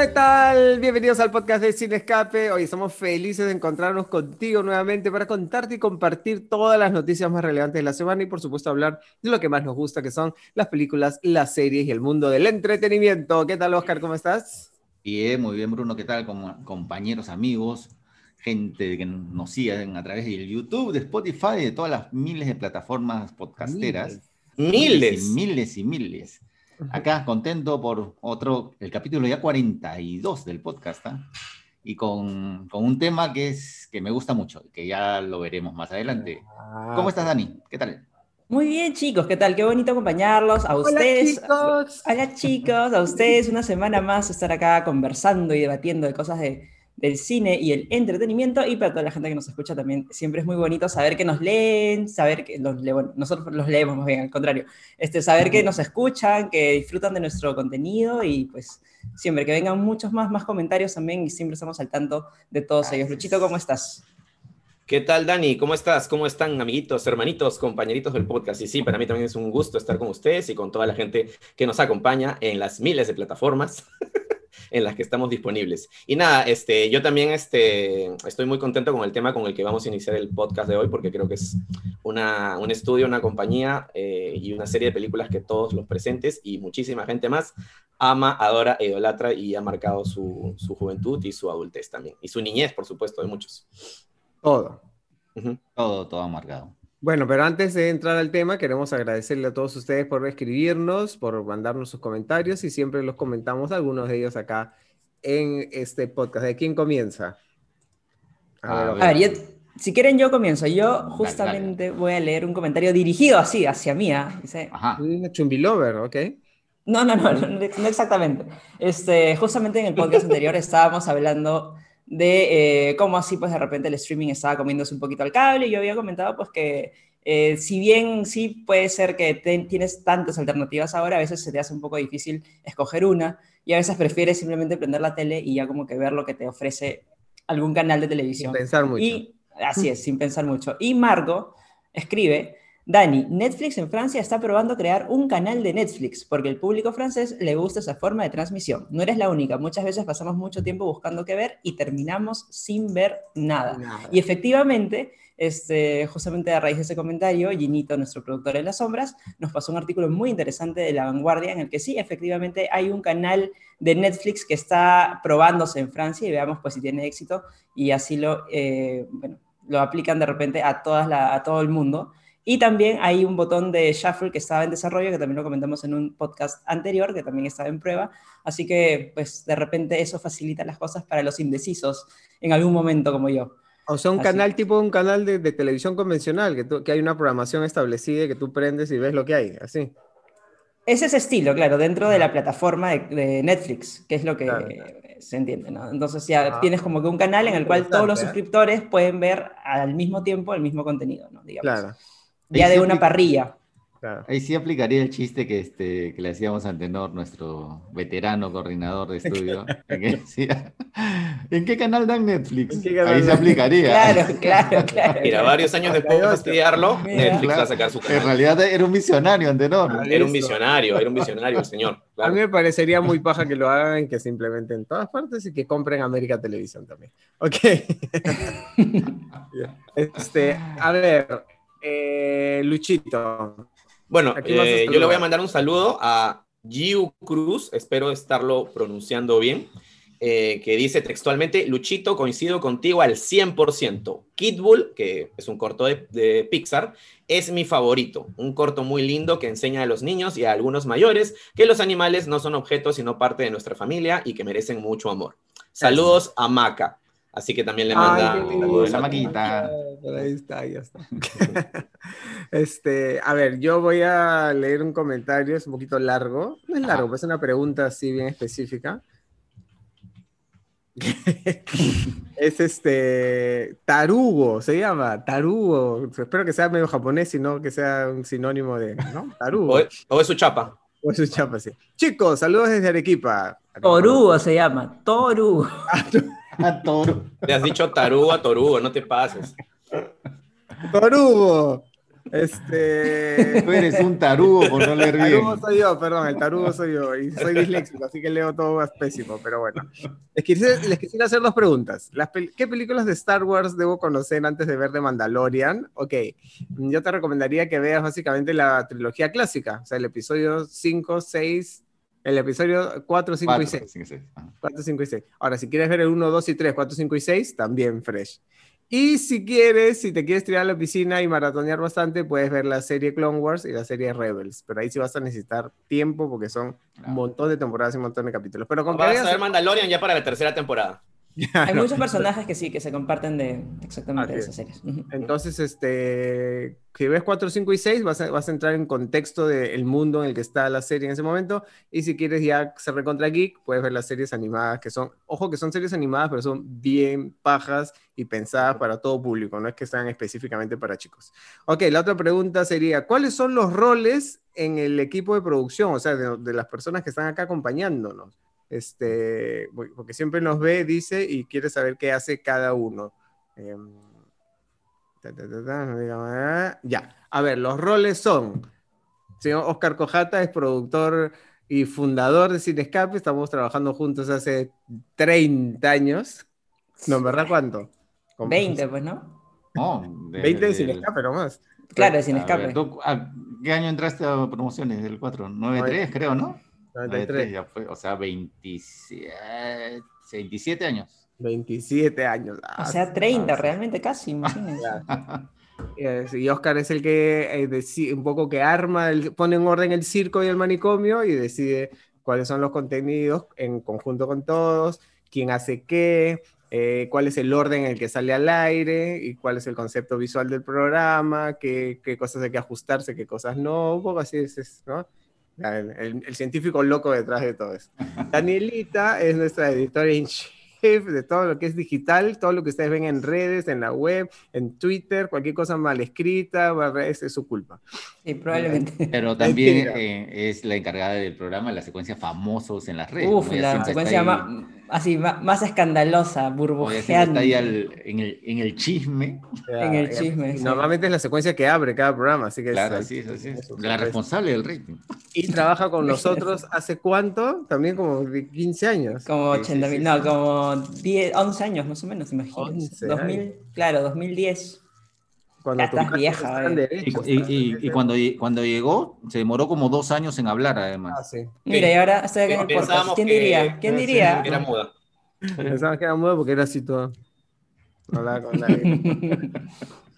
¿Qué tal? Bienvenidos al podcast de Sin Escape. Hoy estamos felices de encontrarnos contigo nuevamente para contarte y compartir todas las noticias más relevantes de la semana y por supuesto hablar de lo que más nos gusta, que son las películas, las series y el mundo del entretenimiento. ¿Qué tal, Oscar? ¿Cómo estás? Bien, muy bien, Bruno. ¿Qué tal? Como compañeros, amigos, gente que nos siguen a través del YouTube, de Spotify, de todas las miles de plataformas podcasteras. Miles. Y miles y miles. Acá contento por otro, el capítulo ya 42 del podcast, ¿ah? y con, con, un tema que, es, que me gusta mucho, que ya lo veremos más adelante. Ah, ¿Cómo estás, Dani? ¿Qué tal? Muy bien, chicos, ¿qué tal? Qué bonito acompañarlos. A ustedes. Hola, chicos. Hola, chicos. A ustedes una semana más estar acá conversando y debatiendo de cosas de, del cine y el entretenimiento y para toda la gente que nos escucha también siempre es muy bonito saber que nos leen, saber que los nosotros los leemos más bien, al contrario, este, saber que nos escuchan, que disfrutan de nuestro contenido y pues siempre que vengan muchos más, más comentarios también y siempre estamos al tanto de todos ellos. Luchito, ¿cómo estás? ¿Qué tal, Dani? ¿Cómo estás? ¿Cómo están, amiguitos, hermanitos, compañeritos del podcast? Y sí, para mí también es un gusto estar con ustedes y con toda la gente que nos acompaña en las miles de plataformas en las que estamos disponibles. Y nada, este, yo también este, estoy muy contento con el tema con el que vamos a iniciar el podcast de hoy, porque creo que es una, un estudio, una compañía eh, y una serie de películas que todos los presentes y muchísima gente más ama, adora e idolatra y ha marcado su, su juventud y su adultez también. Y su niñez, por supuesto, de muchos. Todo. Todo, todo marcado. Bueno, pero antes de entrar al tema, queremos agradecerle a todos ustedes por escribirnos, por mandarnos sus comentarios y siempre los comentamos, algunos de ellos acá en este podcast. ¿De quién comienza? A ver, si quieren yo comienzo. Yo justamente voy a leer un comentario dirigido así, hacia mí. ¿ah? Dice, Ajá. Chumbilover, ¿ok? No, no, no, no, exactamente. Este, justamente en el podcast anterior estábamos hablando de eh, cómo así pues de repente el streaming estaba comiéndose un poquito al cable y yo había comentado pues que eh, si bien sí puede ser que tienes tantas alternativas ahora, a veces se te hace un poco difícil escoger una y a veces prefieres simplemente prender la tele y ya como que ver lo que te ofrece algún canal de televisión. Sin pensar mucho. Y, así es, sin pensar mucho. Y Margo escribe, Dani, Netflix en Francia está probando crear un canal de Netflix porque el público francés le gusta esa forma de transmisión. No eres la única, muchas veces pasamos mucho tiempo buscando qué ver y terminamos sin ver nada. Y efectivamente, este, justamente a raíz de ese comentario, Ginito, nuestro productor en las sombras, nos pasó un artículo muy interesante de La Vanguardia en el que sí, efectivamente hay un canal de Netflix que está probándose en Francia y veamos pues si tiene éxito y así lo, eh, bueno, lo aplican de repente a, todas la, a todo el mundo. Y también hay un botón de shuffle que estaba en desarrollo, que también lo comentamos en un podcast anterior, que también estaba en prueba. Así que, pues, de repente eso facilita las cosas para los indecisos en algún momento como yo. O sea, un canal tipo un canal de, televisión convencional, que, que hay una programación establecida y que tú prendes y ves lo que hay, así. Es ese estilo, claro, dentro de la plataforma de, Netflix, que es lo que se entiende, ¿no? Entonces ya ah. tienes como que un canal en el cual todos los ¿eh? suscriptores pueden ver al mismo tiempo el mismo contenido, ¿no? Digamos. Claro ya de una parrilla. Ahí sí aplicaría el chiste que, este, que le hacíamos a Antenor, nuestro veterano coordinador de estudio. en, qué canal dan Netflix? Ahí se aplicaría. Claro, claro, claro. Mira, varios años después de estudiarlo, Netflix va a sacar su canal. En realidad era un visionario, Antenor. Era un visionario, era un visionario el señor. A mí me parecería muy paja que lo hagan, que se implementen en todas partes y que compren América Televisión también. Ok. este, a ver, eh, Luchito. Bueno, eh, yo le voy a mandar un saludo a Giu Cruz, espero estarlo pronunciando bien, eh, que dice textualmente, Luchito, coincido contigo al 100%. Kid Bull, que es un corto de, de, Pixar, es mi favorito. Un corto muy lindo que enseña a los niños y a algunos mayores que los animales no son objetos, sino parte de nuestra familia y que merecen mucho amor. Saludos a Maca. Así que también le manda la maquita. Ahí está, ya está. este, a ver, yo voy a leer un comentario, es un poquito largo. No es largo, es una pregunta así bien específica. es este Tarugo, se llama Tarugo. Espero que sea medio japonés, sino que sea un sinónimo de, ¿no? Tarugo. O es, su chapa. O es su chapa, sí. Chicos, saludos desde Arequipa. Torugo se llama, Torugo. A Te has dicho tarugo a torugo, no te pases. Torugo. Este. Tú eres un tarugo por no leer El bien. tarugo soy yo, perdón, el tarugo soy yo. Y soy disléxico, así que leo todo más pésimo, pero bueno. Les quisiera, les quisiera hacer dos preguntas. Las pel- ¿Qué películas de Star Wars debo conocer antes de ver The Mandalorian? Ok, yo te recomendaría que veas básicamente la trilogía clásica, o sea, el episodio 5, 6, el episodio 4, 5 y Cuatro, 6. cinco, seis. Ajá. 4, 5 y 6. Ahora, si quieres ver el 1, 2 y 3, 4, 5 y 6, también fresh. Y si quieres, si te quieres tirar a la piscina y maratonear bastante, puedes ver la serie Clone Wars y la serie Rebels. Pero ahí sí vas a necesitar tiempo porque son Claro. un montón de temporadas y un montón de capítulos. Pero con que Vas a veas- ver Mandalorian ya para la tercera temporada. Hay muchos personajes que sí, que se comparten de exactamente de esas series. Entonces, este, si ves 4, 5 y 6, vas a, vas a entrar en contexto del mundo en el que está la serie en ese momento. Y si quieres ya ser recontra geek, puedes ver las series animadas que son, ojo que son series animadas, pero son bien pajas y pensadas para todo público, no es que sean específicamente para chicos. Ok, la otra pregunta sería, ¿cuáles son los roles en el equipo de producción? O sea, de, de las personas que están acá acompañándonos. Este, porque siempre nos ve, dice, y quiere saber qué hace cada uno. Em, Ta, ta, ta, más. Ya, a ver, los roles son, señor Oscar Cojata es productor y fundador de Cine Escape, estamos trabajando juntos hace 30 años. No, ¿en verdad cuánto? Como 20, pues, ¿no? No, de- 20 de Cine Escape nomás. Claro, de sin a escape. ver, tú, ¿a ¿Qué año entraste a promociones del 4? 9-3, creo, ¿no? 93, ya fue, o sea, 27, 27 años. 27 años. O Ah, sea, 30, ah, sí. realmente casi, imagínense. Eh, Y Oscar es el que eh, deci- un poco que arma, el- pone en orden el circo y el manicomio y decide cuáles son los contenidos en conjunto con todos, quién hace qué, eh, cuál es el orden en el que sale al aire y cuál es el concepto visual del programa, qué, qué cosas hay que ajustarse, qué cosas no, un poco así es, es, ¿no? El, el- el científico loco detrás de todo eso. Danielita es nuestra editora en chief de todo lo que es digital, todo lo que ustedes ven en redes, en la web, en Twitter, cualquier cosa mal escrita, es, es su culpa. Sí, probablemente. Pero también eh, es la encargada del programa, la secuencia famosos en las redes. Uf, ¿no? La secuencia ahí- así, más, más escandalosa, burbujeante. está ahí al- en, el, en el chisme. En el chisme, sí. Normalmente es la secuencia que abre cada programa, así que es- Claro, así es, así es. La responsable del rating. Y trabaja con nosotros hace cuánto? También como de 15 años. Como Sí, sí, 80 sí, mil, sí. no, como 10, 11 años más o menos, imagínense. 11 2000, claro, 2010. Cuando Ya estás vieja, eh. en Y, y- y- y cuando, cuando llegó, se demoró como dos años en hablar, Ah, además. sí. Mira, y ahora estoy acá en el podcast. Pensábamos ¿Quién que- diría? ¿Quién Sí, diría? Que era muda. Pensaba que era mudo porque era así todo. No hablaba con nadie.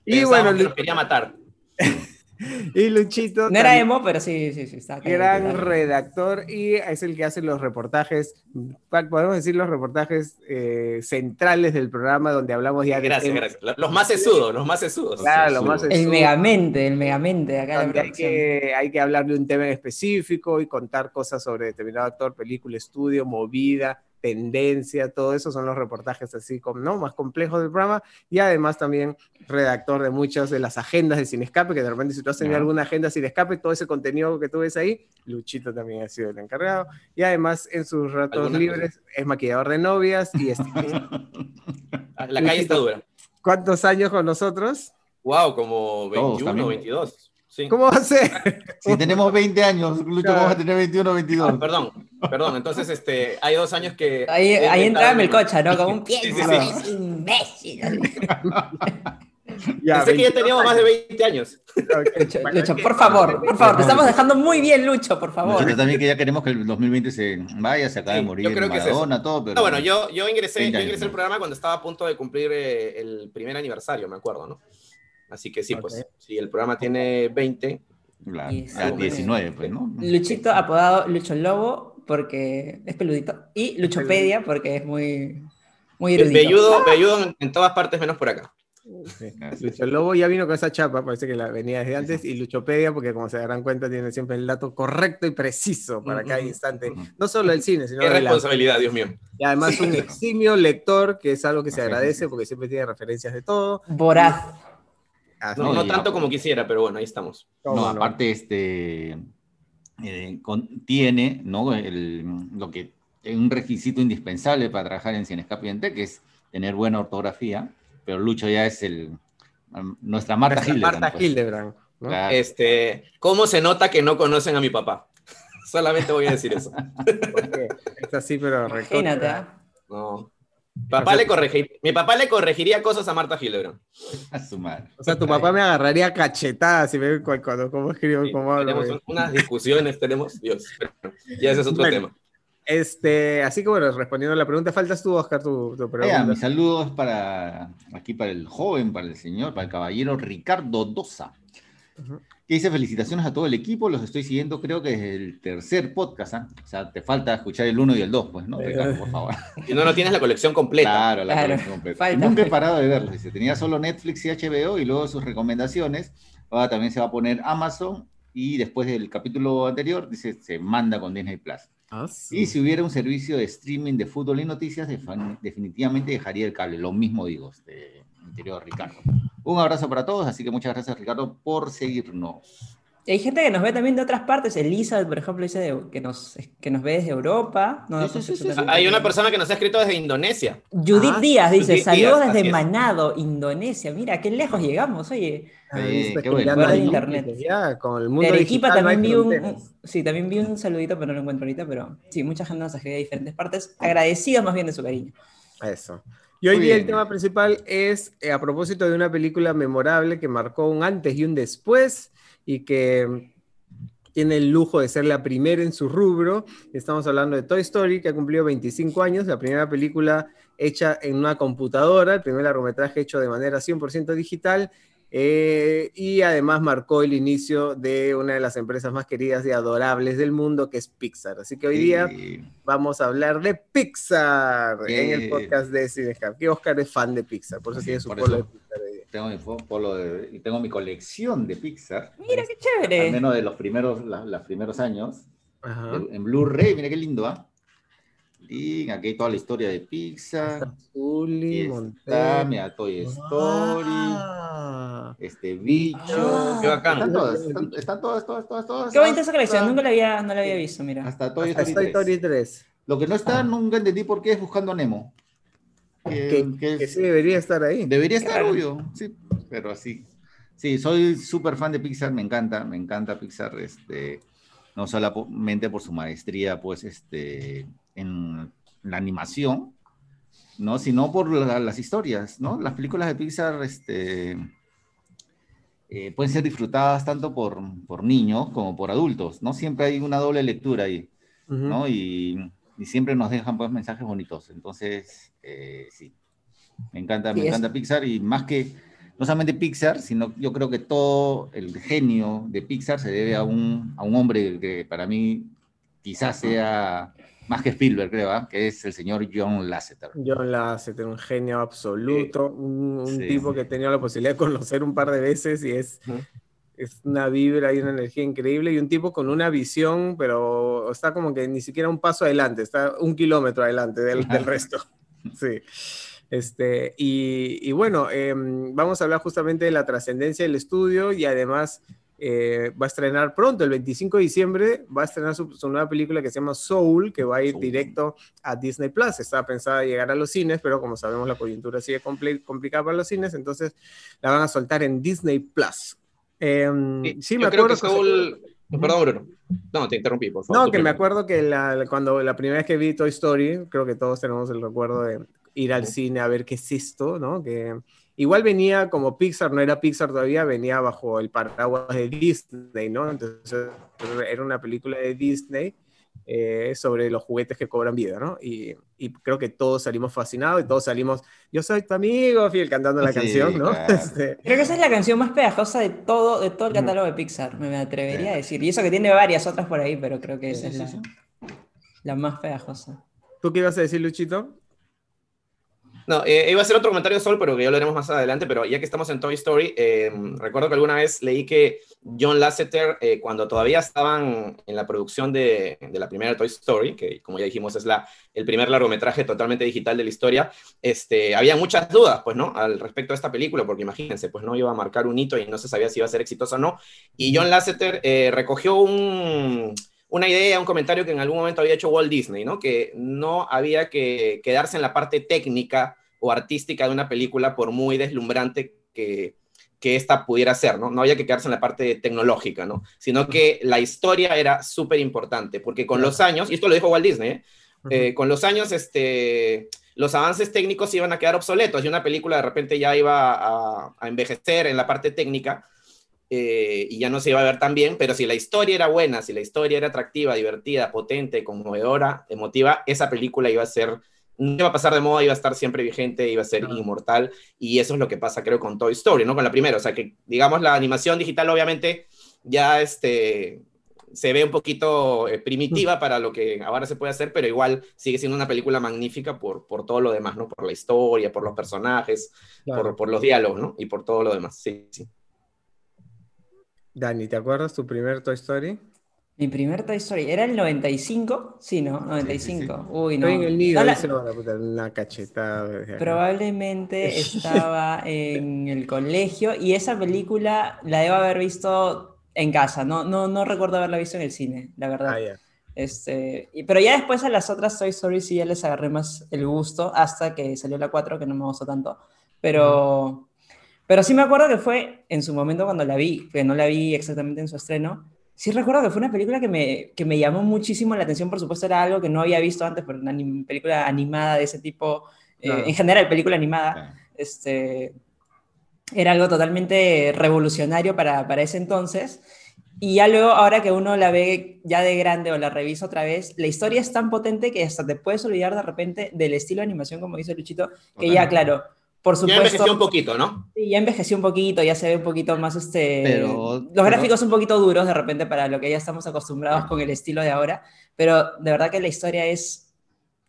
y Pensábamos bueno, que nos quería matar. y Luchito. No era también- emo, pero sí, sí, sí. Está gran redactor y es el que hace los reportajes, podemos decir los reportajes eh, centrales del programa donde hablamos ya de Gracias, temas- gracias. Los- Los más sesudos, los más sesudos. Claro, lo más El sesudo, megamente, el megamente de acá de donde hay que, hay que hablar de un tema en específico y contar cosas sobre determinado actor, película, estudio, movida, tendencia, todo eso son los reportajes así como, ¿no? más complejos del programa y además también redactor de muchas de las agendas de Sin Escape, que de repente si tú has tenido alguna agenda Sin Escape, todo ese contenido que tú ves ahí, Luchito también ha sido el encargado y además en sus ratos libres es maquillador de novias y este, La calle está dura. ¿cuántos años con nosotros? Wow, como Todos 21, también. 22. Sí. ¿Cómo va a ser? Si tenemos 20 años, Lucho, Claro. vamos a tener 21 o 22. Ah, perdón, perdón. Entonces, este, hay dos años que. Ahí, ahí entraba Melcocha, ¿no? Como un pie. Sí, sí, es imbécil. Ya, Pensé que ya 22 teníamos más de 20 años. Lucho, bueno, Lucho, es que- por favor, por favor, te estamos dejando muy bien, Lucho, por favor. Nosotros también que ya queremos que el 2020 se vaya, se acaba Sí, de morir yo creo que es. Maradona, todo, pero... No, bueno, yo, yo ingresé, 20 yo ingresé al programa cuando estaba a punto de cumplir eh, el primer aniversario, me acuerdo, ¿no? Así que sí, pues, si el programa tiene 20, La, Y la sí. 19, pues, ¿no? Luchito apodado Lucho Lobo porque es peludito y Luchopedia porque es muy, muy erudito. velludo, velludo en, en todas partes menos por acá. Sí. Lucho Lobo ya vino con esa chapa, parece que la venía desde antes, y Luchopedia, porque como se darán cuenta, tiene siempre el dato correcto y preciso para cada instante, no solo del cine, sino Qué de la... responsabilidad, Dios mío. Y además un eximio lector, que es algo que se agradece porque siempre tiene referencias de todo. Voraz. Así No, No, tanto como quisiera, pero bueno, ahí estamos. No, aparte, este, eh, contiene, ¿no? El, lo que es un requisito indispensable para trabajar en Cinescape y en Tech, que es tener buena ortografía, pero Lucho ya es el, nuestra Marta Nuestra Hildebrand, Marta pues. Hildebrand. ¿no? Claro. Este, ¿Cómo se nota que no conocen a mi papá? Solamente voy a decir eso. Es así, pero Imagínate, ¿ah? No. Papá le corregir, mi papá le corregiría cosas a Marta Hildebrand. A su madre. O sea, tu papá me agarraría cachetadas si me cu- cuando cómo escribo, Sí, cómo hablo. tenemos unas discusiones, tenemos, Dios, pero ya ese es otro Bueno, tema. Este, así que bueno, respondiendo a la pregunta, faltas tú, Oscar, tu, tu pregunta. mis saludos para aquí para el joven, para el señor, para el caballero Ricardo Dosa. Ujú. Que dice felicitaciones a todo el equipo, los estoy siguiendo creo que desde el tercer podcast, ¿ah? O sea, te falta escuchar el 1 y el 2, pues, ¿no? Ricardo, por favor. Si no, no tienes la colección completa. Claro, la Claro, colección completa. falta. Y nunca he parado de verlos, dice. Tenía solo Netflix y HBO y luego sus recomendaciones. Ahora también se va a poner Amazon y después del capítulo anterior, dice, se manda con Disney Plus. Ah, sí. Y si hubiera un servicio de streaming de fútbol y noticias, definitivamente dejaría el cable. Lo mismo digo, este, querido Ricardo. Un abrazo para todos, así que muchas gracias, Ricardo, por seguirnos. Y Hay gente que nos ve también de otras partes. Elizabeth, por ejemplo, dice de- que, nos, que nos ve desde Europa. No, Sí, no sí, sé sí, sí, exactamente. Hay una persona que nos ha escrito desde Indonesia. Judith Ah, Díaz dice, Judith saludos Díaz, desde es. Manado, Indonesia. Mira, qué lejos llegamos, oye. Ah, Eh, qué bueno. de internet. Ya, con el De Arequipa digital también vi un- sí, también vi un saludito, pero no lo encuentro ahorita, pero sí, mucha gente nos escribe de diferentes partes, agradecidos más bien de su cariño. Eso. Y hoy Muy día el tema principal es eh, a propósito de una película memorable que marcó un antes y un después y que tiene el lujo de ser la primera en su rubro. Estamos hablando de Toy Story, que ha cumplido 25 años, la primera película hecha en una computadora, el primer largometraje hecho de manera 100% digital. Eh, y además marcó el inicio de una de las empresas más queridas y adorables del mundo, que es Pixar. Así que hoy día vamos a hablar de Pixar en el podcast de Cinescap. Que Oscar es fan de Pixar, por eso Sí, tiene su polo de Pixar. tengo, mi polo de- y tengo mi colección de Pixar, Mira qué al chévere. menos de los primeros, la- los primeros años, Ajá. en en Blu-ray, mira qué lindo, ¿ah? Aquí hay toda la historia de Pixar. Zully, está, mira, Toy Story, Ah. este bicho. Ah. Qué bacán. Están todas, están, están todas, todas, todas, todas. Qué bonita esa colección, hasta- nunca la había, no la había visto, mira. Hasta Toy Hasta Story, Toy 3. Story 3. Lo que no está, nunca entendí por qué es Buscando a Nemo. Que, Que, que que es- sí debería estar ahí. debería estar, Claro. obvio, sí, pero así. Sí, soy súper fan de Pixar, me encanta, me encanta Pixar, este, no solamente por su maestría, pues, este, en la animación, ¿no? Sino por la- las historias, ¿no? Las películas de Pixar, este, eh, pueden ser disfrutadas tanto por, por niños como por adultos, ¿no? Siempre hay una doble lectura ahí. ¿no? Y, y siempre nos dejan pues mensajes bonitos. Entonces, eh, sí, me encanta, me es- encanta Pixar y más que, no solamente Pixar, sino yo creo que todo el genio de Pixar se debe a un, a un hombre que para mí quizás sea más que Spielberg, creo, ¿ah? que es el señor John Lasseter. John Lasseter, un genio absoluto, un, un Sí. tipo que he tenido la posibilidad de conocer un par de veces y es, una vibra y una energía increíble y un tipo con una visión, pero está como que ni siquiera un paso adelante, está un kilómetro adelante del, del resto. Sí. Este, y, y bueno, em, vamos a hablar justamente de la trascendencia del estudio y además eh, va a estrenar pronto, el 25 de diciembre, va a estrenar su, su nueva película que se llama Soul, que va a ir Soul. directo a Disney Plus. Estaba pensada llegar a los cines, pero como sabemos la coyuntura sigue compli- complicada para los cines, entonces la van a soltar en Disney Plus. Em, Sí, sí, me creo acuerdo que Soul... Perdón, Bruno. No, te interrumpí, por favor. no, que me acuerdo que la, cuando la primera vez que vi Toy Story, creo que todos tenemos el recuerdo de ir al cine a ver qué es esto, ¿no? Que igual venía como Pixar, no era Pixar todavía, venía bajo el paraguas de Disney, ¿no? Entonces era una película de Disney eh, sobre los juguetes que cobran vida, ¿no? Y, y creo que todos salimos fascinados y todos salimos, yo soy tu amigo, fiel, cantando la Sí, canción, ¿no? claro. Este, Creo que esa es la canción más pegajosa de todo, de todo el catálogo de Pixar, me atrevería a Sí. decir. Y eso que tiene varias otras por ahí, pero creo que esa Sí, es sí, la, sí. la más pegajosa. ¿Tú qué ibas a decir, Luchito? No, eh, iba a hacer otro comentario de Sol, pero que ya lo haremos más adelante. Pero ya que estamos en Toy Story, eh, recuerdo que alguna vez leí que John Lasseter, eh, cuando todavía estaban en la producción de, de la primera Toy Story, que como ya dijimos es la, el primer largometraje totalmente digital de la historia, este, había muchas dudas, pues, ¿no? Al respecto de esta película, porque imagínense, pues no iba a marcar un hito y no se sabía si iba a ser exitosa o no. Y John Lasseter recogió un una idea, un comentario que en algún momento había hecho Walt Disney, ¿no? Que no había que quedarse en la parte técnica o artística de una película, por muy deslumbrante que, que esta pudiera ser, ¿no? No había que quedarse en la parte tecnológica, ¿no? Sino que la historia era súper importante, porque con los años, y esto lo dijo Walt Disney, ¿eh? Eh, con los años, este, los avances técnicos iban a quedar obsoletos y una película de repente ya iba a, a envejecer en la parte técnica eh, y ya no se iba a ver tan bien, pero si la historia era buena, si la historia era atractiva, divertida, potente, conmovedora, emotiva, esa película iba a ser no iba a pasar de moda, iba a estar siempre vigente, iba a ser inmortal, y eso es lo que pasa, creo, con Toy Story, ¿no? Con la primera, o sea, que, digamos, la animación digital, obviamente, ya este, se ve un poquito eh, primitiva para lo que ahora se puede hacer, pero igual sigue siendo una película magnífica por, por todo lo demás, ¿no? Por la historia, por los personajes, por, por, los diálogos, ¿no? Y por todo lo demás, sí, sí. Dani, ¿te acuerdas tu primer Toy Story? Mi primer Toy Story, ¿era el 95? Sí, ¿no? 95. Uy, no. Estoy en el nido, no, una cachetada. Probablemente estaba en el colegio y esa película la debo haber visto en casa, no, no, no recuerdo haberla visto en el cine, la verdad. Ah, este, pero ya después a las otras Toy Story sí ya les agarré más el gusto hasta que salió la 4, que no me gustó tanto. Pero, pero sí me acuerdo que fue en su momento cuando la vi, que no la vi exactamente en su estreno, sí recuerdo que fue una película que me, que me llamó muchísimo la atención, por supuesto era algo que no había visto antes, pero una película animada de ese tipo, eh, en general película animada, este, era algo totalmente revolucionario para, para ese entonces. Y ya luego, ahora que uno la ve ya de grande o la revisa otra vez, la historia es tan potente que hasta te puedes olvidar de repente del estilo de animación, como dice Luchito, que ya, claro, por supuesto. Ya envejeció un poquito, ¿no? Sí, ya envejeció un poquito, ya se ve un poquito más este. Pero, los gráficos un poquito duros de repente para lo que ya estamos acostumbrados con el estilo de ahora, pero de verdad que la historia es.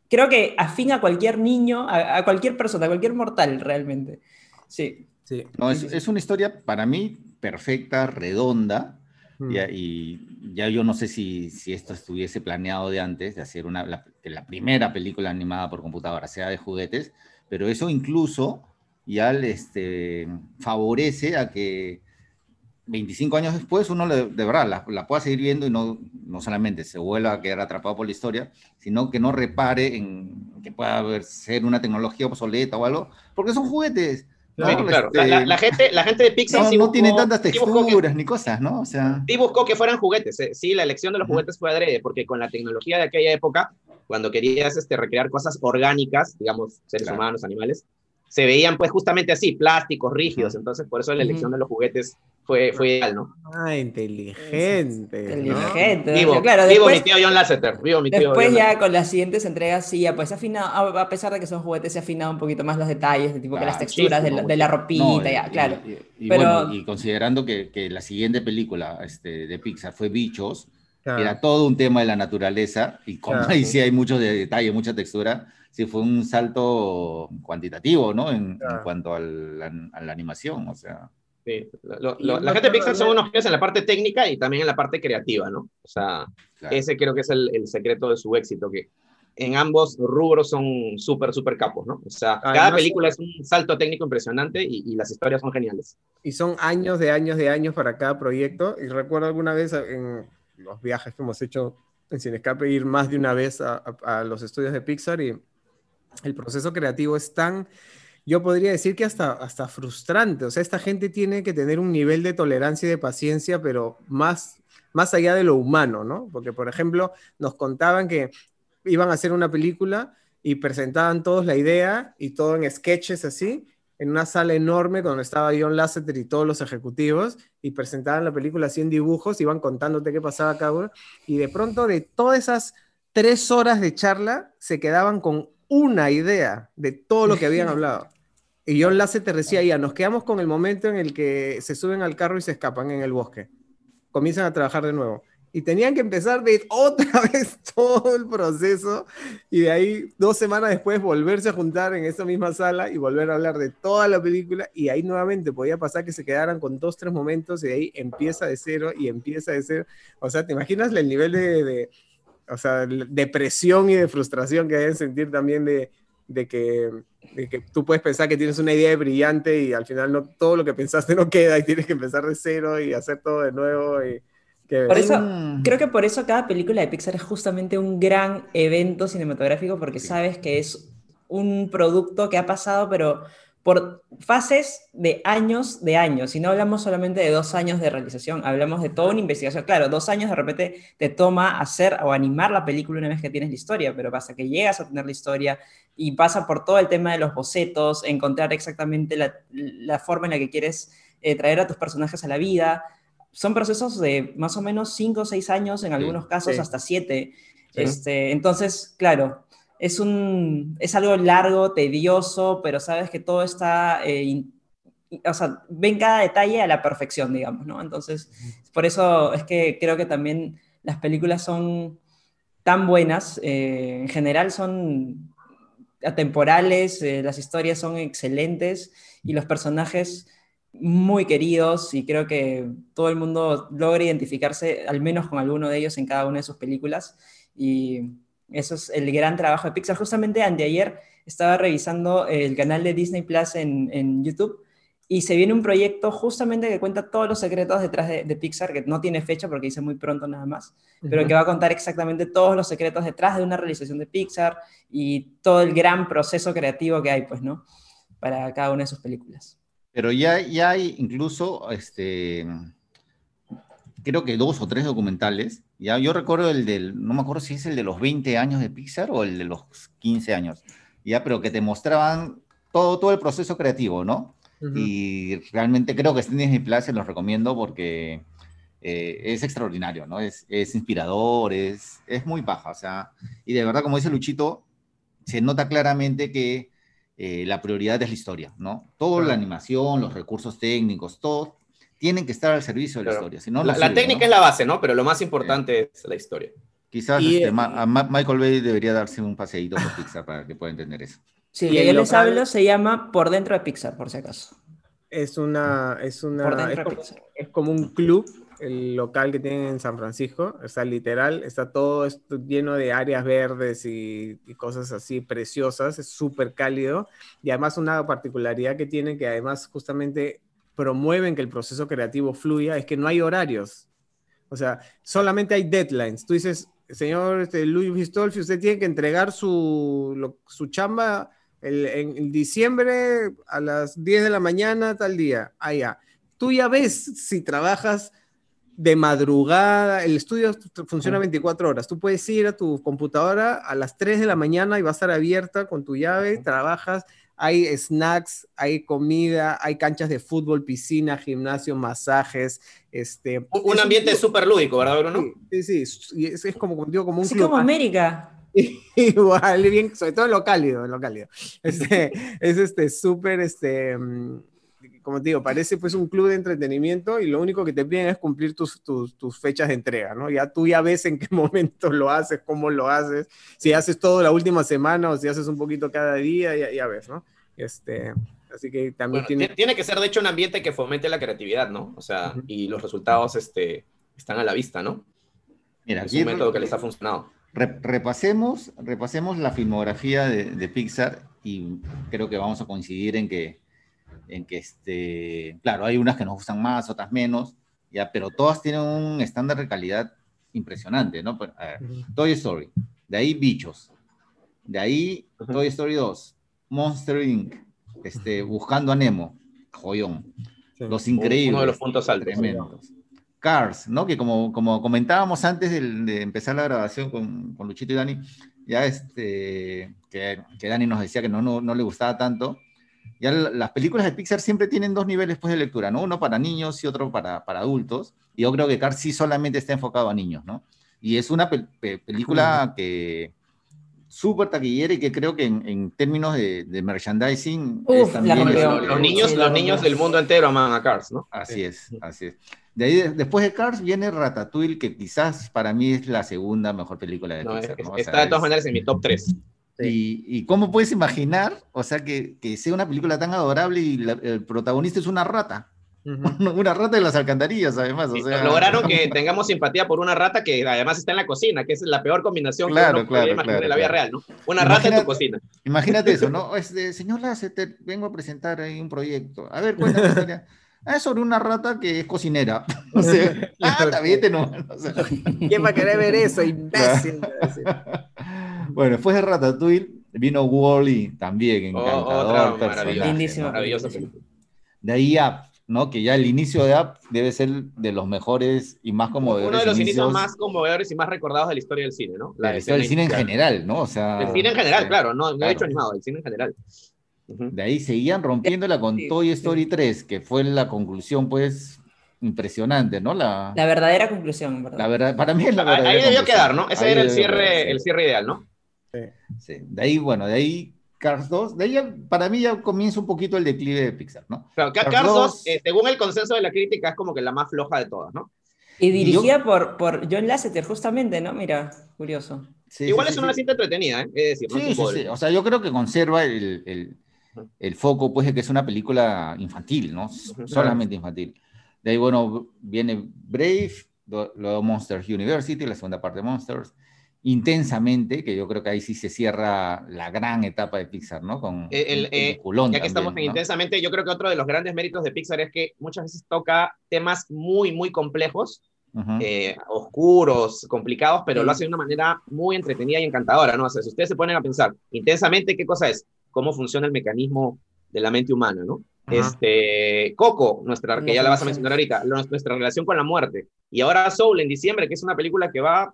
Creo que afín a cualquier niño, a, cualquier persona, a cualquier mortal realmente. Sí. sí. No, es, es una historia para mí perfecta, redonda. Mm. Y, ya yo no sé si, si, esto estuviese planeado de antes, de hacer una, la, la primera película animada por computadora sea de juguetes, pero eso incluso ya este, favorece a que 25 años después uno de verdad la, pueda seguir viendo y no, no solamente se vuelva a quedar atrapado por la historia, sino que no repare en que pueda ser una tecnología obsoleta o algo, porque son juguetes. claro. Este, la, gente, la gente de Pixar no, tiene tantas texturas ni cosas, ¿no? O sea, sí buscó que fueran juguetes. Eh, sí, la elección de los juguetes fue adrede, porque con la tecnología de aquella época cuando querías este, recrear cosas orgánicas, digamos, seres humanos, animales, se veían pues justamente así, plásticos, rígidos, entonces por eso la elección de los juguetes fue, fue ideal, ¿no? Ah, inteligente. Inteligente. Vivo, claro, vivo mi tío John Lasseter. Vivo mi tío después ya con las siguientes entregas, sí, ya pues se afinado, a pesar de que son juguetes, se ha afinado un poquito más los detalles, de tipo que las texturas de la, de la, ropita, ya, claro. Y, Pero... y considerando que, que, la siguiente película este, de Pixar fue Bichos, era todo un tema de la naturaleza, y como ahí sí hay muchos detalles, mucha textura, sí fue un salto cuantitativo, ¿no? En, cuanto a la, animación, o sea. Sí. la gente de Pixar son unos genios en la parte técnica y también en la parte creativa, ¿no? O sea, ese creo que es el, el, secreto de su éxito, que en ambos rubros son súper, súper capos, ¿no? O sea, cada película es un salto técnico impresionante y, y, las historias son geniales. Y son años de años de años para cada proyecto. Y recuerdo alguna vez en, los viajes que hemos hecho en Sin Escape, ir más de una vez a, los estudios de Pixar y el proceso creativo es tan, yo podría decir que hasta, hasta frustrante. O sea, esta gente tiene que tener un nivel de tolerancia y de paciencia, pero más, más allá de lo humano, ¿no? Porque, por ejemplo, nos contaban que iban a hacer una película y presentaban todos la idea y todo en sketches así, en una sala enorme donde estaba John Lasseter y todos los ejecutivos y presentaban la película así en dibujos, iban contándote qué pasaba cada uno y de pronto de todas esas tres horas de charla se quedaban con una idea de todo lo que habían hablado. Y John Lasseter decía, ya, nos quedamos con el momento en el que se suben al carro y se escapan en el bosque. Comienzan a trabajar de nuevo y tenían que empezar de otra vez todo el proceso y de ahí dos semanas después volverse a juntar en esa misma sala y volver a hablar de toda la película y ahí nuevamente podía pasar que se quedaran con dos, tres momentos y de ahí empieza de cero y empieza de cero. O sea, ¿te imaginas el nivel de, de o sea, de y de frustración que deben sentir también de, de que, de que, tú puedes pensar que tienes una idea brillante y al final no, todo lo que pensaste no queda y tienes que empezar de cero y hacer todo de nuevo por eso, creo que por eso cada película de Pixar es justamente un gran evento cinematográfico, porque sabes que es un producto que ha pasado, pero por fases de años de años, y no hablamos solamente de dos años de realización, hablamos de toda una investigación. Claro, dos años de repente te toma hacer o animar la película una vez que tienes la historia, pero pasa que llegas a tener la historia y pasa por todo el tema de los bocetos, encontrar exactamente la, forma en la que quieres eh, traer a tus personajes a la vida. Son procesos de más o menos cinco o seis años, en algunos casos hasta siete. Este, entonces, claro, es, un, es algo largo, tedioso, pero sabes que todo está, eh, o sea, ven cada detalle a la perfección, digamos, ¿no? Entonces, por eso es que creo que también las películas son tan buenas, eh, en general son atemporales, eh, las historias son excelentes y los personajes muy queridos y creo que todo el mundo logra identificarse al menos con alguno de ellos en cada una de sus películas y eso es el gran trabajo de Pixar. Justamente anteayer estaba revisando el canal de Disney Plus en, YouTube y se viene un proyecto justamente que cuenta todos los secretos detrás de, Pixar, que no tiene fecha porque dice muy pronto nada más, pero que va a contar exactamente todos los secretos detrás de una realización de Pixar y todo el gran proceso creativo que hay, pues, ¿no? Para cada una de sus películas. Pero ya, ya hay incluso, este, creo que dos o tres documentales. Ya, yo recuerdo el del, no me acuerdo si es el de los 20 años de Pixar o el de los 15 años, ya, pero que te mostraban todo, todo el proceso creativo, ¿no? Y realmente creo que este Disney Plus se los recomiendo porque eh, es extraordinario, ¿no? Es, es inspirador, es, es muy baja, o sea, y de verdad, como dice Luchito, se nota claramente que eh, la prioridad es la historia, ¿no? Toda la animación, los recursos técnicos, todo tienen que estar al servicio de la historia. Si no, la, técnica es la base, ¿no? Pero lo más importante es la historia. Quizás este, a Michael Bay debería darse un paseíto por Pixar para que pueda entender eso. Sí, y yo les hablo se llama Por Dentro de Pixar, por si acaso. Es una, es una, es como, un club, el local que tienen en San Francisco, o sea, literal, está todo esto lleno de áreas verdes y, y cosas así preciosas, es súper cálido, y además una particularidad que tiene que además justamente promueven que el proceso creativo fluya es que no hay horarios. O sea, solamente hay deadlines. Tú dices, señor este, Luis Vistolfi, usted tiene que entregar su, su chamba en, diciembre a las 10 de la mañana, tal día. Ah, Tú ya ves si trabajas de madrugada, el estudio funciona 24 horas. Tú puedes ir a tu computadora a las 3 de la mañana y va a estar abierta con tu llave, trabajas hay snacks, hay comida, hay canchas de fútbol, piscina, gimnasio, masajes. Este, un ambiente súper lúdico, ¿verdad, Bruno? Sí, sí, sí. Es, es, como, digo, como un club. como América. Igual, bien, sobre todo en lo cálido, en lo cálido. Este, es este súper, este, mm, como te digo, parece pues un club de entretenimiento y lo único que te piden es cumplir tus, tus, tus, fechas de entrega, ¿no? Ya tú ya ves en qué momento lo haces, cómo lo haces, si haces todo la última semana o si haces un poquito cada día, ya, ya ves, ¿no? Este, así que también tiene... tiene... que ser, de hecho, un ambiente que fomente la creatividad, ¿no? O sea, y los resultados este, están a la vista, ¿no? Mira, es un método que les ha funcionado. repasemos, repasemos la filmografía de, de, Pixar y creo que vamos a coincidir en que, en que este, claro, hay unas que nos gustan más, otras menos, ya, pero todas tienen un estándar de calidad impresionante, ¿no? Pues, Toy Story, de ahí Bichos, de ahí Toy Story 2, Monster Inc., este, Buscando a Nemo, joyón. Los Increíbles. Uno de los puntos altos. Tremendos. Cars, ¿no? Que como, como comentábamos antes de, empezar la grabación con, con, Luchito y Dani, ya este, que, que Dani nos decía que no, no, no, le gustaba tanto. Ya las películas de Pixar siempre tienen dos niveles pues, de lectura, ¿no? Uno para niños y otro para, para adultos. Y yo creo que Cars sí solamente está enfocado a niños, ¿no? Y es una película que, súper taquillera y que creo que en, términos de, merchandising los, niños, los niños del mundo entero aman a Cars, ¿no? Así es, así es. De ahí, después de Cars viene Ratatouille, que quizás para mí es la segunda mejor película de Pixar. está de todas maneras en mi top 3. Y, y, cómo puedes imaginar, o sea, que, que, sea una película tan adorable y el protagonista es una rata? Una rata de las alcantarillas, además. O sea... Lograron que tengamos simpatía por una rata que además está en la cocina, que es la peor combinación claro, que uno claro, imaginar en la vida real, ¿no? Una rata en tu cocina. Imagínate eso, ¿no? Este, señor te vengo a presentar ahí un proyecto. A ver, cuéntame. Ah, es sobre una rata que es cocinera. O sea, ah, no. O ¿Quién va a querer ver eso, imbécil? Bueno, después de Ratatouille Vino Wally también, Oh, encantador. película. De ahí Up, ¿no? Que ya el inicio de Up debe ser de los mejores y más conmovedores Uno de los inicios inicios más conmovedores y más recordados de la historia del cine, ¿no? de la historia del cine en general, ¿no? O sea, El cine en general, sí. claro, no, no Claro. he hecho animado, el cine en general. De ahí seguían rompiéndola con Sí, Toy sí. Story 3, que fue la conclusión, pues, impresionante, ¿no? La, La verdadera conclusión, ¿verdad? la verdad, para mí es la verdadera ahí debió conclusión. quedar, ¿no? Ese Ahí era el cierre, quedar, sí. el cierre ideal, ¿no? Sí. De ahí, bueno, de ahí Cars 2, de ahí ya- para mí ya comienza un poquito el declive de Pixar, ¿no? Claro, Ca- Cars Cars 2, 2, eh, según el consenso de la crítica, es como que la más floja de todas, ¿no? Y yo- dirigida por, por John Lasseter, justamente, ¿no? Mira, curioso. Sí, Igual sí, es sí, una sí. cinta entretenida, ¿eh? Es decir, no es Sí, un sí, sí. O sea, yo creo que conserva el, el- el foco, pues, de que es una película infantil, ¿no? Solamente infantil. De ahí, bueno, viene Brave, luego Monsters University, la segunda parte de Monsters. Intensamente, que yo creo que ahí sí se cierra la gran etapa de Pixar, ¿no? Con El- el, un eh, peliculón Ya que estamos en también, ¿no? intensamente, yo creo que otro de los grandes méritos de Pixar es que muchas veces toca temas muy, muy complejos, eh, oscuros, complicados, pero Sí. lo hace de una manera muy entretenida y encantadora, ¿no? O sea, si ustedes se ponen a pensar intensamente, ¿qué cosa es? ¿Cómo funciona el mecanismo de la mente humana, ¿no? Ajá. Este, Coco, nuestra, que ya la vas a mencionar ahorita, nuestra relación con la muerte. Y ahora Soul en diciembre, que es una película que va a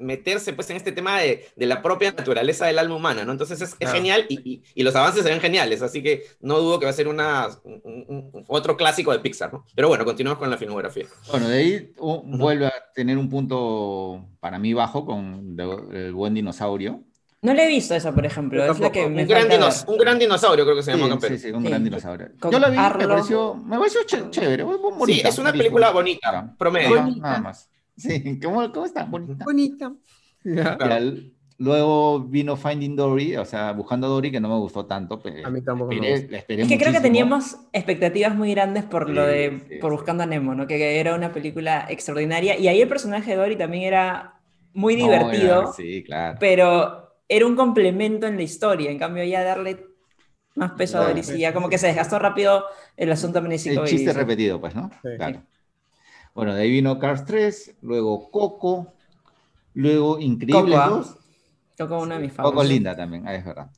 meterse pues en este tema de, de la propia naturaleza del alma humana, ¿no? Entonces es, es Claro. genial y, y- y los avances se ven geniales, así que no dudo que va a ser una, un- un- otro clásico de Pixar, ¿no? Pero bueno, continuamos con la filmografía. Bueno, de ahí uh, vuelve a tener un punto para mí bajo con The- el buen dinosaurio. No le he visto esa, por ejemplo. Es la que tampoco. me Un gran, dinos- un gran dinosaurio creo que se llama Sí, sí, sí, un Sí. gran dinosaurio. Con Yo la vi, me Arlo. pareció, me pareció ch- chévere, muy Sí, bonita. es una película bonita. bonita, promedio. Bonita. nada más. Sí, ¿cómo, cómo está? Bonita. Bonita. Ya. Claro. Y al- luego vino Finding Dory, o sea, Buscando a Dory, que no me gustó tanto. pe- A mí tampoco me esperé- gustó. la esperé Es que creo que muchísimo. teníamos expectativas muy grandes por lo Sí, de sí, por sí. Buscando a Nemo, ¿no? Que, era una película extraordinaria. Y ahí el personaje de Dory también era muy No, divertido, era- sí, claro. pero era un complemento en la historia. En cambio, ya darle más peso a Claro. Dory, sí, ya como que se desgastó rápido el asunto El amnésico. y chiste repetido, pues, ¿no? Sí. Claro. Bueno, de ahí vino Cars 3, luego Coco, luego Increíbles Coco, ¿ah? 2. Coco, una de mis Coco favoritas. linda también, ah, es verdad.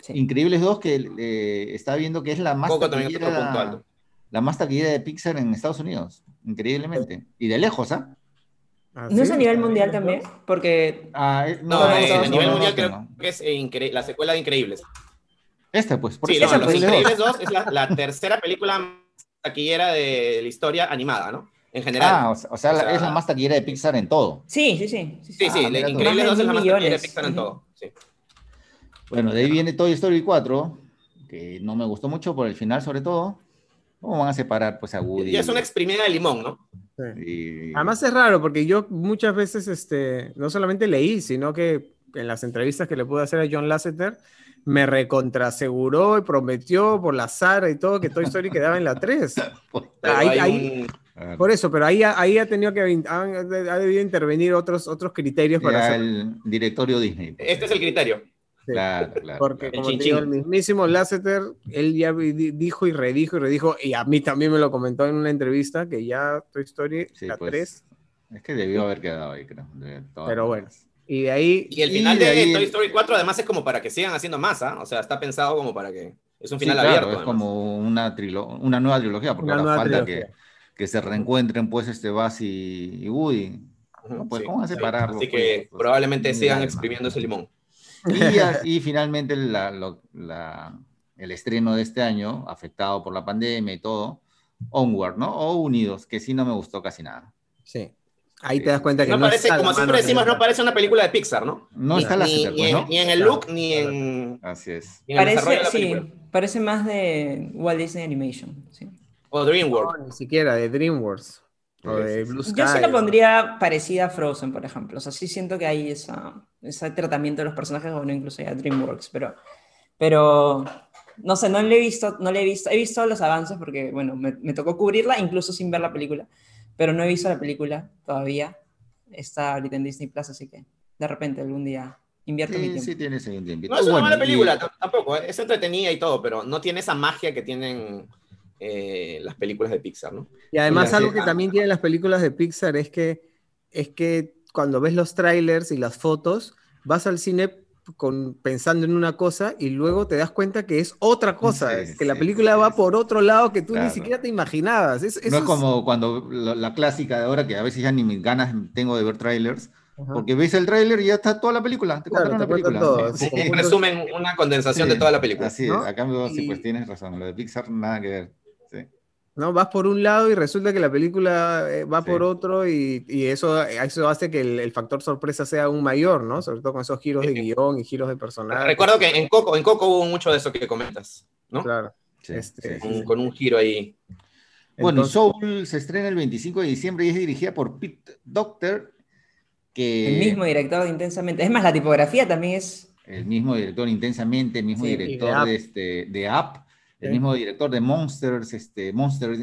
Sí. Increíbles 2, que eh, está viendo que es la más Coco taquillera, la más taquillera de Pixar en Estados Unidos, increíblemente. Y de lejos, ¿ah? Ah, ¿No es a nivel mundial también? Porque Ah, eh, No, No, eh, no, a nivel no, mundial no, creo no. que es incre- la secuela de Increíbles. Esta, pues. por Sí, esa, Los pues, Increíbles 2 es la, la tercera película más taquillera de la historia animada, ¿no? En general. Ah, o sea, o sea, O la- sea- es la más taquillera de Pixar en todo. sí, sí, sí. sí, sí. sí, sí, ah, tú. Increíbles Más 2 de es la más taquillera de. Pixar en todo. Sí. Bueno, de ahí viene Toy Story 4, que no me gustó mucho por el final, sobre todo. ¿Cómo van a separar, pues, a Woody? Y es una exprimida de limón, ¿no? Sí. y- Además es raro porque yo muchas veces este, no solamente leí, sino que en las entrevistas que le pude hacer a John Lasseter, me recontraseguró y prometió por la Sara y todo que Toy Story quedaba en la 3. Pero Ahí- hay ahí- un- Por eso, pero ahí, ha- ahí ha tenido que ha, ha debido intervenir otros, otros criterios para Ya hacer. el directorio Disney. pues. Este es el criterio. Sí. Claro, claro. Porque, claro. como El te digo, chinchín. el mismísimo Lasseter, él ya dijo y redijo y redijo, y a mí también me lo comentó en una entrevista, que ya Toy Story, Sí, la pues, 3, Es que debió haber quedado ahí, creo. pero bueno. Y de ahí, Y el Y final de de, ahí- Toy Story 4 además es como para que sigan haciendo más, ¿ah? O sea, está pensado como para que... Es un Sí, final claro, abierto. es además. como una, trilo- una nueva trilogía, porque Una ahora falta trilogía. que, que se reencuentren, pues, este Buzz y, y Woody. No, pues, sí, ¿cómo van a separarlos, Así pues? que Pues, probablemente ni sigan exprimiendo ese limón. Y, y finalmente la- lo- la- el estreno de este año, afectado por la pandemia y todo, Onward, ¿no? O Unidos, que sí no me gustó casi nada. sí. Ahí Sí, te das cuenta que No no parece, como siempre de- decimos, no parece una película de Pixar, ¿no? No Ni- está la ni, Lasseter, ni pues, en, ¿no? ni en el look, ni en, Así es. ni en el desarrollo de Parece, la sí, parece más de Walt Disney Animation. sí. O DreamWorks. No, ni siquiera de DreamWorks o de Blue. Sky. Yo sí la pondría parecida a Frozen, por ejemplo. O sea, sí siento que hay esa, ese tratamiento de los personajes, bueno, incluso ya DreamWorks, pero, pero no sé, no le he visto, no le he visto, he visto los avances porque, bueno, me, me tocó cubrirla, incluso sin ver la película, pero no he visto la película todavía. Está ahorita en Disney Plus, así que de repente algún día invierto mi Sí, tiempo. sí tiene ese tiempito. No es una Bueno, mala y- película, t- tampoco. ¿eh? Es entretenida y todo, pero no tiene esa magia que tienen eh, las películas de Pixar, ¿no? Y además Sí, algo que también tienen las películas de Pixar es que, es que cuando ves los trailers y las fotos, vas al cine con, pensando en una cosa y luego te das cuenta que es otra cosa, Sí, que la sí, película sí, va sí. por otro lado que tú ni Claro. siquiera te imaginabas. Es- eso No es como cuando la, la clásica de ahora que a veces ya ni mis ganas tengo de ver trailers, Ajá. porque ves el tráiler y ya está toda la película, te Claro, contaron te la película. sí. Sí, En resumen, una condensación Sí, de toda la película. Así es, ¿no? a cambio, sí, Y- pues tienes razón, lo de Pixar nada que ver. ¿No? Vas por un lado y resulta que la película eh, va Sí. por otro y, y eso, eso hace que el, el factor sorpresa sea aún mayor, ¿no? Sobre todo con esos giros de guion y giros de personaje. Recuerdo que en Coco, en Coco hubo mucho de eso que comentas, ¿no? Claro. Sí, Este, sí, Con, sí. con un giro ahí. Bueno, Entonces- Soul se estrena el 25 de diciembre y es dirigida por Pete Doctor, que El mismo director de Intensamente. Es más, la tipografía también es. el mismo director intensamente, el mismo Sí, y de director de, este, de Up, el mismo director de Monsters, este, Monsters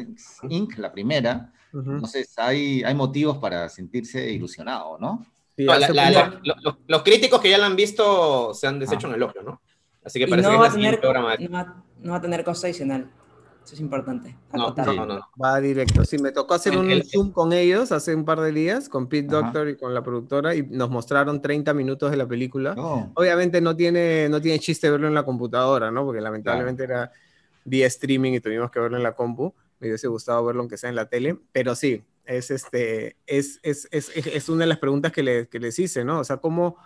Inc., la primera. Ujú. Entonces hay, hay motivos para sentirse ilusionado, ¿no? Sí, No, la- la- la- lo- lo- los críticos que ya la han visto se han deshecho Ah. en elogio, ¿no? Así que parece no que va, es a tener, maestra. no, va, no va a tener costo adicional. Eso es importante. No, no, no, no. Va directo. Sí, me tocó hacer El- un el- Zoom con ellos hace un par de días, con Pete Ajá. Doctor y con la productora, y nos mostraron 30 minutos de la película. No. Obviamente no tiene, no tiene chiste verlo en la computadora, ¿no? Porque lamentablemente era vía streaming y tuvimos que verlo en la compu. Me hubiese gustado verlo aunque sea en la tele, pero sí, es, este, es, es, es, es- una de las preguntas que, le- que les hice, ¿no? O sea, ¿cómo,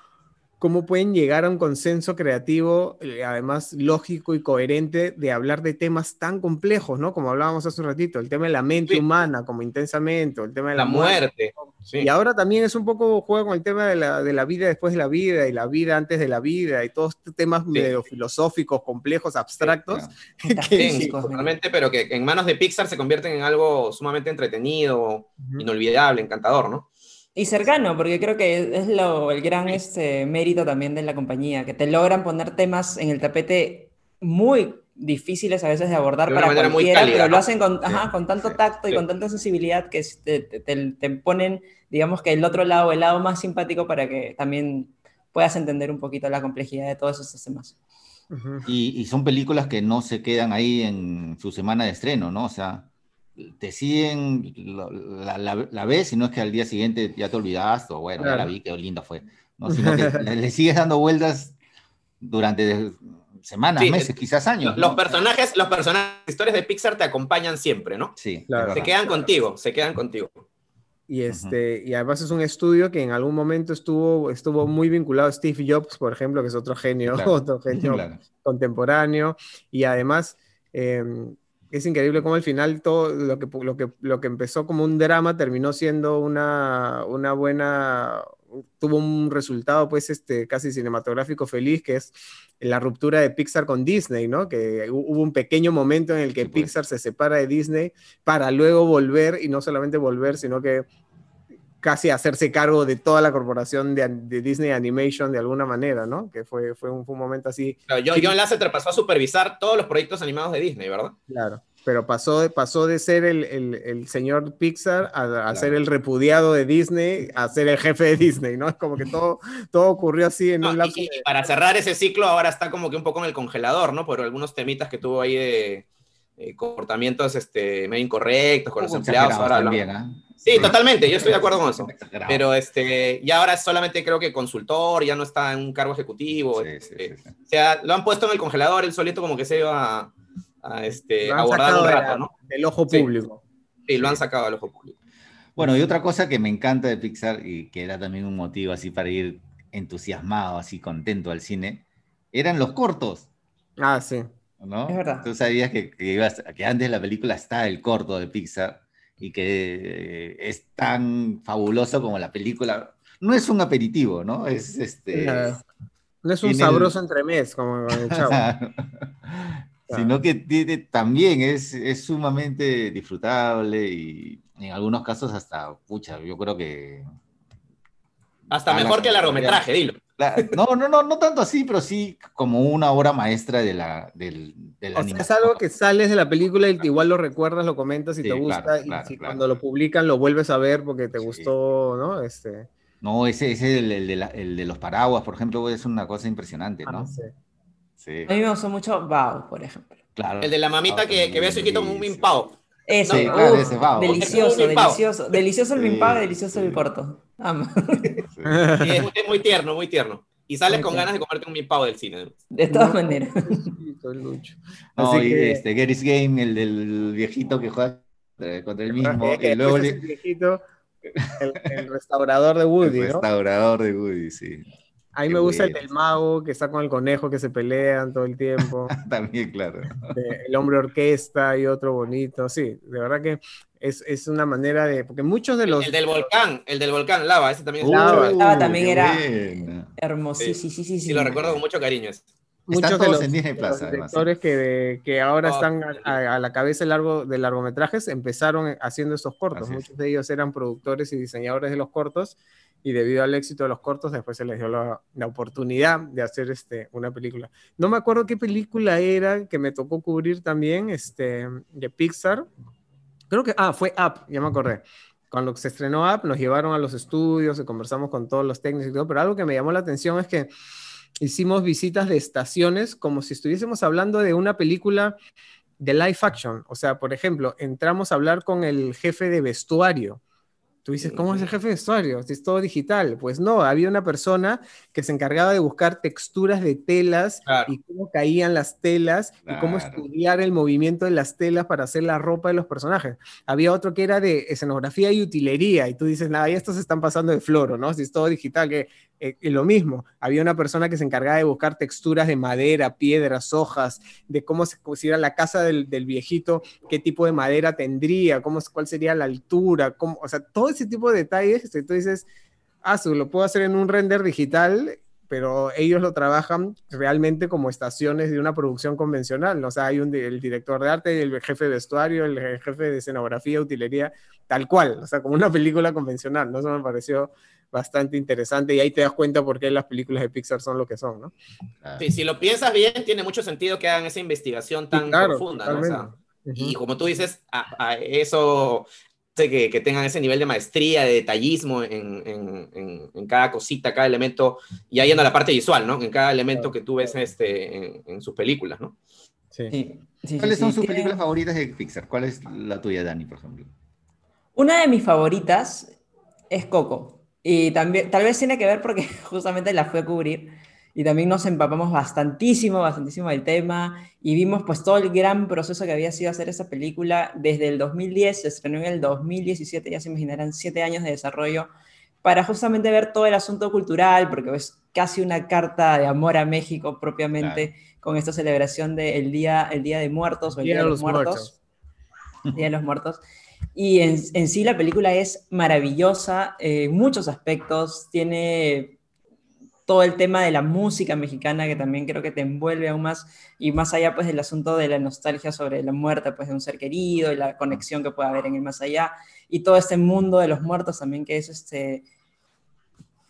cómo pueden llegar a un consenso creativo, eh, además lógico y coherente, de hablar de temas tan complejos, ¿no? Como hablábamos hace un ratito, el tema de la mente Sí. humana, como intensamente, el tema de la, La muerte. muerte. Sí. Y ahora también es un poco juega con el tema de la, de la vida después de la vida y la vida antes de la vida y todos estos temas medio filosóficos, complejos, abstractos. Claro. Metafísicos, totalmente, pero que en manos de Pixar se convierten en algo sumamente entretenido, inolvidable, encantador, ¿no? Y cercano, porque creo que es lo, el gran este, mérito también de la compañía, que te logran poner temas en el tapete muy difíciles a veces de abordar De para muy cualquiera, cálida, pero lo ¿no? hacen con, ajá, con tanto sí, tacto y sí. con tanta sensibilidad que te, te- te- ponen, digamos que el otro lado, el lado más simpático para que también puedas entender un poquito la complejidad de todos esos temas. Ujú. Y, y son películas que no se quedan ahí en su semana de estreno, ¿no? O sea, te siguen, lo- la, la, la ves y no es que al día siguiente ya te olvidaste, o bueno, ya la vi, qué linda fue, ¿no? Sino que le, le sigues dando vueltas durante semanas, Sí, meses, eh, quizás años. Los ¿no? personajes, los personajes, las historias de Pixar te acompañan siempre, ¿no? Sí, Claro. Se quedan contigo, se quedan contigo. Y, este, y además es un estudio que en algún momento estuvo, estuvo muy vinculado a Steve Jobs, por ejemplo, que es otro genio, Claro. otro genio Claro. contemporáneo. Y además eh, es increíble cómo al final todo lo que, lo, que, lo que empezó como un drama terminó siendo una, una buena, tuvo un resultado pues este, casi cinematográfico feliz, que es la ruptura de Pixar con Disney, ¿no? Que hu- hubo un pequeño momento en el que. Pixar se separa de Disney para luego volver, y no solamente volver, sino que casi hacerse cargo de toda la corporación de, Disney Animation de alguna manera, ¿no? Que fue, fue, un, fue un momento así, Claro, John, Lasseter pasó a supervisar todos los proyectos animados de Disney, ¿verdad? claro. Pero pasó de, pasó de ser el, el, el señor Pixar a, a Claro. ser el repudiado de Disney a ser el jefe de Disney, ¿no? Es como que todo, todo ocurrió así en No, un lapso y- de- y para cerrar ese ciclo, ahora está como que un poco en el congelador, ¿no? Por algunos temitas que tuvo ahí de eh, comportamientos este, medio incorrectos con los empleados. Ahora también, ¿ah? Sí, totalmente, yo estoy de acuerdo con eso. Pero este, ya ahora es solamente creo que consultor, ya no está en un cargo ejecutivo. Sí, sí, este, sí, sí. O sea, lo han puesto en el congelador, él solito como que se iba a, a, este, un de rato, ¿no? del ojo público. Sí, lo han sacado al ojo público. Bueno, y otra cosa que me encanta de Pixar y que era también un motivo así para ir entusiasmado, así contento al cine, eran los cortos, Ah, sí. ¿no? Es verdad. Tú sabías que, que, ibas- que antes de la película está el corto de Pixar y que eh, es tan fabuloso como la película. No es un aperitivo, ¿no? Es este. Claro. No es un tiene el- sabroso entremés como el chavo. Sino que tiene- también es, es sumamente disfrutable y en algunos casos hasta, pucha, yo creo que... Hasta la- mejor que el largometraje, dilo. La- no, no, no, no tanto así, pero sí como una obra maestra de la, del, de la O sea, es algo que sales de la película y igual lo recuerdas, lo comentas y Sí, te claro, gusta, y claro, si claro. cuando lo publican lo vuelves a ver porque te Sí. gustó, ¿no? Este, No, ese es el, el de la- el de los paraguas, por ejemplo, es una cosa impresionante, ¿no? ah, sí. Sí, A mí me gustó mucho Bao, por ejemplo. claro. El de la mamita que, que ve a su hijito como un mimpao. Sí, claro, ese Bao. delicioso, delicioso. Delicioso el Sí, mimpao y delicioso sí. el corto. Amo. Sí. Sí, es, muy- es muy tierno, muy tierno. Y sales con ganas de comerte un mipao del cine. De todas No. maneras. No, Así y que- este, Garry's Game, el del viejito que juega contra el mismo, y luego ese es le- el viejito, el, el restaurador de el Woody, ¿no? restaurador de Woody, sí. A mí Qué me gusta el del mago que está con el conejo que se pelean todo el tiempo. También, claro. de el hombre orquesta y otro bonito. Sí, de verdad que es, es una manera de. Porque muchos de los. El del volcán, el del volcán lava, ese también es Lava. chévere. Lava también qué era-. Hermosísimo. Sí, sí, sí, Sí, lo recuerdo con mucho cariño. ese. Muchos de los, en Disney de los además, directores que, que ahora Oh, están a, a- la cabeza largo, de largometrajes empezaron haciendo estos cortos. Así es. Muchos de ellos eran productores y diseñadores de los cortos y debido al éxito de los cortos después se les dio la, la oportunidad de hacer este, una película. No me acuerdo qué película era que me tocó cubrir también este, de Pixar. Creo que, ah, fue Up, ya me acordé. Cuando se estrenó Up, nos llevaron a los estudios y conversamos con todos los técnicos y todo, pero algo que me llamó la atención es que hicimos visitas de estaciones como si estuviésemos hablando de una película de live action. O sea, por ejemplo, entramos a hablar con el jefe de vestuario. Tú dices, ¿cómo es el jefe de vestuario? Si es todo digital. Pues no, había una persona que se encargaba de buscar texturas de telas Claro. y cómo caían las telas y cómo Claro. estudiar el movimiento de las telas para hacer la ropa de los personajes. Había otro que era de escenografía y utilería y tú dices, nada, y estos se están pasando de floro, ¿no? Si es todo digital, que eh, lo mismo. Había una persona que se encargaba de buscar texturas de madera, piedras, hojas, de cómo se pusiera la casa del, del viejito, qué tipo de madera tendría, cómo, cuál sería la altura, cómo, o sea, todo ese tipo de detalles, este, tú dices, ah, su, lo puedo hacer en un render digital, pero ellos lo trabajan realmente como estaciones de una producción convencional, ¿no? o sea, hay un, el director de arte, el jefe de vestuario, el je- jefe de escenografía, utilería, tal cual, o sea, como una película convencional, ¿no? Eso me pareció bastante interesante y ahí te das cuenta por qué las películas de Pixar son lo que son, ¿no? Sí, si lo piensas bien, tiene mucho sentido que hagan esa investigación tan Sí, claro, profunda, ¿no? O sea, totalmente. y como tú dices, a, a eso que, que tengan ese nivel de maestría, de detallismo en, en- en- en cada cosita, cada elemento, y ahí yendo a la parte visual, ¿no? En cada elemento que tú ves este, en, en sus películas, ¿no? Sí. Sí, sí, ¿Cuáles sí, son sí. sus películas favoritas de Pixar? ¿Cuál es la tuya, Dani, por ejemplo? Una de mis favoritas es Coco. Y también, tal vez tiene que ver porque justamente la fui a cubrir y también nos empapamos bastantísimo, bastantísimo del tema y vimos pues todo el gran proceso que había sido hacer esa película desde el 2010, se estrenó en el 2017, ya se imaginarán siete años de desarrollo para justamente ver todo el asunto cultural, porque es casi una carta de amor a México propiamente con esta celebración del día, el día de Muertos o el Día, de los, Muertos. Día de los Muertos. Y en, en sí la película es maravillosa en muchos aspectos. Tiene todo el tema de la música mexicana que también creo que te envuelve aún más y más allá pues del asunto de la nostalgia sobre la muerte pues de un ser querido y la conexión que puede haber en el más allá y todo este mundo de los muertos también que es este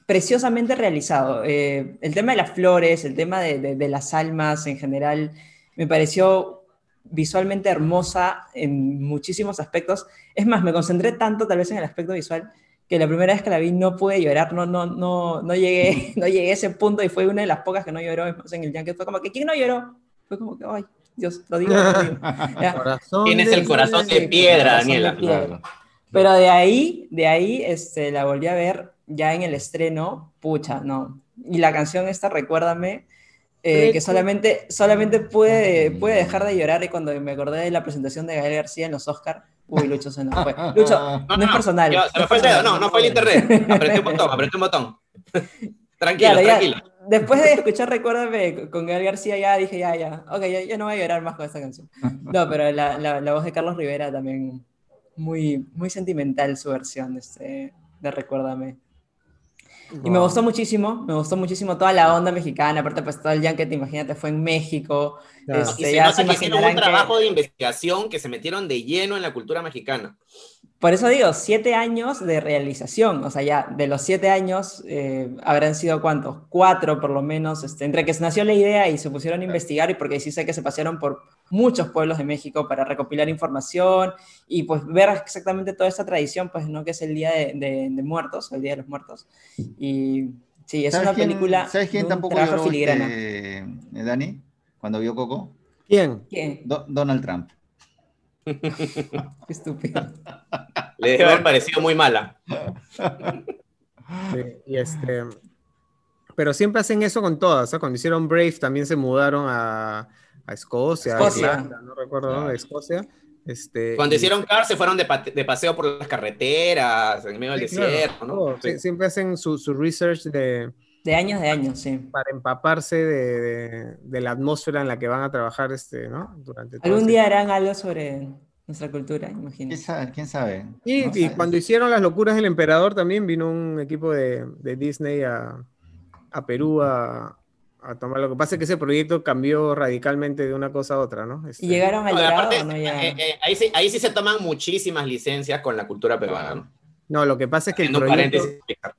preciosamente realizado. Eh, el tema de las flores, el tema de, de, de las almas en general, me pareció visualmente hermosa en muchísimos aspectos. Es más, me concentré tanto tal vez en el aspecto visual que la primera vez que la vi no pude llorar, no, no, no, no, llegué, no llegué a ese punto y fue una de las pocas que no lloró en el Yankee. Fue como que, ¿quién no lloró? Fue como que, ay, Dios, lo digo. Lo digo. Tienes de- el corazón de Sí, piedra, corazón de Daniela. piedra. Claro. Pero de ahí, de ahí, este, la volví a ver ya en el estreno, pucha, no. Y la canción esta, Recuérdame, eh, que solamente, solamente pude, pude dejar de llorar y cuando me acordé de la presentación de Gael García en los Oscar, uy, Lucho se nos fue. Lucho, no, es personal. yo- se me fue el dedo, no, no fue el internet. Apreté un botón, apreté un botón. Tranquilo, Claro, ya, tranquilo. después de escuchar Recuérdame con Gael García, ya dije, ya, ya, ok, ya, ya no voy a llorar más con esta canción. No, pero la, la, la voz de Carlos Rivera también, muy, muy sentimental su versión de, este, de Recuérdame. Y me Wow. gustó muchísimo, me gustó muchísimo toda la onda mexicana, aparte pues todo el Junket, imagínate, fue en México. Claro. este, Y se ya nota se que hicieron un imaginarán que- trabajo de investigación que se metieron de lleno en la cultura mexicana. Por eso digo, siete años de realización, o sea, ya de los siete años eh, habrán sido cuántos, cuatro por lo menos, este, entre que se nació la idea y se pusieron a investigar y porque sí sé que se pasaron por muchos pueblos de México para recopilar información y pues ver exactamente toda esta tradición, pues no que es el Día de, de- de Muertos, el Día de los Muertos. Y sí, es ¿Sabes una quién- película ¿Sabes quién de un tampoco trabajo lloró, filigrana. este, Dani, cuando vio Coco? ¿Quién? ¿Qué? Do- Donald Trump. Qué estúpido. Le debe haber parecido muy mala. Sí, y este. Pero siempre hacen eso con todas. Cuando hicieron Brave también se mudaron a, a Escocia, a Escocia. Irlanda, no recuerdo dónde, Escocia. Este, Cuando y- hicieron Cars se fueron de, de paseo por las carreteras, en medio del Sí, claro, desierto, ¿no? todo. Sí. Sie- Siempre hacen su, su research de, De años de años, sí. para empaparse de, de- de la atmósfera en la que van a trabajar este, ¿no? Durante todo Algún ese- día harán algo sobre nuestra cultura, ¿Quién imagino. sabe? ¿Quién sabe? Y, No y sé. cuando hicieron las locuras del emperador también vino un equipo de, de Disney a, a Perú a, a tomar. Lo que pasa es que ese proyecto cambió radicalmente de una cosa a otra, ¿no? Este, ¿Y llegaron al No, aparte, o no eh, eh, ahí, sí, ahí sí se toman muchísimas licencias con la cultura peruana, ¿no? No, lo que pasa es que el proyecto,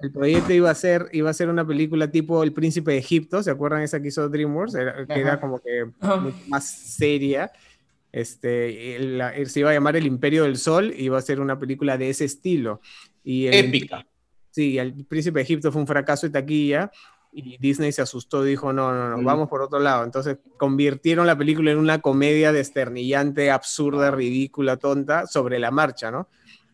el iba a ser iba a ser una película tipo El Príncipe de Egipto, ¿se acuerdan esa que hizo DreamWorks? Era- que era como que mucho más seria. Este, el- la- se iba a llamar El Imperio del Sol y iba a ser una película de ese estilo. Y el, Épica. Sí, el Príncipe de Egipto fue un fracaso de taquilla y Disney se asustó, dijo, no, no, no, Mm. vamos por otro lado. Entonces convirtieron la película en una comedia desternillante, absurda, ridícula, tonta, sobre la marcha, ¿no?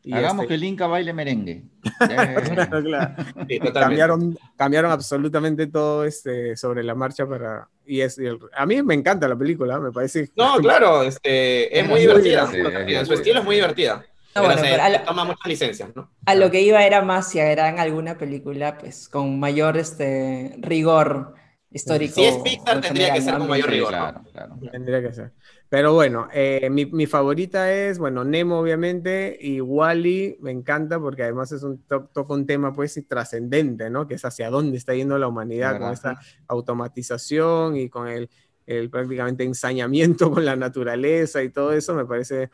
Y Hagamos este, que el Inca baile merengue. Ya, claro, claro. Sí, totalmente. cambiaron, cambiaron absolutamente todo este, sobre la marcha para... Y es, y el- a mí me encanta la película, me parece... No, claro, este, es muy Muy divertida. divertida, sí, en es su estilo es muy divertida. No, bueno, pero a toma muchas licencias, ¿no? A lo que iba era más si harán alguna película pues con mayor este rigor histórico. Si es Pixar, en tendría que ser con mayor rigor, ¿no? claro, claro. Tendría que ser. Pero bueno, eh, mi, mi favorita es, bueno, Nemo obviamente y Wally me encanta porque además es un to- toca un tema pues trascendente, ¿no? Que es hacia dónde está yendo la humanidad con esta automatización y con el, el prácticamente ensañamiento con la naturaleza y todo eso, me parece,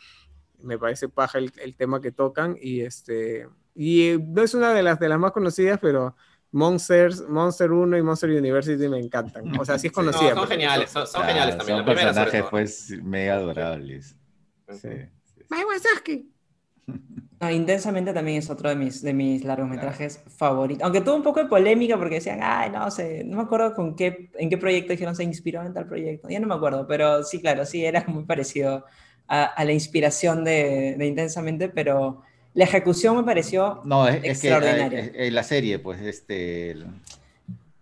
me parece paja el, el tema que tocan y este, y eh, no es una de las, de las más conocidas, pero Monsters, Monster 1 y Monster University me encantan. O sea, sí es. No, conocida. son pero- geniales, son, son Claro, geniales también. Son La personajes, pues, mega adorables. Sí. Sí, sí. Mike Wazowski. No, Intensamente también es otro de mis, de mis largometrajes favoritos. Aunque tuvo un poco de polémica porque decían, ay, no sé, no me acuerdo con qué, en qué proyecto dijeron se inspiró en tal proyecto. Ya no me acuerdo, pero sí, claro, sí, era muy parecido a, a la inspiración de, de Intensamente, pero la ejecución me pareció No, es, es que Extraordinario. eh, eh, la serie, pues, este. el-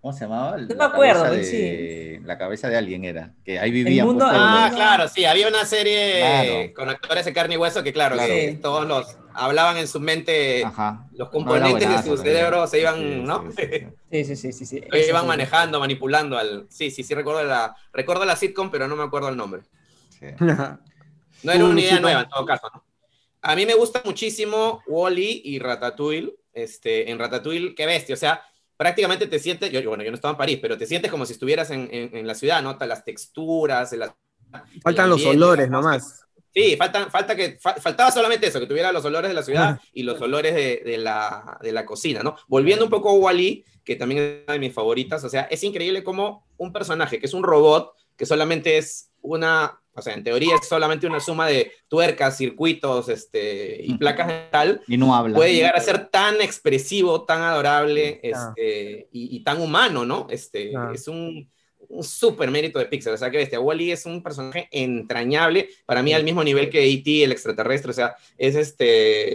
¿Cómo se llamaba? me La acuerdo, sí. La cabeza de alguien era. Que ahí vivían. mundo- pues. Ah, claro, sí, había una serie Claro. con actores de carne y hueso que, claro, Claro. que Sí. todos los hablaban en su mente, Ajá. los No, componentes de su cerebro se iban, Sí, ¿no? sí, sí, sí. Sí, sí, Eso iban sí. manejando, manipulando al. Sí, sí, sí, recuerdo la, recuerdo la sitcom, pero no me acuerdo el nombre. Sí. No era una idea nueva en todo caso, ¿no? A mí me gusta muchísimo Wally y Ratatouille. Este, en Ratatouille, qué bestia. O sea, prácticamente te sientes, yo, bueno, yo no estaba en París, pero te sientes como si estuvieras en, en- en la ciudad, ¿no? Las texturas, el, Faltan los ambiente, olores nomás. Sí, falta, falta que, fa- faltaba solamente eso, que tuviera los olores de la ciudad y los olores de, de la, de la cocina, ¿no? Volviendo un poco a Wally, que también es una de mis favoritas, o sea, es increíble como un personaje que es un robot, que solamente es una, o sea, en teoría es solamente una suma de tuercas, circuitos este, y placas de metal, Y no habla. puede llegar a ser tan expresivo, tan adorable Ah. este, y, y tan humano, ¿no? Este, Ah. Es un, un súper mérito de Pixar. O sea, que bestia. Wally es un personaje entrañable, para mí al mismo nivel que E.T., el extraterrestre. O sea, es este,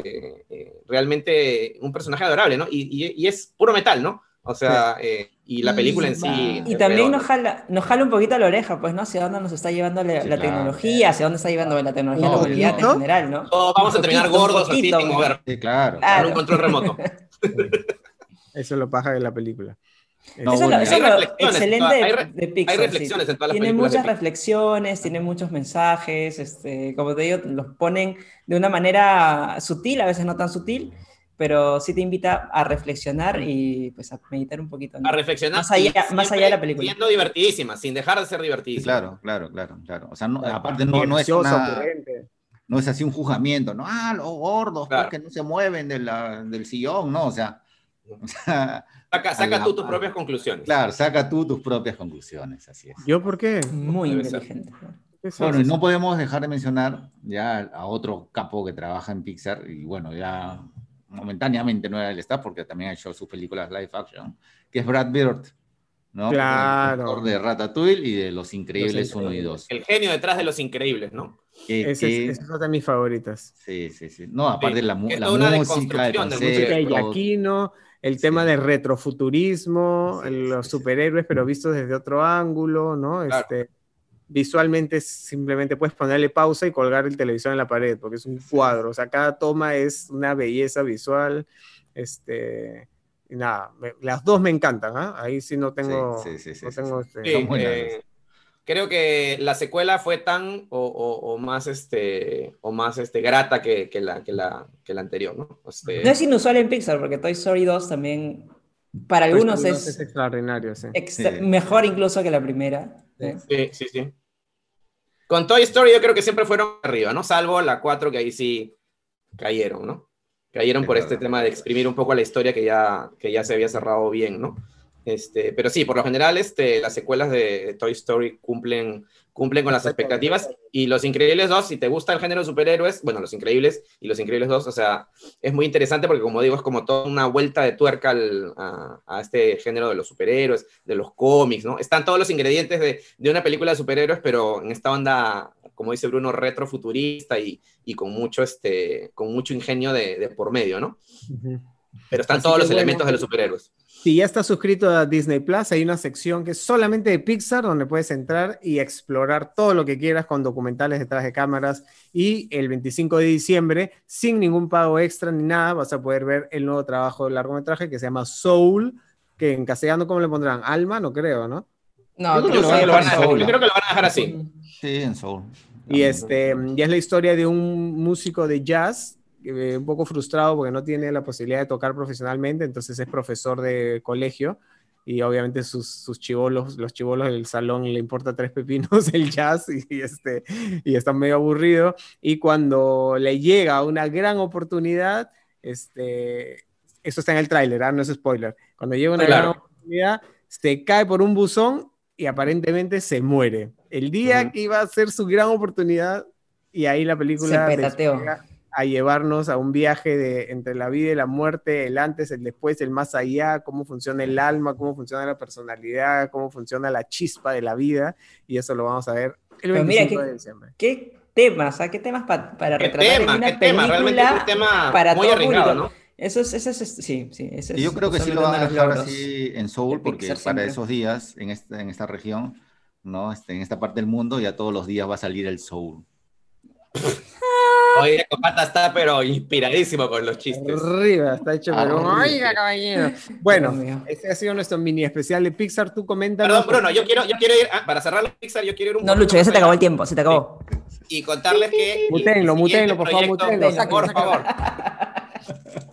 eh, realmente un personaje adorable, ¿no? Y, y- y es puro metal, ¿no? O sea, eh, y la película en sí. Y también nos jala, nos jala un poquito a la oreja, pues, ¿no? Hacia dónde nos está llevando la, Sí, la claro. tecnología, hacia dónde está llevando la tecnología, Un la movilidad en poquito. general, ¿no? Todos vamos a Un terminar poquito, gordos así poquito, sin como- mover, Sí, claro. Con un control remoto. Eso es lo paja de la película. No, eso es bueno, lo, eso lo excelente hay de, re- de Pixar. Hay sí. reflexiones en todas las Tiene muchas reflexiones, tiene muchos mensajes, este, como te digo, los ponen de una manera sutil, a veces no tan sutil, pero sí te invita a reflexionar y pues a meditar un poquito. ¿no? a reflexionar. Más allá- más allá de la película. Siendo divertidísima, sin dejar de ser divertidísima. claro, claro, claro, claro. O sea, no- aparte no, no es una, no es así un juzgamiento, ¿no? Ah, los gordos, Claro. que no se mueven de la- del sillón, ¿no? O sea, o sea, Saca, saca la tú tus propias conclusiones. claro, saca tú tus propias conclusiones, así es. ¿Yo por qué? Muy inteligente. ¿no? ¿Qué es Bueno, y no podemos dejar de mencionar ya a otro capo que trabaja en Pixar, y bueno, ya momentáneamente no era el staff, porque también ha hecho sus películas live action, que es Brad Bird, ¿no? Claro. El de Ratatouille y de Los Increíbles Los 1 y Increíbles. 2. El genio detrás de los increíbles, ¿no? Que- Ese que- es, esa es otra de mis favoritas. Sí, sí, sí. No, aparte Sí, la, la una música, el del concepto, el tema de retrofuturismo, Sí, los sí, sí. superhéroes, pero vistos desde otro ángulo, ¿no? Claro. Este, visualmente simplemente puedes ponerle pausa y colgar el televisor en la pared, porque es un cuadro, o sea, cada toma es una belleza visual, este, y nada, me- las dos me encantan, ¿ah? Ahí sí no tengo, Sí, sí, sí, no tengo, sí. este, eh, creo que la secuela fue tan o, o- o más este o más este grata que, que la, que, la, que la anterior, ¿no? Este, No es inusual en Pixar, porque Toy Story 2 también, para Toy algunos Story 2 es, extraordinario, sí. extra- Sí. mejor incluso que la primera. Sí, sí, sí. Con Toy Story yo creo que siempre fueron arriba, ¿no? Salvo la 4 que ahí sí cayeron, ¿no? Cayeron por este tema de exprimir un poco la historia que ya, que ya se había cerrado bien, ¿no? Este, pero sí, por lo general este, las secuelas de Toy Story cumplen, cumplen con las expectativas y Los Increíbles 2, si te gusta el género de superhéroes, bueno, Los Increíbles y Los Increíbles 2, o sea, es muy interesante porque como digo, es como toda una vuelta de tuerca al- a, a este género de los superhéroes, de los cómics, ¿no? Están todos los ingredientes de, de una película de superhéroes, pero en esta onda, como dice Bruno, retrofuturista y, y con, mucho, este, con mucho ingenio de, de por medio, ¿no? Ujú. Pero están Así todos los bueno. elementos de los superhéroes. Si ya estás suscrito a Disney Plus, hay una sección que es solamente de Pixar, donde puedes entrar y explorar todo lo que quieras con documentales detrás de cámaras. Y el 25 de diciembre, sin ningún pago extra ni nada, vas a poder ver el nuevo trabajo de largometraje que se llama Soul, que en castellano, ¿cómo le pondrán? Alma, no creo, ¿no? No, Yo creo que que lo van a dejar yo en creo que lo van a dejar así. Sí, en Soul. Y este, ya es la historia de un músico de jazz, eh, un poco frustrado porque no tiene la posibilidad de tocar profesionalmente, entonces es profesor de colegio y obviamente sus, sus chivolos, los chivolos del salón le importa tres pepinos el jazz y, y este, y está medio aburrido. Y cuando le llega una gran oportunidad, este, eso está en el tráiler, ¿ah? no es spoiler, cuando llega una Claro. gran oportunidad, se cae por un buzón y aparentemente se muere. El día que iba a ser su gran oportunidad y ahí la película Se a llevarnos a un viaje de entre la vida y la muerte, el antes, el después, el más allá, cómo funciona el alma, cómo funciona la personalidad, cómo funciona la chispa de la vida y eso lo vamos a ver el Pero mira 25 que- de diciembre. ¿Qué temas? ¿ah? ¿Qué temas pa- para ¿Qué retratar en tema? una ¿Qué tema? Realmente es un tema para muy arriesgado? ¿no? Eso es, eso es, sí, sí. ese Y es yo creo que sí lo van a dejar así en Soul, de porque Pixar para siempre. esos días, en esta, en esta región, ¿no? Este, en esta parte del mundo, ya todos los días va a salir el Soul. Hoy Copata está pero inspiradísimo con los chistes. Arriba, está hecho, pero oiga, caballero. Bueno, ese ha sido nuestro mini especial de Pixar. Tú comentas. Perdón, Bruno, yo quiero, yo quiero ir, ah, para cerrar los Pixar, yo quiero ir un No, Lucho, ya se te acabó el tiempo, se te acabó. Y contarles que... Mutenlo, mutenlo, por favor, mutenlo, Por favor.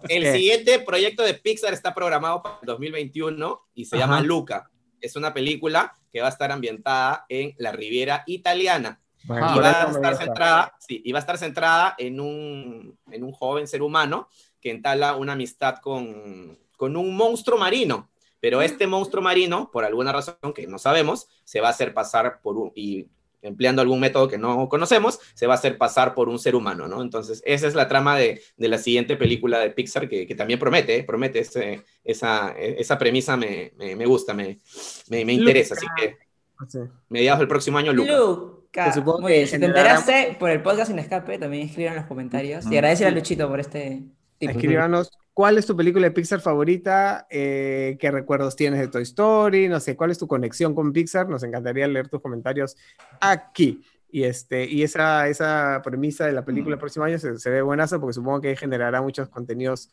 El ¿Qué? siguiente proyecto de Pixar está programado para el 2021 y se Ajá. llama Luca. Es una película que va a estar ambientada en la Riviera Italiana. Bueno, y por va eso a estar centrada, sí, y va a estar centrada en un, en un joven ser humano que entabla una amistad con, con un monstruo marino. Pero este monstruo marino, por alguna razón que no sabemos, se va a hacer pasar por un, y empleando algún método que no conocemos, se va a hacer pasar por un ser humano, ¿no? Entonces, esa es la trama de, de la siguiente película de Pixar, que, que también promete, ¿eh? promete ese- esa, esa premisa, me, me, me gusta, me, me, me interesa, así que Sí. mediados del próximo año, Luca. Luca. Que supongo que si te enteraste por el podcast Sin Escape, también escriban en los comentarios. Y agradecer a Luchito por este tip. Escríbanos cuál es tu película de Pixar favorita, eh, qué recuerdos tienes de Toy Story, no sé, cuál es tu conexión con Pixar. Nos encantaría leer tus comentarios aquí. Y, este, y esa, esa premisa de la película el próximo año se, se ve buenazo porque supongo que generará muchos contenidos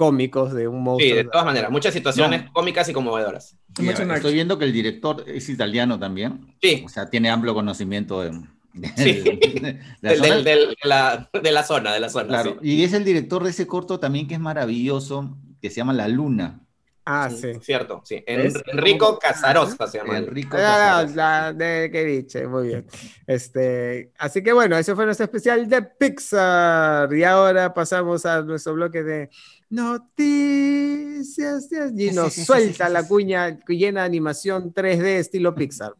cómicos de un monstruo. Sí, de todas maneras, muchas situaciones cómicas y conmovedoras. Y, Mucho merch. estoy viendo que el director es italiano también. Sí, O sea, tiene amplio conocimiento de, de- Sí. de la del- zona. del- del- de, la, de la zona, de la zona. Claro, sí. y es el director de ese corto también que es maravilloso, que se llama La Luna. Ah, Sí, sí. Cierto, sí. Enrico Casarosa se llama. Enrico Ah, la de que diche, muy bien. Este, así que bueno, ese fue nuestro especial de Pixar. Y ahora pasamos a nuestro bloque de noticias. Y nos suelta la cuña llena de animación 3D estilo Pixar.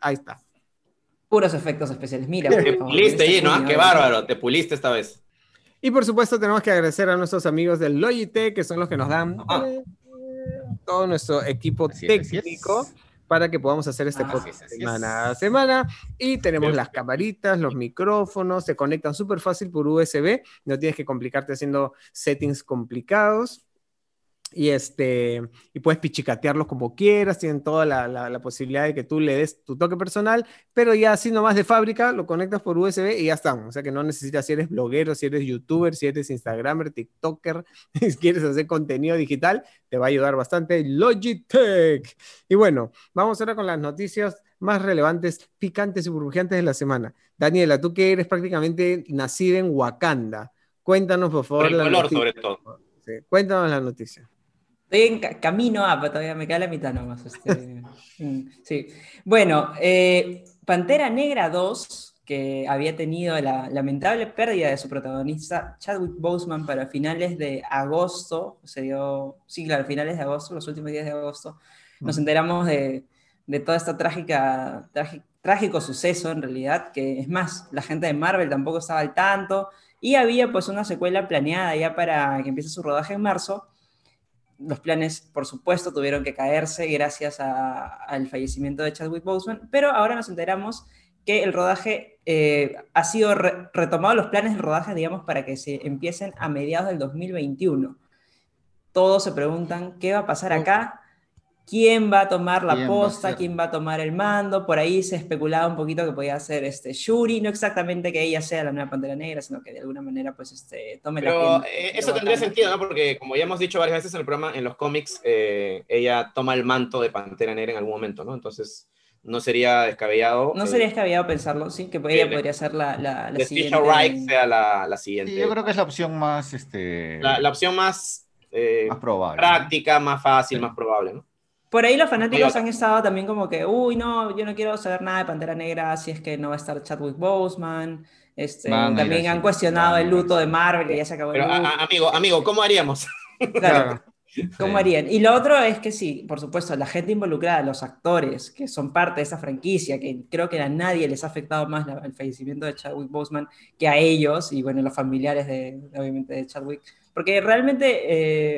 Ahí está. Puros efectos especiales. Mira, Te por favor, puliste, este Gino, ¿ah? puño, Qué bárbaro, te puliste esta vez. Y por supuesto tenemos que agradecer a nuestros amigos del Logitech, que son los que nos dan Ah. eh, todo nuestro equipo Así es, así es. técnico para que podamos hacer este Así podcast es, así es. semana a semana. Y tenemos Bien. las camaritas, los micrófonos, se conectan súper fácil por USB, no tienes que complicarte haciendo settings complicados. Y, este, y puedes pichicatearlos como quieras, tienen toda la, la- la posibilidad de que tú le des tu toque personal, pero ya así nomás de fábrica lo conectas por USB y ya están. O sea que no necesitas si eres bloguero, si eres youtuber, si eres instagramer, tiktoker, si quieres hacer contenido digital, te va a ayudar bastante Logitech. Y bueno, vamos ahora con las noticias más relevantes, picantes y burbujeantes de la semana. Daniela, tú que eres prácticamente nacida en Wakanda, cuéntanos por favor Por el color, sobre todo. Sí, cuéntanos la noticia. Estoy en ca- camino a, pero todavía me queda la mitad nomás. este, mm, sí. Bueno, eh, Pantera Negra 2, que había tenido la lamentable pérdida de su protagonista Chadwick Boseman para finales de agosto, se dio, sí, claro, finales de agosto, los últimos días de agosto, nos enteramos de, de toda esta trágica, trági- trágico suceso en realidad, que es más, la gente de Marvel tampoco estaba al tanto, y había pues una secuela planeada ya para que empiece su rodaje en marzo, los planes, por supuesto, tuvieron que caerse gracias a- al fallecimiento de Chadwick Boseman, pero ahora nos enteramos que el rodaje eh, ha sido re- retomado, los planes del rodaje, digamos, para que se empiecen a mediados del 2021. Todos se preguntan qué va a pasar acá, quién va a tomar la ¿Quién va a posta, quién va a tomar el mando. Por ahí se especulaba un poquito que podía ser este, Shuri, no exactamente que ella sea la nueva Pantera Negra, sino que de alguna manera pues este, tome la Pero piel eh, eso tendría sentido, ¿no? Porque como ya hemos dicho varias veces en el programa, en los cómics, eh, ella toma el manto de Pantera Negra en algún momento, ¿no? Entonces, no sería descabellado. No eh, sería descabellado pensarlo, sí, que ella podría ser la, la, la que siguiente. Wright sea la, la siguiente. Sí, yo creo que es la opción más, este, la, la opción más, eh, más probable. práctica, más fácil, Sí. más probable, ¿no? Por ahí los fanáticos han estado también como que, uy, no, yo no quiero saber nada de Pantera Negra si es que no va a estar Chadwick Boseman. Este, también han cuestionado el luto de Marvel, que ya se acabó el Pero, a- luto. a- amigo, amigo, ¿cómo haríamos? Claro, ¿Cómo Sí. harían? Y lo otro es que sí, por supuesto, la gente involucrada, los actores que son parte de esa franquicia, que creo que a nadie les ha afectado más la- el fallecimiento de Chadwick Boseman que a ellos y bueno, los familiares de, de, obviamente de Chadwick. Porque realmente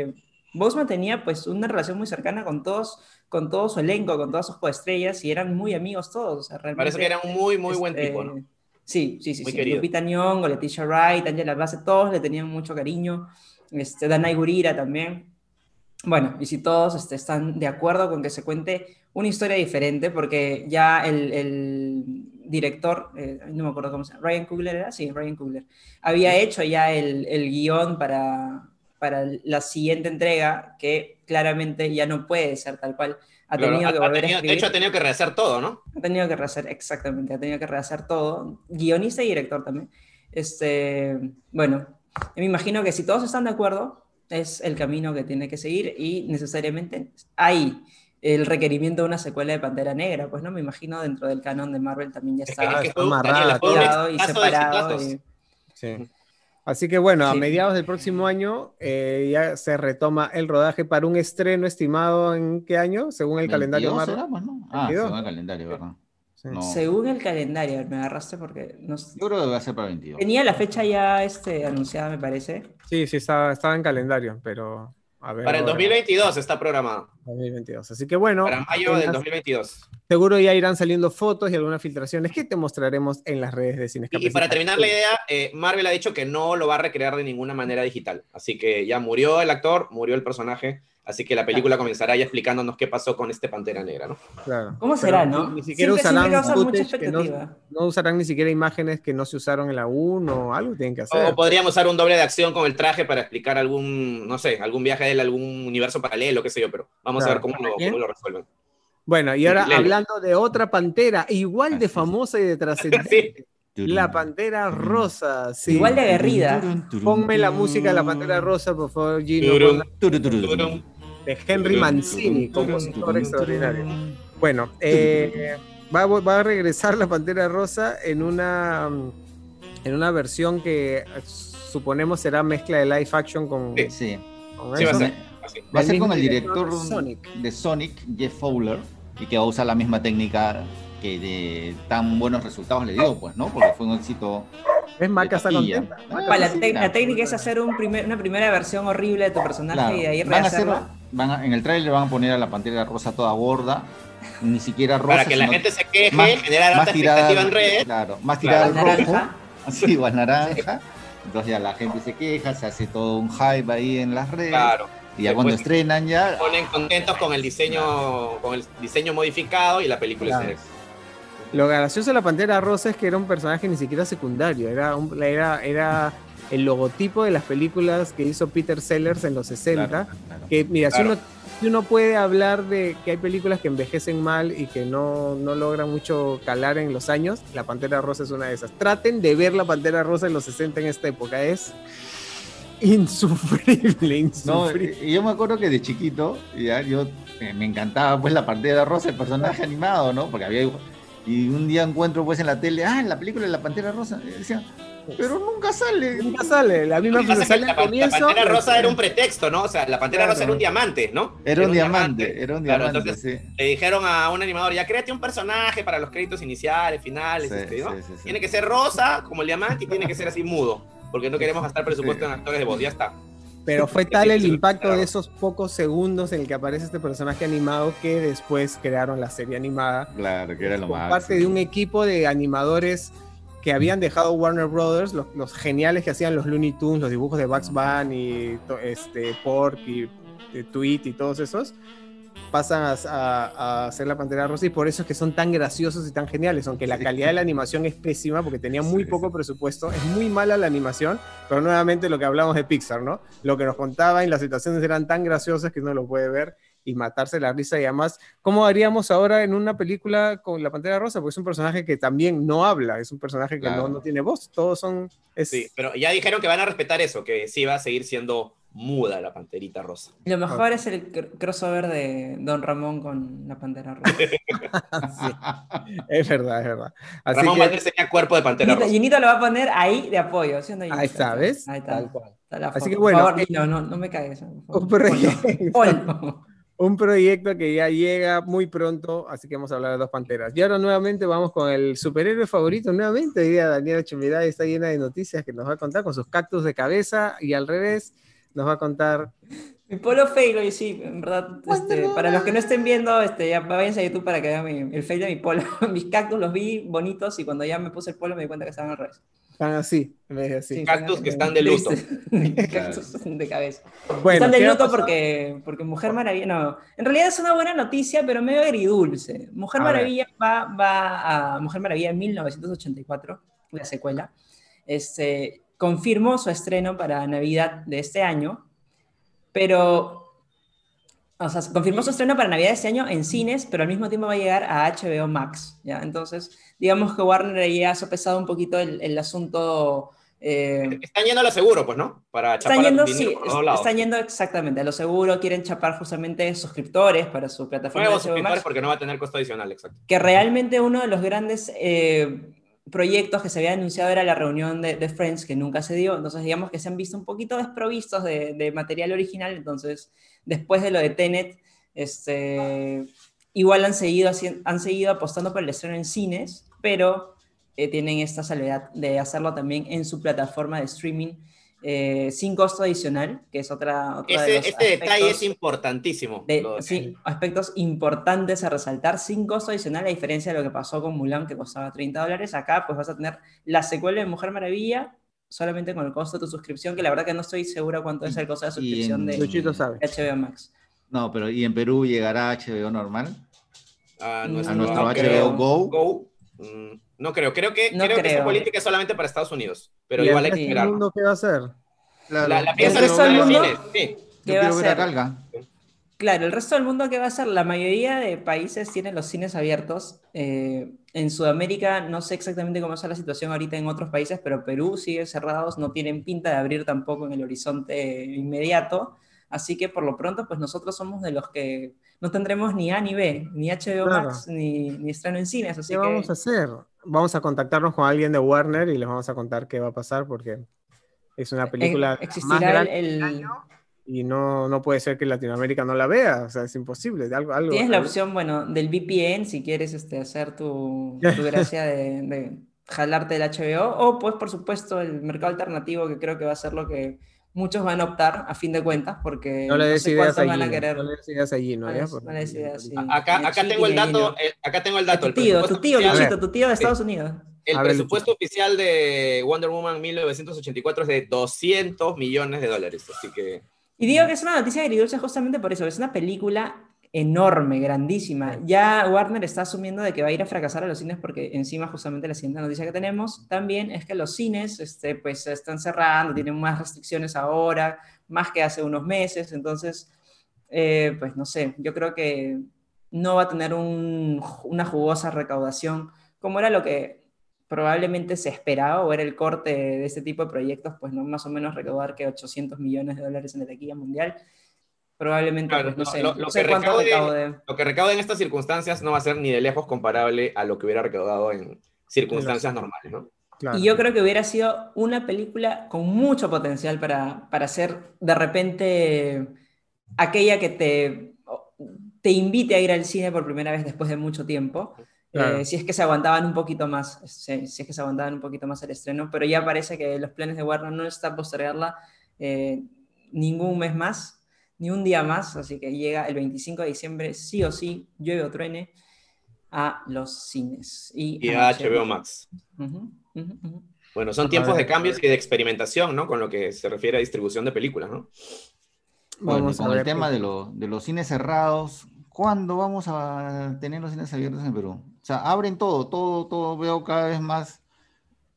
eh, Boseman tenía pues una relación muy cercana con todos, con todo su elenco, con todas sus coestrellas y eran muy amigos todos. O sea, realmente, Parece que era un muy, muy buen este, tipo, ¿no? Sí, sí, sí. Muy sí. querido. Lupita Nyong'o, Leticia Wright, Angela Bassett, todos le tenían mucho cariño. Este, Danai Gurira también. Bueno, y si todos este, están de acuerdo con que se cuente una historia diferente, porque ya el, el director, eh, no me acuerdo cómo se llama, Ryan Coogler era, sí, Ryan Coogler, había hecho ya el, el guion para, para la siguiente entrega, que claramente ya no puede ser tal cual. Ha Claro, tenido ha- que ha volver a tenido- escribir. de hecho, ha tenido que rehacer todo, ¿no? Ha tenido que rehacer, exactamente, ha tenido que rehacer todo, guionista y director también. Este, bueno, me imagino que si todos están de acuerdo, es el camino que tiene que seguir y necesariamente hay el requerimiento de una secuela de Pantera Negra, pues no me imagino dentro del canon de Marvel también ya Es está que, es que un tirado y separado. y- Sí. Así que bueno, a mediados del próximo año eh, ya se retoma el rodaje para un estreno estimado en qué año, según el calendario 22 Marvel. era, pues, ¿no? Ah, 22. según el calendario, ¿verdad? Sí. No. Según el calendario, me agarraste porque no sé. Yo creo que va a ser para 22. tenía la fecha ya este, anunciada, me parece. Sí, sí, estaba, estaba en calendario, pero a ver. Para el ahora, 2022 está programado. 2022. Así que bueno, Para mayo del apenas- 2022. seguro ya irán saliendo fotos y algunas filtraciones que te mostraremos en las redes de Cines Y, y para terminar la idea, eh, Marvel ha dicho que no lo va a recrear de ninguna manera digital. Así que ya murió el actor, murió el personaje. Así que la película comenzará ya explicándonos qué pasó con este Pantera Negra, ¿no? Claro. ¿Cómo será, no? Ni siquiera Siempre- siempre usarán footage que no, usarán ni siquiera imágenes que no se usaron en la 1 o algo tienen que hacer. O podríamos usar un doble de acción con el traje para explicar algún, no sé, algún viaje de él, algún universo paralelo, qué sé yo, pero vamos Claro. a ver cómo lo, ¿Quién? cómo lo resuelven. Bueno, y ahora hablando de otra pantera, igual de famosa y de trascendente, Sí. la pantera rosa. Sí. Igual de aguerrida. Ponme la música de la pantera rosa, por favor, Gino, Turum, ponla, turum. De Henry Mancini, compositor extraordinario. Bueno, eh, va, a- va a regresar la pantera rosa en una, mm, en una versión que suponemos será mezcla de live action con, Sí. Sí. con Sí, va a ser. así. Va a El ser con el director director de Sonic. de Sonic, Jeff Fowler, y que va a usar la misma técnica que de tan buenos resultados le dio, pues, ¿no? Porque fue un éxito Es Maca está contenta. Ah, la, técnica es hacer un primer- una primera versión horrible de tu personaje Claro, y de ahí van a hacer- rehacerla. Van a- en el tráiler van a poner a la pantera rosa toda gorda, ni siquiera rosa. Para que la gente se queje, más- generar más alta tirada, expectativa en redes. claro, más tirada Claro. al rojo, Naranja. así igual naranja. Entonces ya la gente se queja, se hace todo un hype ahí en las redes. Claro. Y ya cuando estrenan ya. Ponen contentos con el diseño, con el diseño modificado y la película Claro. es Lo gracioso de la Pantera Rosa es que era un personaje ni siquiera secundario, era, un- era, era el logotipo de las películas que hizo Peter Sellers en los 60. Claro, claro. Que mira, si, uno, si uno puede hablar de que hay películas que envejecen mal y que no, no logran mucho calar en los años, la Pantera Rosa es una de esas. Traten de ver la Pantera Rosa en los 60 en esta época, es insufrible, No, insufrible. y yo me acuerdo que de chiquito, ya, yo eh, me encantaba pues la Pantera Rosa, el personaje animado, ¿no? Porque había y un día encuentro pues en la tele, ah, la película de la Pantera Rosa, y decía, pero nunca sale. Nunca sale, la misma que que la, la pantera rosa era un pretexto, ¿no? O sea, la pantera Claro. rosa era un diamante, ¿no? Era un diamante, era un Claro, diamante, entonces, sí. Le dijeron a un animador, ya créate un personaje para los créditos iniciales, finales, Sí, este, ¿no? sí, sí, sí. Tiene que ser rosa, como el diamante, y tiene que ser así mudo, porque no queremos gastar presupuesto Sí. en actores de voz, ya está. Pero fue tal el impacto claro. de esos pocos segundos en el que aparece este personaje animado que después crearon la serie animada Claro, que era lo más. parte de un equipo de animadores que habían dejado Warner Brothers, los, los geniales que hacían los Looney Tunes, los dibujos de Bugs Bunny, este, Pork y eh, Tweet y todos esos, pasan a, a- a hacer la Pantera Rosa y por eso es que son tan graciosos y tan geniales, aunque la Sí. calidad de la animación es pésima porque tenía muy Sí, poco sí. presupuesto, es muy mala la animación, pero nuevamente lo que hablamos de Pixar, ¿no? Lo que nos contaban y las situaciones eran tan graciosas que uno lo puede ver y matarse la risa y además, ¿cómo haríamos ahora en una película con la Pantera Rosa? Porque es un personaje que también no habla, es un personaje que Claro. no, no tiene voz, todos son... Es, Sí, pero ya dijeron que van a respetar eso, que sí va a seguir siendo muda la panterita rosa. Lo mejor es el cr- crossover de Don Ramón con la Pantera Rosa. sí, es verdad, es verdad. Así Ramón que- Valdés tenía cuerpo de pantera rosa. Lo va a poner ahí de apoyo. ¿sí no, Ahí ¿ves? Ahí está. Tal cual. Así que Por bueno, favor, eh, Gino, no, no me caes. por favor. Proyecto. Un proyecto que ya llega muy pronto, así que vamos a hablar de dos panteras. Y ahora nuevamente vamos con el superhéroe favorito, nuevamente, diría Daniela Chumbiray, está llena de noticias que nos va a contar con sus cactus de cabeza y al revés nos va a contar... Mi polo fail hoy sí, en verdad. Este, para los que no estén viendo, este, ya váyanse a YouTube para que vean mi- el fail de mi polo. Mis cactus los vi bonitos y cuando ya me puse el polo me di cuenta que estaban al revés. Están así, en vez de así. Sí, Cactus que están de luto. Cactus de cabeza. Bueno, están de ¿qué va a luto porque, porque Mujer Maravilla, no, en realidad es una buena noticia, pero medio agridulce. Mujer A. Maravilla va, va a Mujer Maravilla en 1984, la secuela. Este, confirmó su estreno para Navidad de este año, pero, o sea, confirmó su estreno para Navidad de este año en cines, pero al mismo tiempo va a llegar a HBO Max, ¿ya? Entonces, digamos que Warner ya ha sopesado un poquito el, el asunto... eh, Están yendo a lo seguro, pues, ¿no? Para chapar están yendo, sí, por es- todos lados. están yendo exactamente a lo seguro, quieren chapar justamente suscriptores para su plataforma Nuevos de HBO suscriptores Max, porque no va a tener costo adicional, exacto. que realmente uno de los grandes eh, proyectos que se había anunciado era la reunión de, de Friends, que nunca se dio, entonces digamos que se han visto un poquito desprovistos de, de material original, entonces después de lo de Tenet, este, igual han seguido, han seguido apostando por el estreno en cines, pero eh, tienen esta salvedad de hacerlo también en su plataforma de streaming eh, sin costo adicional, que es otra, otra de Ese, los este detalle es importantísimo. de- de- sí, aspectos importantes a resaltar sin costo adicional, a diferencia de lo que pasó con Mulan, que costaba 30 dólares. Acá pues vas a tener la secuela de Mujer Maravilla solamente con el costo de tu suscripción, que la verdad que no estoy segura cuánto es el costo de Y suscripción en- de. HBO Max. No, pero ¿y en Perú llegará HBO normal? a nuestro, ¿A nuestro No HBO creo. Go? Go. Mm, No creo, creo que, No creo que esa creo. política es solamente para Estados Unidos, pero ¿Y igual el hay que esperar. mundo qué va a hacer? Claro. La, la ¿El resto del ver- mundo? cines, sí. ¿Qué Yo quiero ver a? Calga. Claro, el resto del mundo, ¿qué va a hacer? La mayoría de países tienen los cines abiertos. Eh, en Sudamérica no sé exactamente cómo está la situación ahorita en otros países, pero Perú sigue cerrados, no tienen pinta de abrir tampoco en el horizonte inmediato. Así que por lo pronto, pues nosotros somos de los que no tendremos ni A ni B, ni HBO Claro. Max, ni, ni estreno en cines. Así ¿Qué que vamos a hacer? Vamos a contactarnos con alguien de Warner y les vamos a contar qué va a pasar porque es una película eh, más existirá grande el, el- año y no, no puede ser que Latinoamérica no la vea, o sea, es imposible. Algo, algo, Tienes la algo- opción, bueno, del VPN si quieres este, hacer tu, tu gracia de, de jalarte el HBO, o pues por supuesto el mercado alternativo, que creo que va a ser lo que muchos van a optar a fin de cuentas, porque No le des sé ideas allí. van a querer. No le des ideas allí, ¿no? No ¿Ya? no des ideas, sí. Acá, acá tengo el dato, eh, acá tengo el dato. tu tío, tu presupuesto tío, Luchito, tu tío de Estados Unidos. El A ver, presupuesto oficial de Wonder Woman 1984 es de 200 millones de dólares, así que Y digo que es una noticia agridulce justamente por eso, es una película enorme, grandísima. Ya Warner está asumiendo de que va a ir a fracasar a los cines porque encima justamente la siguiente noticia que tenemos también es que los cines este, pues se están cerrando, tienen más restricciones ahora, más que hace unos meses, entonces, eh, pues no sé, yo creo que no va a tener un- una jugosa recaudación como era lo que probablemente se esperaba o era el corte de este tipo de proyectos, pues no más o menos recaudar que 800 millones de dólares en la taquilla mundial. Probablemente, Claro, pues, no no, sé, lo- no lo sé que recaude- recaude. lo que recauda en estas circunstancias no va a ser ni de lejos comparable a lo que hubiera recaudado en circunstancias normales, ¿no? Claro. Y yo creo que hubiera sido una película con mucho potencial para, para ser de repente aquella que te, te invite a ir al cine por primera vez después de mucho tiempo. Claro. Eh, si es que se aguantaban un poquito más, si, si es que se aguantaban un poquito más el estreno, pero ya parece que los planes de Warner no está postergarla eh, ningún mes más, ni un día más, así que llega el 25 de diciembre, sí o sí, llueve o truene, a los cines. Y, Y a HBO Max. Bueno, son tiempos de cambios y de experimentación, ¿no? Con lo que se refiere a distribución de películas, ¿no? Bueno, Vamos con el tema de, lo- de los cines cerrados, ¿cuándo vamos a tener los cines abiertos en Perú? O sea, abren todo, todo, todo, veo cada vez más,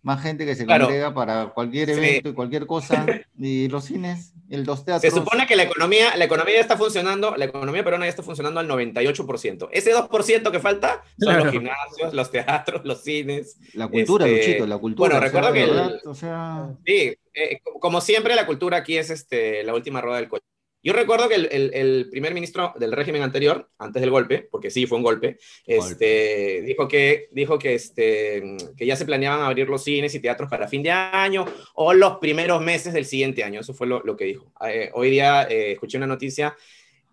más gente que se Claro. congrega para cualquier Sí. evento y cualquier cosa, y los cines, el, Se teatros. supone que la economía, la economía ya está funcionando, la economía peruana ya está funcionando al 98%. Ese 2% que falta son Claro. los gimnasios, los teatros, los cines. La cultura, Este, Luchito, la cultura. bueno, sea, recuerdo que el- verdad, o sea, Sí, eh, co- como siempre la cultura aquí es este, la última rueda del coche. Yo recuerdo que el, el- el primer ministro del régimen anterior, antes del golpe, porque sí fue un golpe, este, dijo, que, dijo que, este, que ya se planeaban abrir los cines y teatros para fin de año o los primeros meses del siguiente año. Eso fue lo, lo que dijo. Eh, hoy día eh, escuché una noticia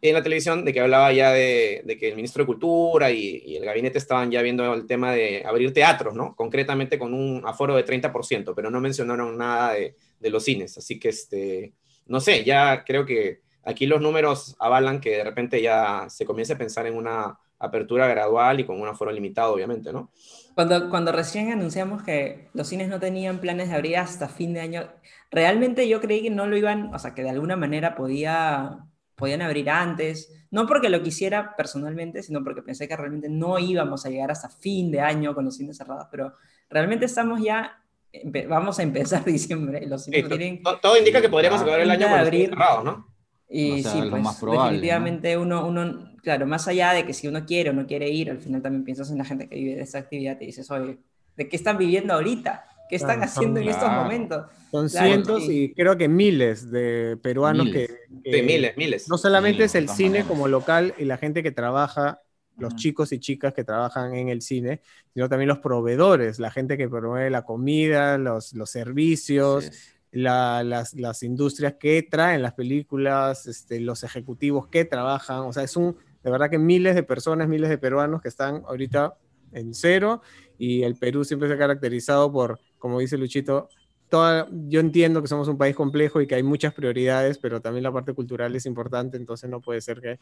en la televisión de que hablaba ya de, de que el ministro de Cultura y, y el gabinete estaban ya viendo el tema de abrir teatros, ¿no? Concretamente con un aforo de 30%, pero no mencionaron nada de, de los cines. Así que, este, no sé, ya creo que aquí los números avalan que de repente ya se comience a pensar en una apertura gradual y con un aforo limitado, obviamente, ¿no? Cuando, cuando recién anunciamos que los cines no tenían planes de abrir hasta fin de año, realmente yo creí que no lo iban, o sea, que de alguna manera podía, podían abrir antes, no porque lo quisiera personalmente, sino porque pensé que realmente no íbamos a llegar hasta fin de año con los cines cerrados, pero realmente estamos ya, vamos a empezar diciembre, los Sí, tienen... to- todo indica que podríamos acabar el año con los cines abrir. cerrados, ¿no? Y O sea, sí, pues más probable, ¿no? definitivamente uno, uno, claro, más allá de que si uno quiere o no quiere ir, al final también piensas en la gente que vive de esta actividad y dices, oye, ¿de qué están viviendo ahorita? ¿Qué están Claro, haciendo en estos claro. momentos? Son Claro, cientos sí. y creo que miles de peruanos Miles. que, Sí, que miles, miles. no solamente Miles, es el cine maneras. como local y la gente que trabaja, los chicos y chicas que trabajan en el cine, sino también los proveedores, la gente que promueve la comida, los, los servicios, sí, sí. La- las, las industrias que traen las películas, este, los ejecutivos que trabajan, o sea, es un, de verdad que miles de personas, miles de peruanos que están ahorita en cero y el Perú siempre se ha caracterizado por, como dice Luchito, toda, yo entiendo que somos un país complejo y que hay muchas prioridades, pero también la parte cultural es importante, entonces no puede ser que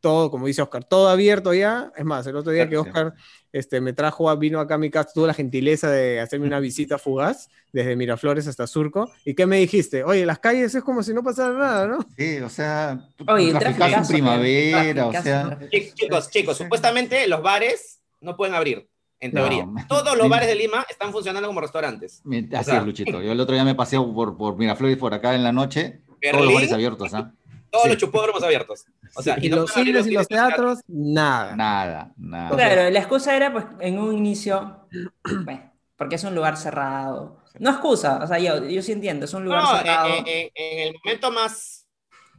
todo, como dice Oscar, todo abierto ya. Es más, el otro día que. Oscar este, me trajo, a- vino acá a mi casa, tuvo la gentileza de hacerme una visita fugaz desde Miraflores hasta Surco. ¿Y qué me dijiste? Oye, las calles es como si no pasara nada, ¿no? Sí, o sea, Oye, el traficazo en traficazo, primavera, o traficazo, sea, traficazo. Chi- Chicos, chicos, supuestamente los bares no pueden abrir, en No, teoría. man. Todos los Sí. bares de Lima están funcionando como restaurantes. me- O así sea, es, Luchito. Yo el otro día me pasé por, por Miraflores por acá en la noche, todos los Berlín, bares abiertos, ¿ah? todos Sí. los chupódromos abiertos. O sea, y no los cines y los teatros, nada. Nada, nada. Claro, la excusa era, pues, en un inicio, pues, porque es un lugar cerrado. No excusa, o sea, yo, yo sí entiendo, es un lugar No, cerrado. en, en- en el momento más,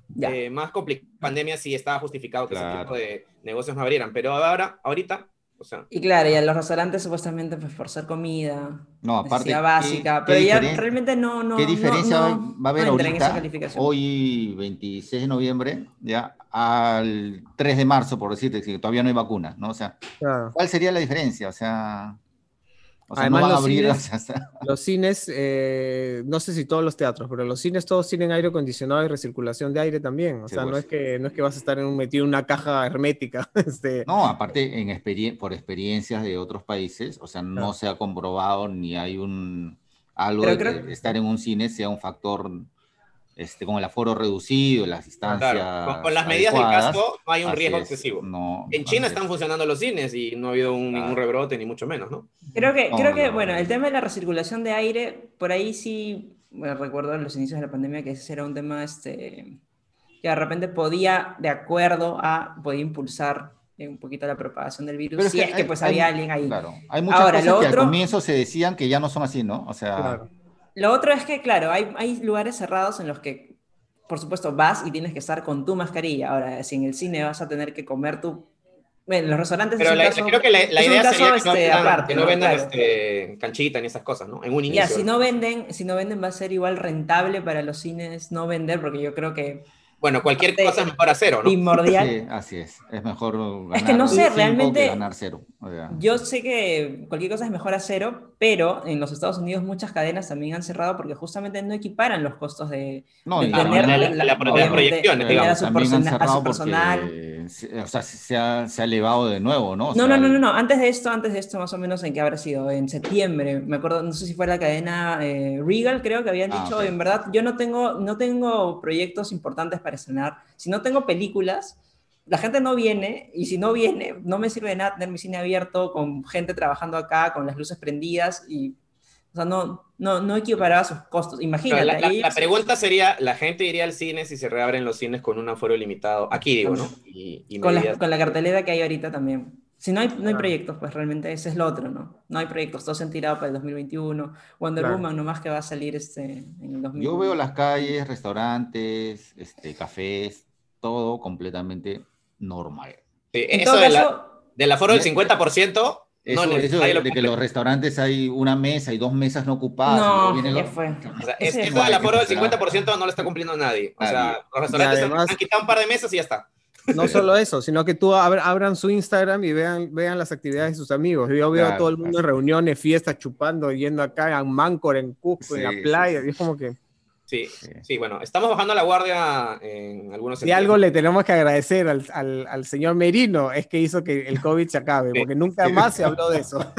Ya. eh, más complicado, pandemia sí estaba justificado que ese Claro. tipo de negocios no abrieran, pero ahora, ahorita, o sea, Y claro, y a los restaurantes supuestamente, pues, por ser comida, No, aparte, necesidad ¿qué- básica, qué pero ya realmente no, no, ¿Qué no- diferencia no- va a haber ahorita, calificación. hoy 26 de noviembre, ya, al 3 de marzo, por decirte, que todavía no hay vacunas, ¿no? O sea, Claro. ¿cuál sería la diferencia? O sea, O sea, Además, no van a los abrir. cines- o sea, Los cines, eh, no sé si todos los teatros, pero los cines todos tienen aire acondicionado y recirculación de aire también. O sea, no es que no es que vas a estar en un, metido en una caja hermética. Este, No, aparte, en experien- por experiencias de otros países, o sea, no se ha comprobado ni hay un algo Pero de creo- que estar en un cine sea un factor este, con el aforo reducido, las distancias. Claro, con, con las medidas adecuadas. del caso no hay un riesgo es, excesivo. no, En China están es. funcionando los cines y no ha habido un- ningún Claro. rebrote, ni mucho menos, ¿no? Creo que, No, creo que no, bueno, no. el tema de la recirculación de aire, por ahí sí, bueno, recuerdo en los inicios de la pandemia que ese era un tema este, que de repente podía, de acuerdo a, podía impulsar eh, un poquito la propagación del virus, Pero si es que hay- pues hay- había alguien ahí. Claro, hay muchas Ahora, cosas lo que otro- al comienzo se decían que ya no son así, ¿no? O sea, claro. Lo otro es que, claro, hay, hay lugares cerrados en los que, por supuesto, vas y tienes que estar con tu mascarilla. Ahora, si en el cine vas a tener que comer tu... Bueno, en los restaurantes Pero la- caso- creo que la, la idea caso, sería que no, este, vendan- aparte, que no ¿no? vendan Claro. este, canchita ni esas cosas, ¿no? En un inicio. Ya, si no venden, si no venden va a ser igual rentable para los cines no vender, porque yo creo que Bueno, cualquier cosa es mejor a cero, ¿no? primordial. sí, así es. Es mejor ganar Es que no sé, realmente- que ganar cero. o sea. Yo sé que cualquier cosa es mejor a cero, pero en los Estados Unidos muchas cadenas también han cerrado porque justamente no equiparan los costos de, No, de Claro, tener la- la- la- tener digamos. a su, también han persona- a su personal. porque o sea, se ha, se ha elevado de nuevo, ¿no? O No, sea, no, no, no, no. Antes de esto, antes de esto, más o menos en que habrá sido, en septiembre, me acuerdo, no sé si fue la cadena eh, Regal, creo que habían Ah, dicho, ok. en verdad, yo no tengo, no tengo proyectos importantes para estrenar. Si no tengo películas, la gente no viene, y si no viene, no me sirve de nada tener mi cine abierto con gente trabajando acá, con las luces prendidas, y, o sea, no, no, no equiparaba sus costos. Imagínate. la, la- ahí- la pregunta sería, ¿la gente iría al cine si se reabren los cines con un aforo limitado? Aquí digo, ¿no? Y, y con, la, con la cartelera que hay ahorita también. Si no hay, no hay Claro. proyectos, pues realmente ese es lo otro, ¿no? No hay proyectos, todos se han tirado para el 2021. Wonder Claro. Woman nomás que va a salir este, en el 2021. Yo veo las calles, restaurantes, este, cafés, todo completamente normal. Sí, En eso todo de la- caso, del aforo del 50%, Eso, no, eso de, lo de que los restaurantes hay una mesa y dos mesas no ocupadas. no, viene ya lo- fue. O sea, es- Ese- eso del aforo del O sea, 50% no lo está cumpliendo nadie. O sea, los restaurantes además- han, quitado un par de mesas y ya está. No solo eso, sino que tú abra- abran su Instagram y vean, vean las actividades de sus amigos. Yo veo a Claro, todo el mundo en así. reuniones, fiestas, chupando, yendo acá en Mancor, en Cusco, en Sí, la sí, playa. sí. Y es como que Sí, Sí. sí, bueno, estamos bajando la guardia en algunos si sentidos. algo le tenemos que agradecer al, al- al señor Merino es que hizo que el COVID se acabe, Sí. porque nunca más se habló de eso.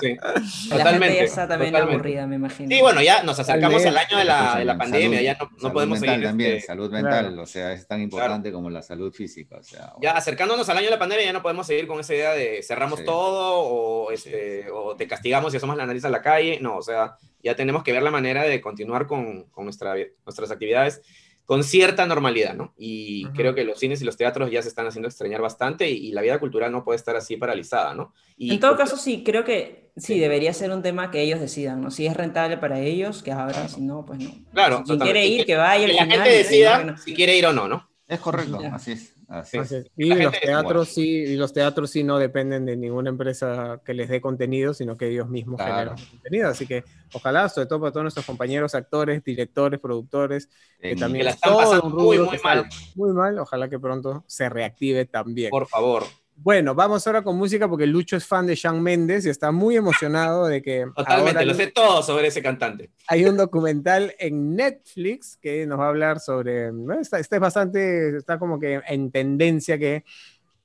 Sí, la gente totalmente. ya está también totalmente. aburrida, me imagino. Sí, bueno, ya nos acercamos al año de la, de la pandemia, salud- ya no, no salud podemos mental seguir. también, este, salud Claro. mental, o sea, es tan importante como la salud física. O sea, ya acercándonos al año de la pandemia ya no podemos seguir con esa idea de cerramos Sí. todo o, este, o te castigamos y asomos la nariz a la calle. No, o sea, ya tenemos que ver la manera de continuar con, con nuestra, nuestras actividades con cierta normalidad, ¿no? Y Ujú. creo que los cines y los teatros ya se están haciendo extrañar bastante y, y la vida cultural no puede estar así paralizada, ¿no? Y En todo caso, sí, creo que sí, Sí. debería ser un tema que ellos decidan, ¿no? Si es rentable para ellos, que abran, si no, pues no. Claro, Si quiere ir, que vaya. que la final, gente no, decida bueno. si quiere ir o no, ¿no? es correcto, Ya. así es. Así Sí. es. Así es. Y los teatros sí, y los teatros sí no dependen de ninguna empresa que les dé contenido, sino que ellos mismos Claro. generan contenido. Así que ojalá, sobre todo para todos nuestros compañeros actores, directores, productores, que también Que la es están todo pasando un rubro muy mal. muy mal. Ojalá que pronto se reactive también. Por favor. Bueno, vamos ahora con música porque Lucho es fan de Shawn Mendes y está muy emocionado de que Totalmente, ahora lo sé todo sobre ese cantante. hay un documental en Netflix que nos va a hablar sobre, bueno, está, está bastante, está como que en tendencia que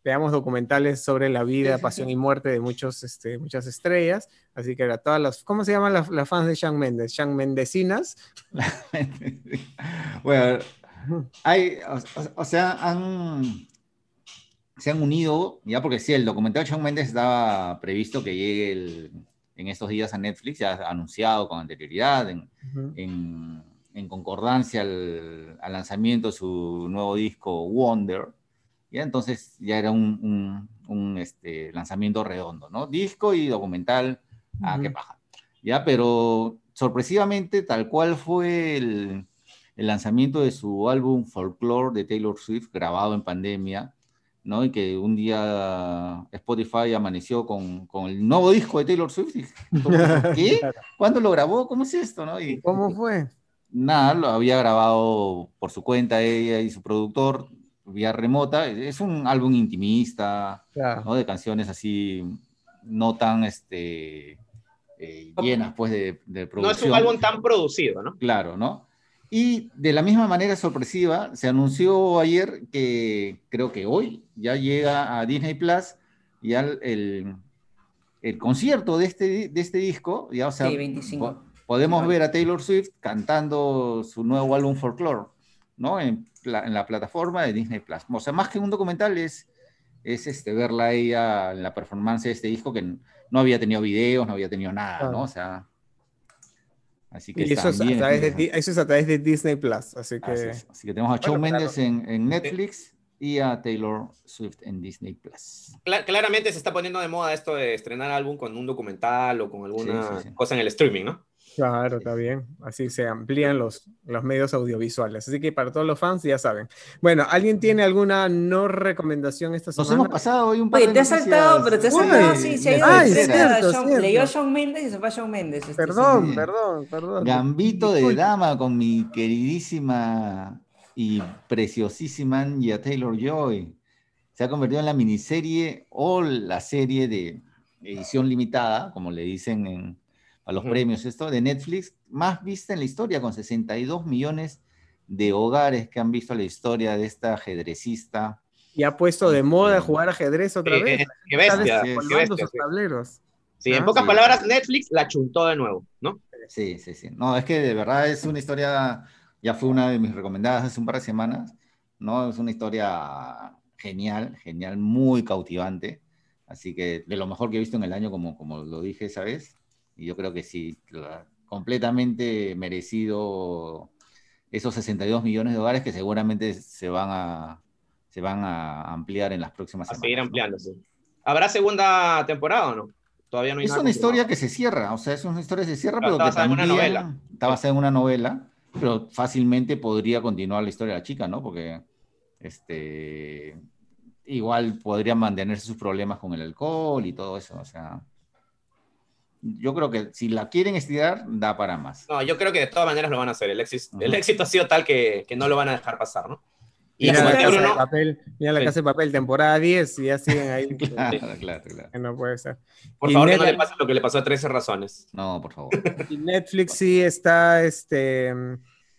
veamos documentales sobre la vida, pasión y muerte de muchos, este, muchas estrellas. Así que a todas las, ¿cómo se llaman las, las fans de Shawn Mendes? Shawn Mendesinas. bueno, hay, o, o- o sea, han, se han unido, ya porque sí, el documental de Shawn Mendes estaba previsto que llegue el- en estos días a Netflix, ya anunciado con anterioridad, en, en, en concordancia al, al lanzamiento de su nuevo disco Wonder. Ya entonces ya era un, un- un, este, lanzamiento redondo, ¿no? Disco y documental, ah, qué paja. Ya, pero sorpresivamente, tal cual fue el, el lanzamiento de su álbum Folklore de Taylor Swift, grabado en pandemia, ¿no? Y que un día Spotify amaneció con, con el nuevo disco de Taylor Swift. y ¿Qué? ¿Cuándo lo grabó? ¿Cómo es esto? ¿no? Y, ¿Cómo fue? nada, lo había grabado por su cuenta ella y su productor vía remota. Es un álbum intimista, Claro. ¿no? De canciones así no tan este, eh, llenas pues de, de producción. No es un álbum tan producido, ¿no? Claro, ¿no? Y de la misma manera sorpresiva, se anunció ayer que creo que hoy ya llega a Disney Plus ya el, el, concierto de este, de este disco. Ya, o sea, Sí, 25. podemos ver a Taylor Swift cantando su nuevo álbum Folklore, ¿no? En, en la plataforma de Disney Plus. O sea, más que un documental es, es este, verla a ella en la performance de este disco que no había tenido videos, no había tenido nada. ¿no? O sea. Así que Y eso es, a también través de, eso es a través de Disney Plus, así que... Así, que tenemos a Shawn Bueno, Mendes en, en Netflix y a Taylor Swift en Disney Plus. Cla- claramente se está poniendo de moda esto de estrenar álbum con un documental o con alguna Sí, sí, sí. cosa en el streaming, ¿no? Claro, está bien. Así se amplían los, los medios audiovisuales. Así que para todos los fans ya saben. Bueno, ¿alguien tiene alguna no recomendación esta Nos semana? hemos pasado hoy un par Oye, de te has saltado, pero te has saltado, sí, se ha ido. Leyó Shawn Mendes y se fue a Shawn Mendes. este, Perdón, sí. perdón, perdón. Gambito de dama con mi queridísima y preciosísima Anya Taylor Joy. Se ha convertido en la miniserie o la serie de edición limitada, como le dicen en, a los Ujú. premios, esto de Netflix, más vista en la historia, con 62 millones de hogares que han visto la historia de esta ajedrecista. Y ha puesto de moda jugar ajedrez otra Eh, vez. qué bestia, sí, qué bestia. sus tableros. Sí, en Ah, pocas sí. palabras, Netflix la chuntó de nuevo, ¿no? Sí, sí, sí. No, es que de verdad es una historia, ya fue una de mis recomendadas hace un par de semanas, ¿no? Es una historia genial, genial, muy cautivante. Así que de lo mejor que he visto en el año, como, como lo dije esa vez, y yo creo que sí, completamente merecido esos 62 millones de dólares que seguramente se van a, se van a ampliar en las próximas A semanas. seguir ¿no? ampliándose. ¿Habrá segunda temporada o no? Todavía no hay Es nada una historia que se cierra, o sea, es una historia que se cierra, pero está que basada en una novela. está basada en una novela, pero fácilmente podría continuar la historia de la chica, ¿no? Porque este igual podría mantenerse sus problemas con el alcohol y todo eso, o sea, yo creo que si la quieren estirar, da para más. No, yo creo que de todas maneras lo van a hacer. El éxito, el éxito ha sido tal que, que no lo van a dejar pasar, ¿no? Y Mira la casa de papel, mira la Sí. casa de papel, temporada 10, y ya siguen ahí. Claro, claro, claro. Que no puede ser. por y favor, que no le pase lo que le pasó a 13 razones. No, por favor. Y Netflix sí está este,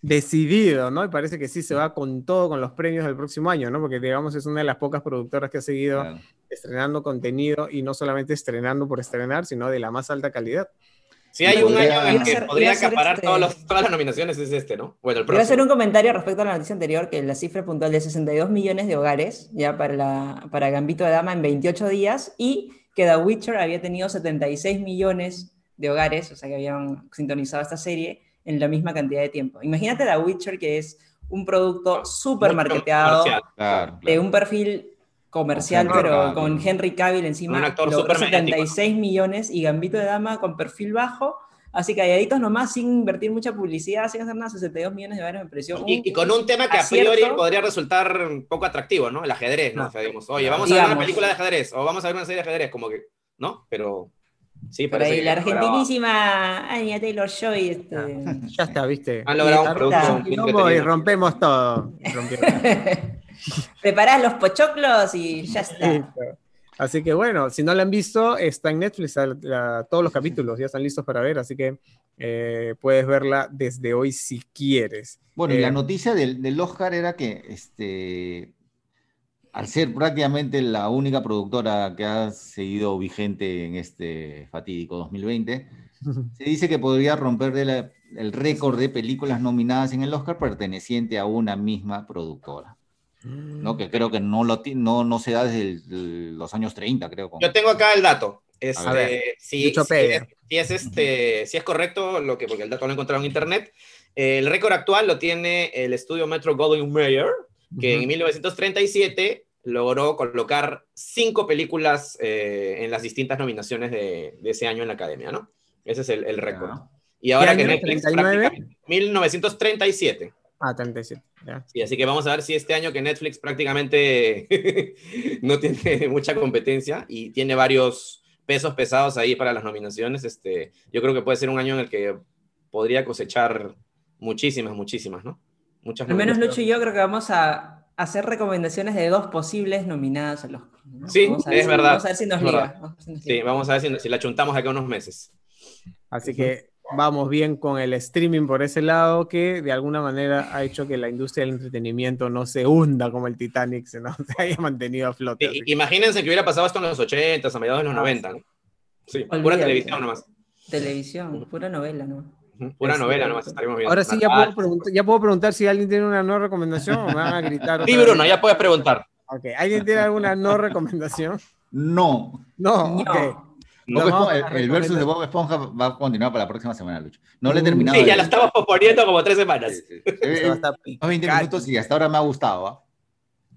decidido, ¿no? Y parece que sí se va con todo con los premios del próximo año, ¿no? Porque, digamos, es una de las pocas productoras que ha seguido Claro. Estrenando contenido y no solamente estrenando por estrenar, sino de la más alta calidad. Si hay un Podría- año en a que podría a acaparar este- todos los- todas las nominaciones, es este, ¿no? Bueno, el Quiero hacer próximo. un comentario respecto a la noticia anterior, que la cifra puntual de 62 millones de hogares ya para, la, para Gambito de Dama en 28 días y que The Witcher había tenido 76 millones de hogares, o sea que habían sintonizado esta serie en la misma cantidad de tiempo. Imagínate The Witcher que es un producto súper marketeado. Claro, de un perfil comercial, Con pero Cavill. con Henry Cavill encima, Un actor logró súper 76 millones y Gambito de Dama con perfil bajo, así calladitos nomás, sin invertir mucha publicidad, sin hacer nada, 62 millones de dólares me pareció un- Y, y con un tema que a priori podría resultar un poco atractivo, ¿no? El ajedrez, ¿no? No. O sea, digamos, oye, vamos a ver una película de ajedrez o vamos a ver una serie de ajedrez, como que, ¿no? Pero sí, Por parece ahí, que la argentinísima Anya Taylor Joy. Este... Ya está, ¿viste? Han logrado Y un producto y rompemos todo. Preparás los pochoclos y ya está. Listo. Así que bueno, si no la han visto, está en Netflix, la- la- todos los capítulos ya están listos para ver, así que eh, puedes verla desde hoy si quieres. Bueno, y Eh, la noticia del, del Oscar era que este, al ser prácticamente la única productora que ha seguido vigente en este fatídico 2020, se dice que podría romper el récord de películas nominadas en el Oscar perteneciente a una misma productora, ¿no? Que creo que no, lo, no, no se da desde el- los años 30, creo. con- Yo tengo acá el dato. Este, A ver, si, si, es, si es este, si es correcto, lo que, porque el dato lo he encontrado en internet, el récord actual lo tiene el estudio Metro Goldwyn Mayer, que Ujú. en 1937 logró colocar cinco películas eh, en las distintas nominaciones de, de ese año en la academia, ¿no? Ese es el, el récord. Ya. Y ahora ¿Qué que? Netflix 39? prácticamente- 1937. Ah, 37. ya. Sí, así que vamos a ver si este año que Netflix prácticamente no tiene mucha competencia y tiene varios pesos pesados ahí para las nominaciones, este, yo creo que puede ser un año en el que podría cosechar muchísimas, muchísimas, ¿no? Muchas Al menos. Lucho y yo creo que vamos a hacer recomendaciones de dos posibles nominadas a los. ¿no? Sí, Vamos a ver es si- verdad, Vamos a ver si nos liga. vamos a ver si nos Sí, liga. vamos a ver si, si la chuntamos acá unos meses. Así que vamos bien con el streaming por ese lado, que de alguna manera ha hecho que la industria del entretenimiento no se hunda como el Titanic, sino se haya mantenido a flote. Imagínense que hubiera pasado esto en los 80, a mediados de los Ah, 90. ¿no? Sí, pura televisión nomás. Televisión, pura novela, ¿no? Pura Este, novela nomás estaríamos viendo. Ahora sí, ya Ah, puedo, preguntar, ya puedo preguntar si alguien tiene una no recomendación o me van a gritar. Sí, vez? Bruno, ya puedes preguntar. Ok, ¿alguien tiene alguna no recomendación? No. No, No. ok. Bob No, Esponja- para el, el versus de. Bob Esponja va a continuar para la próxima semana, Lucho. No lo he Mm, terminado. Sí, de ya lo estamos posponiendo como tres semanas. Sí, sí. Eso va a Eh, estar unos 20 picante. minutos y hasta ahora me ha gustado. ¿ah?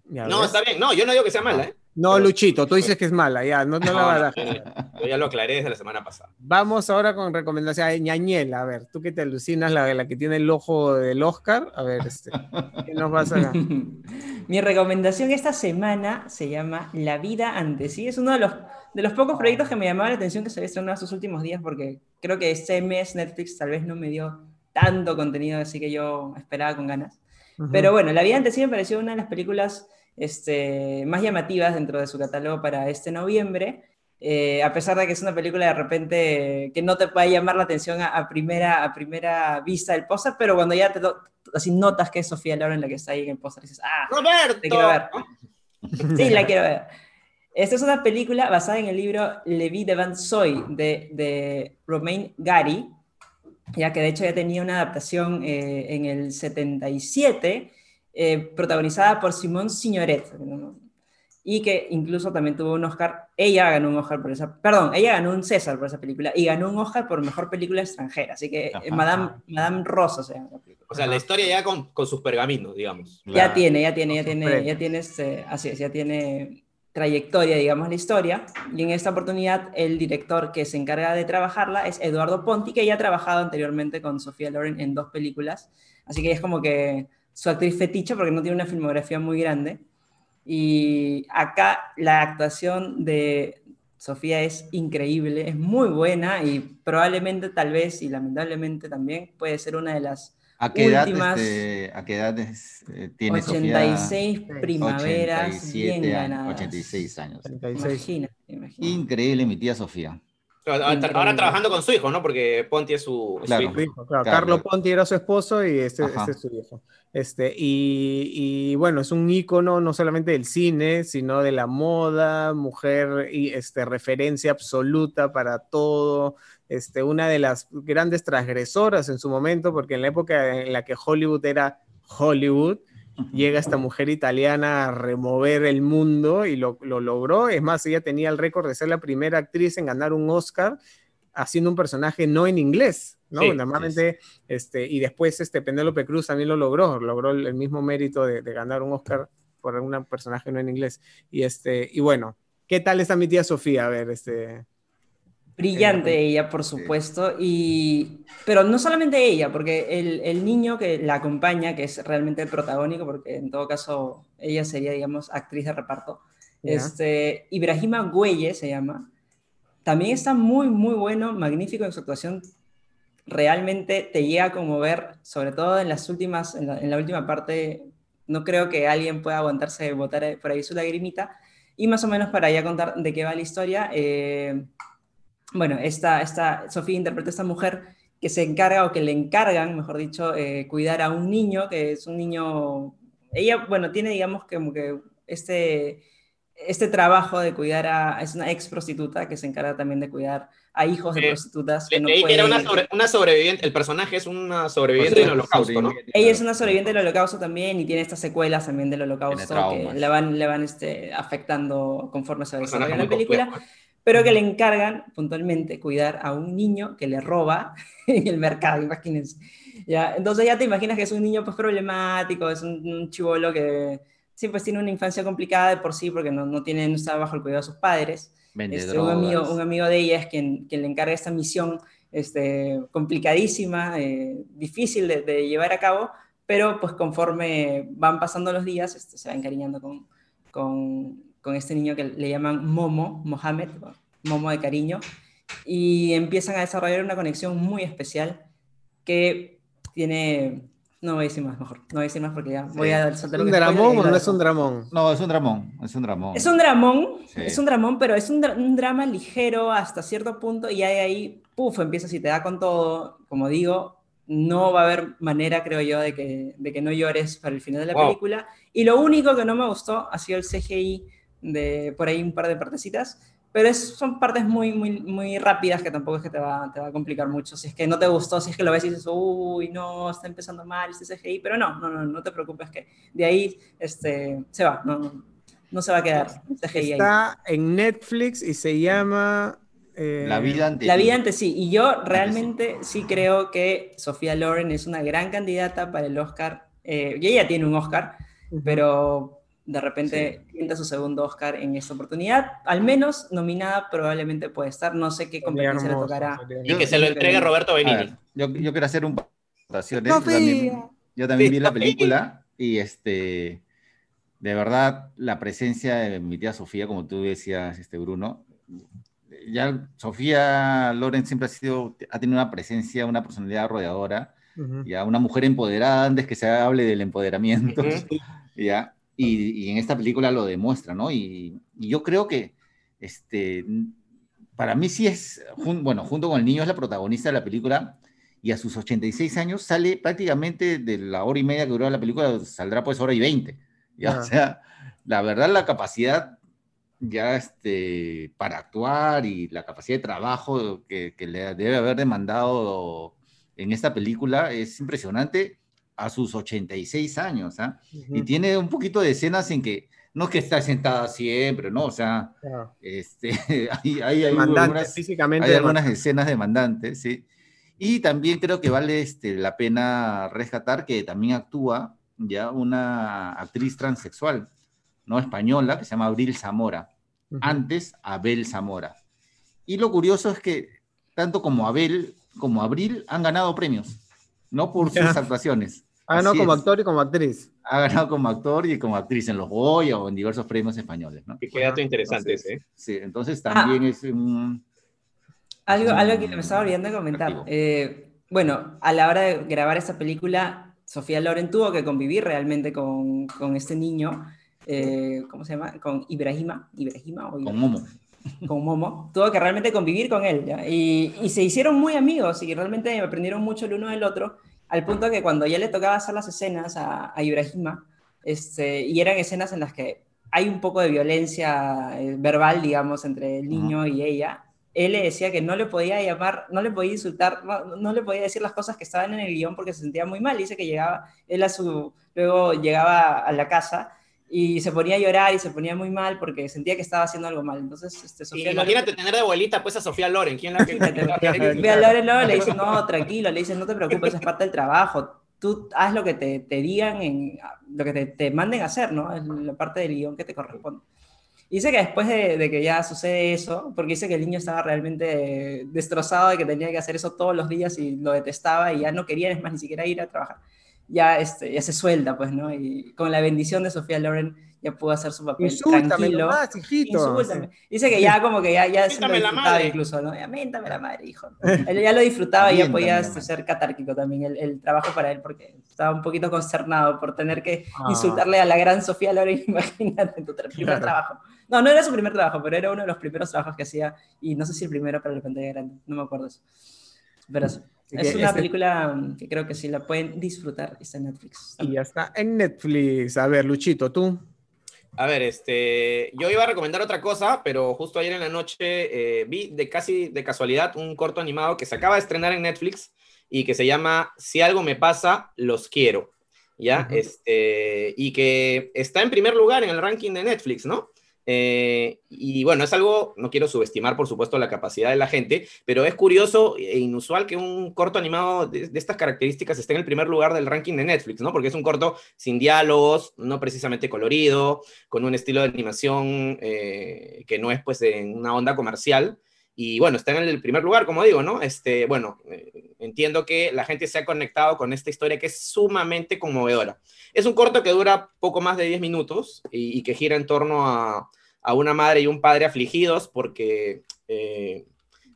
No, está bien. No, yo no digo que sea mala, ¿eh? No, Luchito, tú dices que es mala, ya, no, no la No, barajes. no, Yo ya lo aclaré desde la semana pasada. Vamos ahora con recomendación. Ñañela, a ver, tú que te alucinas, la, la que tiene el ojo del Oscar, a ver, este, ¿qué nos vas a Mi recomendación esta semana se llama La vida antes. Sí, es uno de los, de los pocos proyectos que me llamaba la atención que se había estrenado estos últimos días porque creo que este mes Netflix tal vez no me dio tanto contenido así que yo esperaba con ganas. Pero bueno, La vida antes sí me pareció una de las películas este, más llamativas dentro de su catálogo para este noviembre. eh, a pesar de que es una película de repente que no te puede llamar la atención a, a primera, a primera vista del póster, pero cuando ya te así notas que es Sofía Loren la que está ahí en el póster, dices, ah, ¡Roberto! te quiero ver. Sí, la quiero ver. Esta es una película basada en el libro Le Vie de Van Soy de, de Romain Gary, ya que de hecho ya tenía una adaptación eh, en el 77, eh, protagonizada por Simone Signoret, ¿no? y que incluso también tuvo un Oscar, ella ganó un Oscar por esa, perdón, ella ganó un César por esa película, y ganó un Oscar por Mejor Película Extranjera, así que eh. Madame, Madame Rosa se llama la película. O sea, la historia ya con, con sus pergaminos, digamos. Ya Claro. tiene, ya tiene, ya Con tiene, ya tiene, este, así es, ya tiene trayectoria, digamos, la historia. Y en esta oportunidad, el director que se encarga de trabajarla es Eduardo Ponti, que ya ha trabajado anteriormente con Sofía Loren en dos películas. Así que es como que su actriz fetiche, porque no tiene una filmografía muy grande. Y acá la actuación de Sofía es increíble, es muy buena y probablemente, tal vez y lamentablemente también puede ser una de las ¿A qué edad, Últimas- este, ¿a qué edad es, eh, tiene 86 Sofía? primaveras 87 bien años, ganadas. 86 años. 36. Imagínate, imagínate. Increíble mi tía Sofía. Ahora, Increíble. ahora trabajando con su hijo, ¿no? Porque Ponti es su, Claro. hijo. Su hijo, claro, Carlos. Carlo Ponti era su esposo y este, este es su hijo. Este, y, y bueno, es un ícono no solamente del cine, sino de la moda, mujer y este, referencia absoluta para todo. Este, una de las grandes transgresoras en su momento, porque en la época en la que Hollywood era Hollywood, llega esta mujer italiana a remover el mundo y lo, lo logró. Es más, ella tenía el récord de ser la primera actriz en ganar un Oscar haciendo un personaje no en inglés, ¿no? Sí, Normalmente, este, y después este Penélope Cruz también lo logró, logró el, el mismo mérito de, de ganar un Oscar por un personaje no en inglés. Y este, y bueno, ¿qué tal está mi tía Sofía? A ver, este. Brillante ella, por supuesto, y... pero no solamente ella, porque el, el niño que la acompaña, que es realmente el protagónico, porque en todo caso ella sería, digamos, actriz de reparto, Ya. este, Ibrahima Güelle se llama, también está muy, muy bueno, magnífico en su actuación, realmente te llega a conmover, sobre todo en las últimas, en la, en la última parte, no creo que alguien pueda aguantarse de botar por ahí su lagrimita, y más o menos para ya contar de qué va la historia, eh, bueno, esta, esta, Sofía interpreta a esta mujer que se encarga o que le encargan, mejor dicho, eh, cuidar a un niño, que es un niño, ella, bueno, tiene digamos como que este, este trabajo de cuidar a, es una ex prostituta que se encarga también de cuidar a hijos de Eh, prostitutas. Que no Leí que era una, sobre- una sobreviviente, el personaje es una sobreviviente del holocausto, ¿no? Ella es una sobreviviente del holocausto también y tiene estas secuelas también del holocausto que le van, le van este, afectando conforme se Personaje desarrolla la película, complejo. Pero que le encargan puntualmente cuidar a un niño que le roba en el mercado, imagínense. ¿Ya? Entonces ya te imaginas que es un niño pues problemático, es un, un chivolo que sí pues tiene una infancia complicada de por sí porque no, no, tiene, no está bajo el cuidado de sus padres. Este, un, amigo, un amigo de ella es quien, quien le encarga esta misión este, complicadísima, eh, difícil de, de llevar a cabo, pero pues conforme van pasando los días, este, se va encariñando con, con, con este niño que le llaman Momo, Mohamed, Momo de cariño, y empiezan a desarrollar una conexión muy especial que tiene No voy a decir más, mejor. No voy a decir más porque ya voy a saltar ¿Es un dramón o no es un dramón? No, es un dramón, es un dramón. Es un dramón, Sí. es un dramón, pero es un, dra- un drama ligero hasta cierto punto y ahí, ahí, puf, empieza si te da con todo. Como digo, no va a haber manera, creo yo, de que, de que no llores para el final de la Wow. película. Y lo único que no me gustó ha sido el CGI de por ahí un par de partecitas, pero es, son partes muy, muy, muy rápidas que tampoco es que te va, te va a complicar mucho. Si es que no te gustó, si es que lo ves y dices, uy, no, está empezando mal este CGI, pero no, no, no, no te preocupes que de ahí este, se va, no, no, no se va a quedar el CGI ahí. Está en Netflix y se llama... eh, La vida ante La vida antes sí, y yo realmente sí creo que Sofía Loren es una gran candidata para el Oscar, eh, y ella tiene un Oscar, pero de repente tienta su segundo Oscar en esta oportunidad, al menos nominada probablemente puede estar, no sé qué competencia le hermoso, tocará. sería Y que se lo entregue Roberto A Benini. ver, yo, yo quiero hacer un par de anotaciones. Yo también, yo también vi la película y este, de verdad, la presencia de mi tía Sofía, como tú decías, este Bruno, ya Sofía Loren siempre ha sido, ha tenido una presencia, una personalidad rodeadora, Ujú. ya una mujer empoderada antes que se hable del empoderamiento, ya, y, y en esta película lo demuestra, ¿no? Y, y yo creo que, este, para mí sí es, jun- bueno, junto con el niño es la protagonista de la película, y a sus 86 años sale prácticamente de la hora y media que duró la película, saldrá pues hora y 20, ya, Ah. o sea, la verdad la capacidad ya este, para actuar y la capacidad de trabajo que, que le debe haber demandado en esta película es impresionante a sus 86 años, ¿ah? Y Ujú. tiene un poquito de escenas en que no es que está sentada siempre, ¿no? O sea, Claro. este, hay, hay, hay Demandante, algunas, físicamente hay demandante. algunas escenas demandantes, sí. Y también creo que vale este, la pena rescatar que también actúa ya una actriz transexual, ¿no? Española, que se llama Abril Zamora. Antes, Abel Zamora. Y lo curioso es que tanto como Abel como Abril han ganado premios, ¿no? Por sus actuaciones. Ah, no, Así como es. actor y como actriz. Ha ganado como actor y como actriz en los Goya o en diversos premios españoles, ¿no? Qué dato interesante Entonces, ese. ¿eh? Sí, entonces también Ah. es un... Algo, algo que me estaba olvidando de comentar. Eh, bueno, a la hora de grabar esta película, Sofía Loren tuvo que convivir realmente con, con este niño, eh, ¿cómo se llama? Con Ibrahima, Ibrahima o con Momo. con Momo, tuvo que realmente convivir con él, ¿ya? Y, y se hicieron muy amigos y realmente aprendieron mucho el uno del otro, al punto que cuando ya le tocaba hacer las escenas a, a Ibrahima, este, y eran escenas en las que hay un poco de violencia eh, verbal, digamos, entre el niño y ella, él le decía que no le podía llamar, no le podía insultar, no, no le podía decir las cosas que estaban en el guion porque se sentía muy mal. Dice que llegaba, él a su, luego llegaba a la casa y se ponía a llorar y se ponía muy mal porque sentía que estaba haciendo algo mal. Entonces, este, Y Sofía imagínate tener de abuelita pues a Sofía Loren. ¿Quién la que Ve a Loren, luego le dice, no, tranquilo, le dice, no te preocupes, es parte del trabajo. Tú haz lo que te, te digan, en, lo que te, te manden a hacer, ¿no? Es la parte del guion que te corresponde. Y dice que después de, de que ya sucede eso, porque dice que el niño estaba realmente destrozado de que tenía que hacer eso todos los días y lo detestaba y ya no quería, es más, ni siquiera ir a trabajar. Ya, este, ya se suelta, pues, ¿no? Y con la bendición de Sofía Loren ya pudo hacer su papel Insúltame tranquilo. nomás, hijito. Insúltame. Dice que ya como que ya, ya se lo disfrutaba madre. incluso, ¿no? Ya, miéntame la madre, hijo. Él ya lo disfrutaba y ya podía este, ser catárquico también el, el trabajo para él, porque estaba un poquito concernado por tener que Ah. insultarle a la gran Sofía Loren, imagínate, en tu tra- primer Claro. trabajo. No, no era su primer trabajo, pero era uno de los primeros trabajos que hacía, y no sé si el primero para la pantalla grande, no me acuerdo eso. Pero eso. Es que una este- película mm, que creo que sí la pueden disfrutar, está en Netflix. Y ya está en Netflix. A ver, Luchito, tú. A ver, este, yo iba a recomendar otra cosa, pero justo ayer en la noche eh, vi de casi de casualidad un corto animado que se acaba de estrenar en Netflix y que se llama Si algo me pasa, los quiero. ¿Ya? Este, y que está en primer lugar en el ranking de Netflix, ¿no? Eh, y bueno, es algo, no quiero subestimar, por supuesto, la capacidad de la gente, pero es curioso e inusual que un corto animado de, estas características esté en el primer lugar del ranking de Netflix, ¿no? Porque es un corto sin diálogos, no precisamente colorido, con un estilo de animación eh, que no es pues en una onda comercial. Y bueno, está en el primer lugar, como digo, ¿no? Este, bueno, eh, entiendo que la gente se ha conectado con esta historia que es sumamente conmovedora. Es un corto que dura poco más de 10 minutos y, y que gira en torno a, a una madre y un padre afligidos porque eh,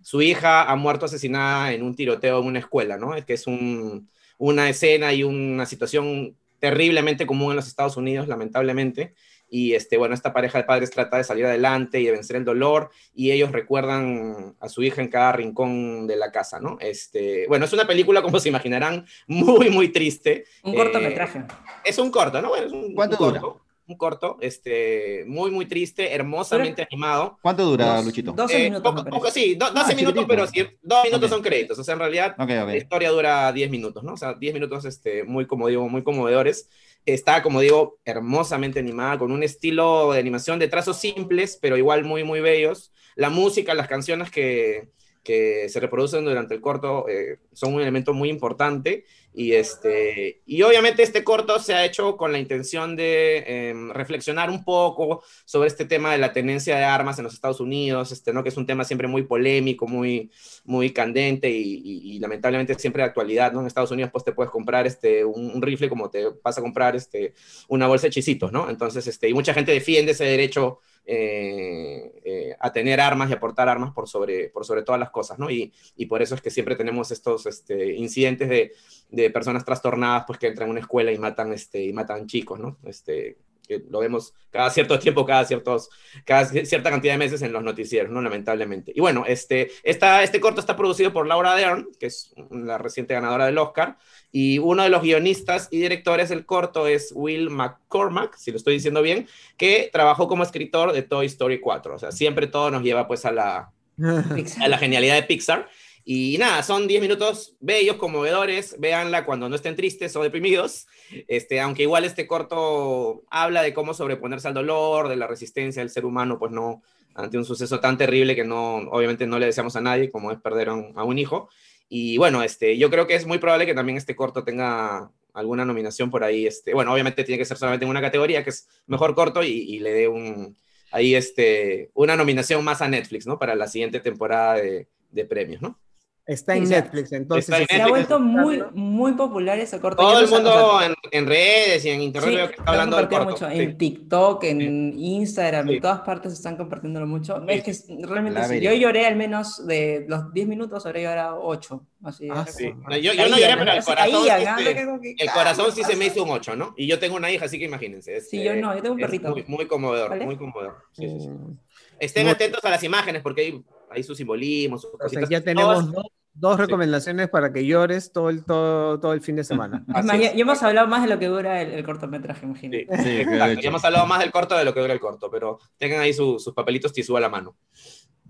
su hija ha muerto asesinada en un tiroteo en una escuela, ¿no? Es que es un, una escena y una situación terriblemente común en los Estados Unidos, lamentablemente. Y este, bueno, esta pareja de padres trata de salir adelante y de vencer el dolor, y ellos recuerdan a su hija en cada rincón de la casa, ¿no? Este, bueno, es una película, como se imaginarán, muy, muy triste. Un cortometraje. Eh, es un corto, ¿no? Bueno, es un, ¿Cuánto un dura? corto, un corto, este, muy, muy triste, hermosamente animado. ¿Cuánto dura, Dos- Luchito? 12 Eh, minutos. poco- poco- sí, do- 12 Ah, minutos, chiquitito. pero sí, dos minutos Ok. son créditos. O sea, en realidad Ok, la ok. historia dura 10 minutos, ¿no? O sea, 10 minutos este, muy, como digo, muy conmovedores. Está, como digo, hermosamente animada, con un estilo de animación de trazos simples, pero igual muy, muy bellos. La música, las canciones que, que se reproducen durante el corto eh, son un elemento muy importante. Y, este, y obviamente este corto se ha hecho con la intención de em, reflexionar un poco sobre este tema de la tenencia de armas en los Estados Unidos, este, ¿no? que es un tema siempre muy polémico, muy, muy candente y, y- y lamentablemente siempre de actualidad. ¿no? En Estados Unidos pues, te puedes comprar este, un, rifle como te vas a comprar este, una bolsa de chisitos. ¿no? Entonces, este, y mucha gente defiende ese derecho eh, eh, a tener armas y a portar armas por sobre, por sobre todas las cosas. ¿no? Y, y por eso es que siempre tenemos estos este, incidentes de, de personas trastornadas pues, que entran a una escuela y matan, este, y matan chicos. ¿no? Este, que lo vemos cada cierto tiempo, cada, ciertos, cada cierta cantidad de meses en los noticieros, ¿no? Lamentablemente. Y bueno, este, esta, este corto está producido por Laura Dern, que es la reciente ganadora del Oscar, y uno de los guionistas y directores del corto es Will McCormack, si lo estoy diciendo bien, que trabajó como escritor de Toy Story 4. O sea, siempre todo nos lleva pues a la, a la genialidad de Pixar. Y nada, son 10 minutos bellos, conmovedores. Véanla cuando no estén tristes o deprimidos. Este, aunque igual este corto habla de cómo sobreponerse al dolor, de la resistencia del ser humano, pues no, ante un suceso tan terrible que no, obviamente no le deseamos a nadie, como es perder a un, hijo. Y bueno, este, yo creo que es muy probable que también este corto tenga alguna nominación por ahí. Este, bueno, obviamente tiene que ser solamente en una categoría, que es mejor corto, y, y le dé un, ahí este, una nominación más a Netflix, ¿no? Para la siguiente temporada de, de premios, ¿no? Está en Sí, Netflix, entonces. en Se ha vuelto muy, muy popular ese corto. Todo el sa- o mundo sea, en, en redes y en internet Sí, veo que está hablando del corto. mucho sí. en TikTok, en Instagram, Sí. en todas partes están compartiéndolo mucho. Sí. Es que realmente sí, yo lloré al menos de los 10 minutos, habré llorado 8. Así, Ah, sí. No, yo- yo no lloré, pero el corazón caían, sí ¿ah? se- Era como que, El corazón ¿qué sí se me hizo un 8, ¿no? Y yo tengo una hija, así que imagínense. este, Sí, yo no, yo tengo un perrito. Muy, muy conmovedor, ¿Vale? muy conmovedor. Sí, sí, sí. Mm. Estén Muy- atentos a las imágenes porque hay, hay sus simbolismos, sus O sea, ya tenemos dos, dos recomendaciones para que llores todo el, todo, todo el fin de semana. Es Así más, ya, hemos hablado más de lo que dura el, el cortometraje, imagino. Sí, Sí. Ya hemos hablado más del corto de lo que dura el corto, pero tengan ahí su- sus papelitos tisú a la mano.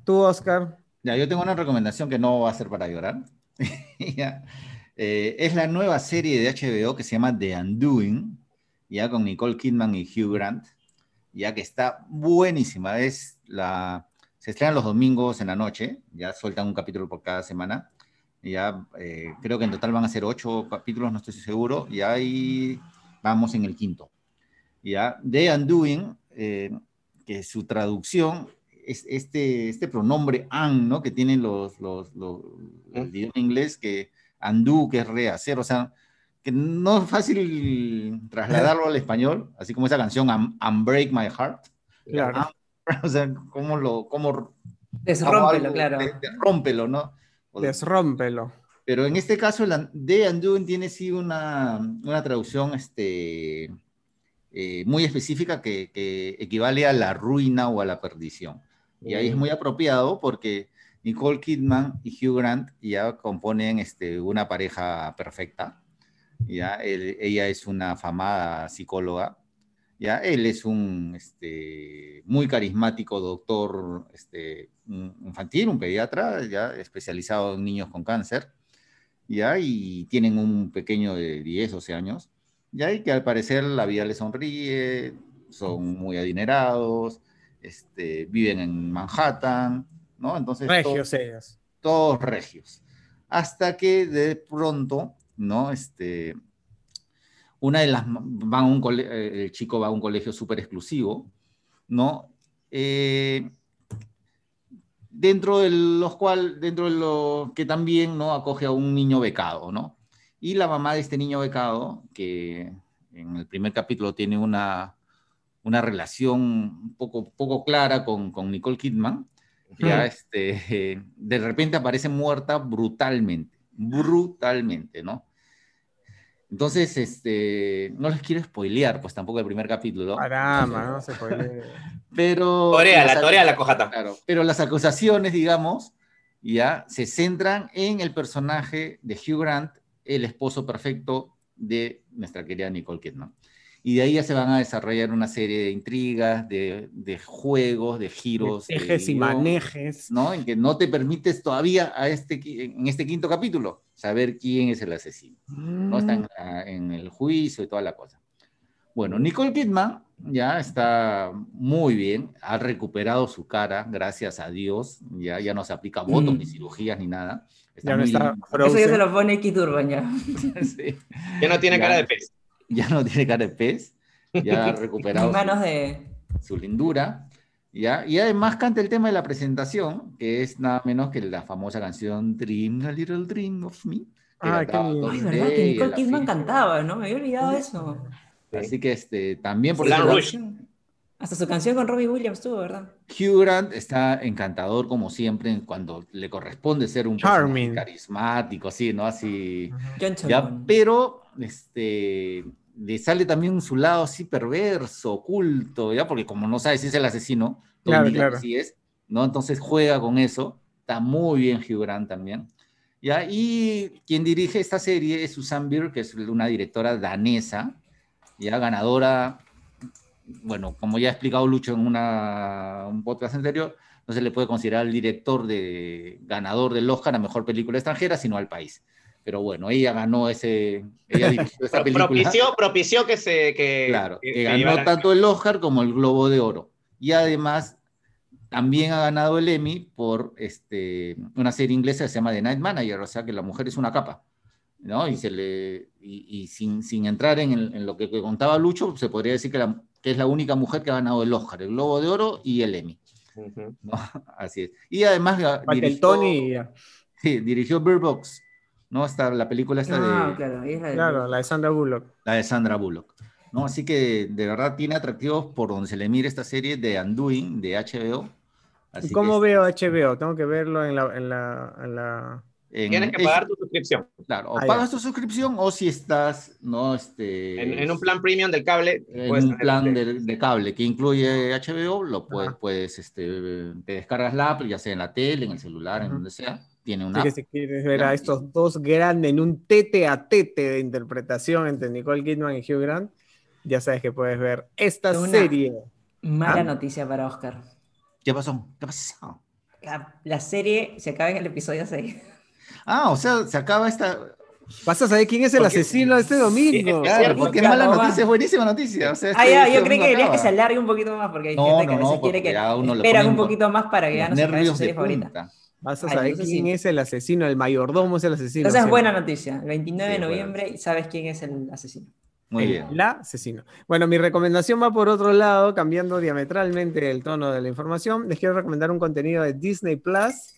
Tú, Oscar. Ya, yo tengo una recomendación que no va a ser para llorar. Ya. Eh, es la nueva serie de HBO que se llama The Undoing, ya con Nicole Kidman y Hugh Grant, ya que está buenísima. Es la, se estrena los domingos en la noche, ya sueltan un capítulo por cada semana. Ya eh, creo que en total van a ser ocho capítulos, no estoy seguro, y ahí vamos en el quinto. Ya, The Undoing, eh, que su traducción es este, este pronombre an, ¿no? Que tienen los, los, los el idioma inglés, que undo, que es rehacer, o sea, que no es fácil trasladarlo al español, así como esa canción Un- Unbreak My Heart. Claro. O sea, cómo lo, cómo Desrómpelo, claro. Rómpelo, ¿no? O- Desrómpelo. pero en este caso, la The Undoing tiene sí una, una traducción este, eh, muy específica que, que equivale a la ruina o a la perdición. Y ahí es muy apropiado porque Nicole Kidman y Hugh Grant ya componen este, una pareja perfecta. ¿ya? Él- ella es una afamada psicóloga. ¿Ya? Él es un este, muy carismático doctor este, infantil, un pediatra, ya especializado en niños con cáncer. ¿ya? Y tienen un pequeño de 10, 12 años. ¿ya? Y que al parecer la vida les sonríe, son muy adinerados, este, viven en Manhattan, ¿no? Entonces, Regios ellos. todos regios. Hasta que de pronto, ¿no? Este, una de las, van a un cole- eh, el chico va a un colegio súper exclusivo, ¿no? Eh, dentro de los cual, dentro de lo que también, ¿no? Acoge a un niño becado, ¿no? Y la mamá de este niño becado, que en el primer capítulo tiene una, una relación poco, poco clara con, con Nicole Kidman, ya este, de repente aparece muerta brutalmente, brutalmente, ¿no? Entonces, este, no les quiero spoilear, pues tampoco el primer capítulo. Caramba, no se puede. Pero. Torea, la torea, la cojata. Claro, pero las acusaciones, digamos, ya se centran en el personaje de Hugh Grant, el esposo perfecto de nuestra querida Nicole Kidman. Y de ahí ya se van a desarrollar una serie de intrigas, de, de juegos, de giros. de Ejes y guion, manejes. ¿no? En que no te permites todavía a este, en este quinto capítulo saber quién es el asesino. ¿no? Está en, la- en el juicio y toda la cosa. Bueno, Nicole Kidman ya está muy bien, ha recuperado su cara, gracias a Dios, ya, ya no se aplica votos, Mm. ni cirugías, ni nada. Está Ya no está. Eso ya se lo pone Urban ya. Sí. Ya no tiene Ya. cara de pez. Ya no tiene cara de pez, ya ha recuperado manos su, de... su lindura, ya, y además canta el tema de la presentación, que es nada menos que la famosa canción Dream a Little Dream of Me. Ah, qué lindo. Ay, ¿verdad? Que Nicole la Kidman cantaba, ¿no? Me había olvidado eso. Así que este, también por Rouge. Hasta su canción con Robbie Williams tuvo, ¿verdad? Hugh Grant está encantador como siempre cuando le corresponde ser un Charming. carismático, así, ¿no? Así, John ya, Cholmon. pero este, le sale también su lado así perverso, oculto, ¿ya? Porque como no sabe si es el asesino, no Claro, sí es, ¿no? Entonces juega con eso, está muy bien Hugh Grant también, ¿ya? Y quien dirige esta serie es Susan Beer, que es una directora danesa, ya ganadora, bueno, como ya ha explicado Lucho en una, un podcast anterior, no se le puede considerar el director de ganador del Oscar a mejor película extranjera, sino al país. Pero bueno, ella ganó ese, ella dirigió esa Pro- película. Propició, propició que se. Que, Claro, que, ganó tanto el Oscar como el Globo de Oro. Y además también ha ganado el Emmy por este, una serie inglesa que se llama The Night Manager, o sea que la mujer es una capa. ¿no? Y, se le, y, y sin, sin entrar en, el- en lo que, que contaba Lucho, se podría decir que, la- que es la única mujer que ha ganado el Oscar, el Globo de Oro y el Emmy. Así es. Y además el dirigió, Tony sí, dirigió Bird Box, ¿no? Esta, la película esta Ah, de, claro, ahí es la de- Claro, la de Sandra Bullock. la de Sandra Bullock. ¿no? Así que de verdad tiene atractivos por donde se le mire esta serie de Undoing de HBO. Así ¿Y cómo que, veo HBO? Tengo que verlo en la... En la, en la... en- Tienes que es- pagar tu suscripción. Claro, o Ah, ya. pagas tu suscripción o si estás, ¿no? Este, En, en un plan premium del cable. en un plan de, de cable que incluye HBO, lo puedes, Ajá. puedes este, te descargas la app, ya sea en la tele, en el celular, en donde sea, tiene Así una que si quieres ver a estos dos grandes en un tete a tete de interpretación entre Nicole Kidman y Hugh Grant, ya sabes que puedes ver esta Una- serie. Mala Ah. noticia para Oscar. ¿Qué pasó? ¿Qué pasó? La, la serie se acaba en el episodio 6. Ah, o sea, se acaba esta... Vas a saber quién es el Porque- asesino de este domingo. Es Claro, porque es mala noticia, es buenísima noticia. O sea, Ah, este- ya, este yo creí domingo que querías que se alargue un poquito más porque hay No, gente que no, a veces no, quiere que esperan un poquito más para que ya no se su serie favorita. Vas a Ah, saber quién sí. es el asesino, el mayordomo es el asesino. Entonces es buena noticia. El 29 de Sí, buena noviembre y sabes quién es el asesino. Muy El- bien. La asesino. Bueno, mi recomendación va por otro lado, cambiando diametralmente el tono de la información. Les quiero recomendar un contenido de Disney Plus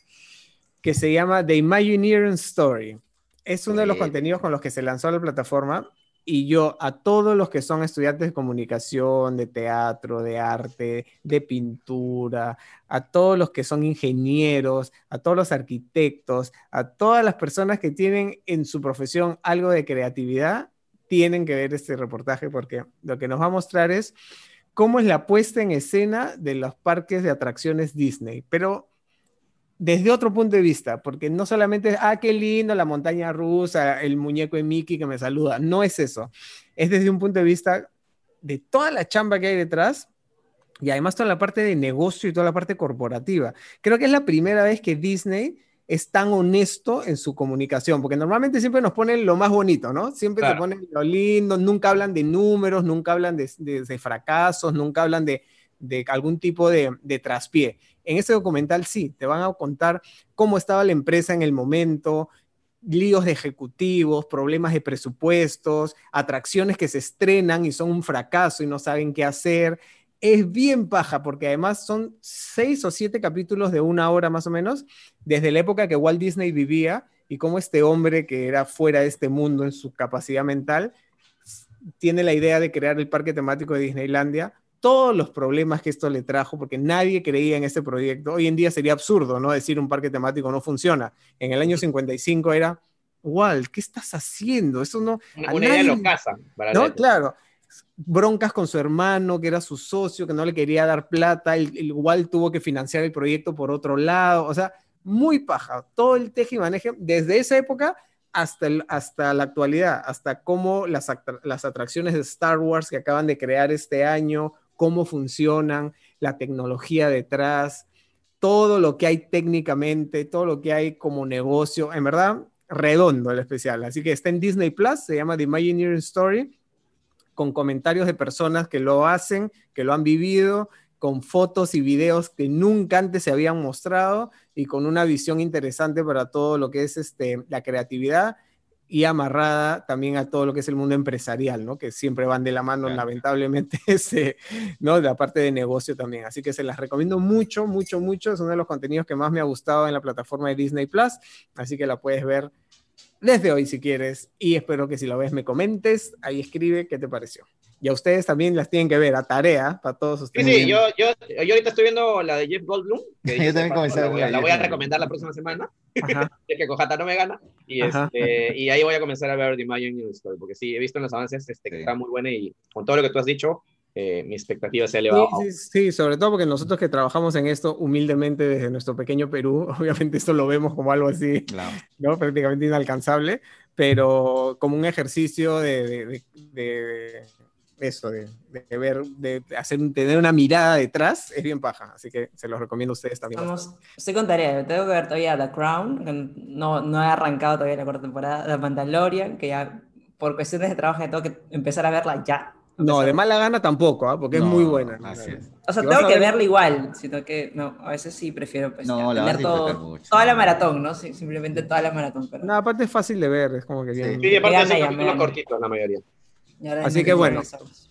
que se llama The Imagineering Story. Es uno de los contenidos con los que se lanzó la plataforma y yo a todos los que son estudiantes de comunicación, de teatro, de arte, de pintura, a todos los que son ingenieros, a todos los arquitectos, a todas las personas que tienen en su profesión algo de creatividad, tienen que ver este reportaje porque lo que nos va a mostrar es cómo es la puesta en escena de los parques de atracciones Disney, pero desde otro punto de vista, porque no solamente es, ah, qué lindo la montaña rusa, el muñeco de Mickey que me saluda, no es eso, es desde un punto de vista de toda la chamba que hay detrás y además toda la parte de negocio y toda la parte corporativa. Creo que es la primera vez que Disney es tan honesto en su comunicación, porque normalmente siempre nos ponen lo más bonito, ¿no? Siempre te Claro. ponen lo lindo, nunca hablan de números, nunca hablan de, de- de fracasos, nunca hablan de, de algún tipo de, de traspié. En ese documental sí, te van a contar cómo estaba la empresa en el momento, líos de ejecutivos, problemas de presupuestos, atracciones que se estrenan y son un fracaso y no saben qué hacer. Es bien paja porque además son seis o siete capítulos de una hora más o menos, desde la época que Walt Disney vivía y cómo este hombre que era fuera de este mundo en su capacidad mental tiene la idea de crear el parque temático de Disneylandia, todos los problemas que esto le trajo, porque nadie creía en este proyecto. Hoy en día sería absurdo, ¿no? Decir un parque temático no funciona. En el año 55 era Walt, ¿qué estás haciendo? Eso no... Una, una idea nadie- locaza. para No, la- claro. Broncas con su hermano, que era su socio, que no le quería dar plata, el, el Walt tuvo que financiar el proyecto por otro lado, o sea, muy paja. Todo el teje y maneje, desde esa época hasta, el- hasta la actualidad, hasta cómo las, las atracciones de Star Wars que acaban de crear este año, cómo funcionan, la tecnología detrás, todo lo que hay técnicamente, todo lo que hay como negocio, en verdad, redondo el especial. Así que está en Disney Plus, se llama The Imagineering Story, con comentarios de personas que lo hacen, que lo han vivido, con fotos y videos que nunca antes se habían mostrado y con una visión interesante para todo lo que es este, la creatividad y amarrada también a todo lo que es el mundo empresarial, ¿no? Que siempre van de la mano, Claro. lamentablemente, ese, ¿no? De la parte de negocio también. Así que se las recomiendo mucho, mucho, mucho. Es uno de los contenidos que más me ha gustado en la plataforma de Disney Plus. Así que la puedes ver desde hoy si quieres. Y espero que si lo ves me comentes. Ahí escribe qué te pareció. Y a ustedes también las tienen que ver, a tarea, para todos Sí, ustedes. sí, yo, yo, yo ahorita estoy viendo la de Jeff Goldblum. que Yo también comencé a La voy a, la voy a recomendar la próxima semana. Es que Cojata no me gana. Y, este, y ahí voy a comenzar a ver The Imagineering Story. Porque sí, he visto en los avances este, que Sí. está muy buena y con todo lo que tú has dicho, eh, mi expectativa se ha elevado. Sí, sí, sí, sobre todo porque nosotros que trabajamos en esto humildemente desde nuestro pequeño Perú, obviamente esto lo vemos como algo así, Claro. ¿no? prácticamente inalcanzable, pero como un ejercicio de, de- de- de eso, de, de ver, de hacer, tener una mirada detrás, es bien paja, así que se los recomiendo a ustedes también. Vamos, estoy con tarea, tengo que ver todavía The Crown, que no, no he arrancado todavía la cuarta temporada, The Mandalorian, que ya por cuestiones de trabajo tengo que empezar a verla ya. No, de mala gana tampoco, ¿ah? porque es muy buena. Así es. O sea, Si tengo que ver- verla igual, sino que no, a veces sí prefiero pues, No, ya la tener todo, mucho. toda la maratón, ¿no? Sí, simplemente toda la maratón. Pero... No, aparte es fácil de ver, es como que bien. Sí, aparte son capítulos cortitos la mayoría. Así que bueno.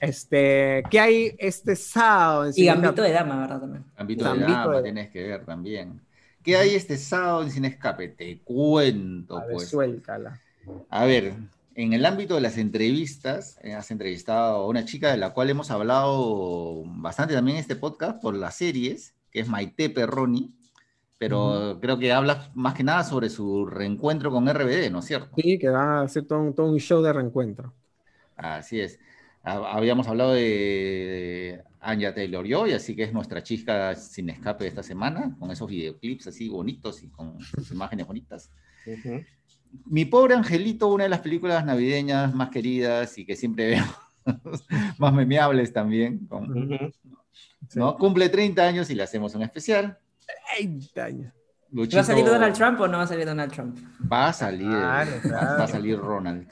Este, ¿qué hay este sábado? en Y? Gambito de Dama, ¿verdad? También. Gambito de dama de- tienes que ver también. ¿Qué hay este sábado en Sin Escape? Te cuento, A ver, pues. suéltala. A ver, en el ámbito de las entrevistas, eh, has entrevistado a una chica de la cual hemos hablado bastante también en este podcast por las series, que es Maite Perroni, pero creo que hablas más que nada sobre su reencuentro con RBD, ¿no es cierto? Sí, que van a hacer todo un, todo un show de reencuentro. Así es. Ha- Habíamos hablado de, Anya Taylor Joy, así que es nuestra chica sin escape de esta semana, con esos videoclips así bonitos y con sus imágenes bonitas. Ujú. Mi pobre angelito, una de las películas navideñas más queridas y que siempre veo más memeables también. con-. ¿no? Cumple 30 años y le hacemos un especial. 30 años. Luchito- ¿Va a salir Donald Trump o no va a salir Donald Trump? Va a salir, Claro, claro. va a salir Ronald.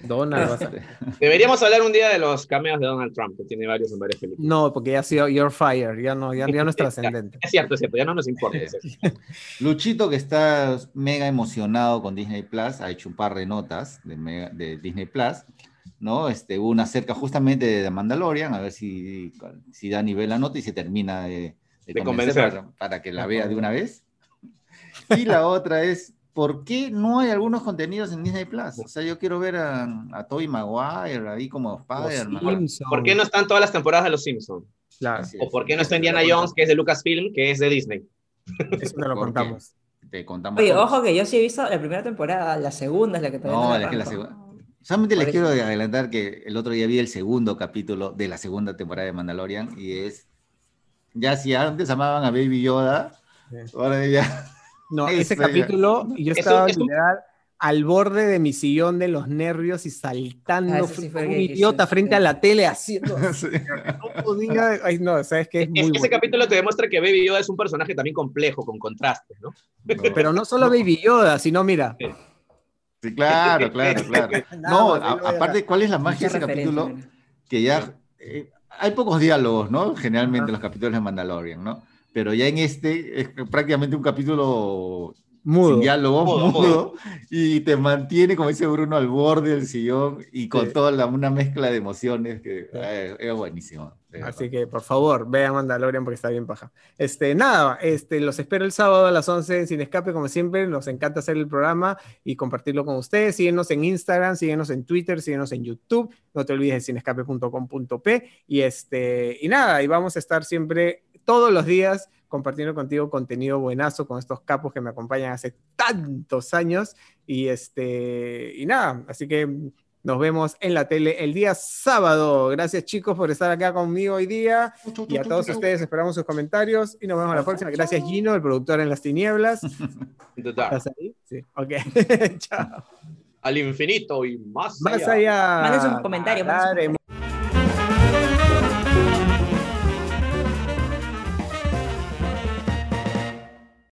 Donald a Deberíamos hablar un día de los cameos de Donald Trump, que tiene varios en varias películas. No, porque ya ha sido Your Fire, ya no, ya, ya no es trascendente. Es cierto, es cierto, ya no nos importa. es. Luchito, que está mega emocionado con Disney Plus, ha hecho un par de notas de, mega- de Disney Plus, ¿no? Este, una acerca justamente de The Mandalorian, a ver si, si da nivel la nota y se termina de, De convencer convencer. Para, para que la vea de una vez. Y la otra es, ¿por qué no hay algunos contenidos en Disney Plus? O sea, yo quiero ver a, a Tobey Maguire ahí como Spider-Man. Simpsons. ¿Por qué no están todas las temporadas de Los Simpsons? Claro, ¿O por qué no está Indiana Jones, que es de Lucasfilm, que es de Disney? eso te lo ¿Por contamos. Te contamos. Oye, todo. ojo que yo sí he visto la primera temporada, la segunda es la que todavía No, no, es la que la segunda. Solamente les Por quiero adelantar que el otro día vi el segundo capítulo de la segunda temporada de Mandalorian y es. Ya si antes amaban a Baby Yoda, ahora ya. No, ese capítulo, yo Es un- estaba es un- literal al borde de mi sillón de los nervios y saltando Ah, sí como un idiota frente sí. a la tele haciendo. Sí. No podía. Ay, no, sabes que es muy Es- bueno. ese capítulo te demuestra que Baby Yoda es un personaje también complejo, con contrastes, ¿no? Pero no solo Baby Yoda, sino mira. Sí, claro, claro, claro. No, a- aparte, ¿cuál es la magia de ese capítulo? Que ya. eh, hay pocos diálogos, ¿no? Generalmente en los capítulos de Mandalorian, ¿no? Pero ya en este es prácticamente un capítulo Mudo. sin diálogo, Mudo, mudo, mudo. y te mantiene, como dice Bruno, al borde del sillón y con Sí. toda la- una mezcla de emociones que eh, es buenísimo. de Así verdad. que por favor, vean Mandalorian porque está bien paja. Este, nada, este, los espero el sábado a las 11 en Sin Escape, como siempre. Nos encanta hacer el programa y compartirlo con ustedes. Síguenos en Instagram, síguenos en Twitter, síguenos en YouTube. No te olvides de cinescape.com.p. Y, este, y nada, y vamos a estar siempre todos los días compartiendo contigo contenido buenazo con estos capos que me acompañan hace tantos años. Y, este, y nada, así que nos vemos en la tele el día sábado. Gracias chicos por estar acá conmigo hoy día. Y a todos ustedes esperamos sus comentarios y nos vemos la próxima. Gracias Gino, el productor en las tinieblas. ¿Estás ahí? Sí. Ok. Chao. Al infinito y más, Más allá. Comentarios. manden sus Daremos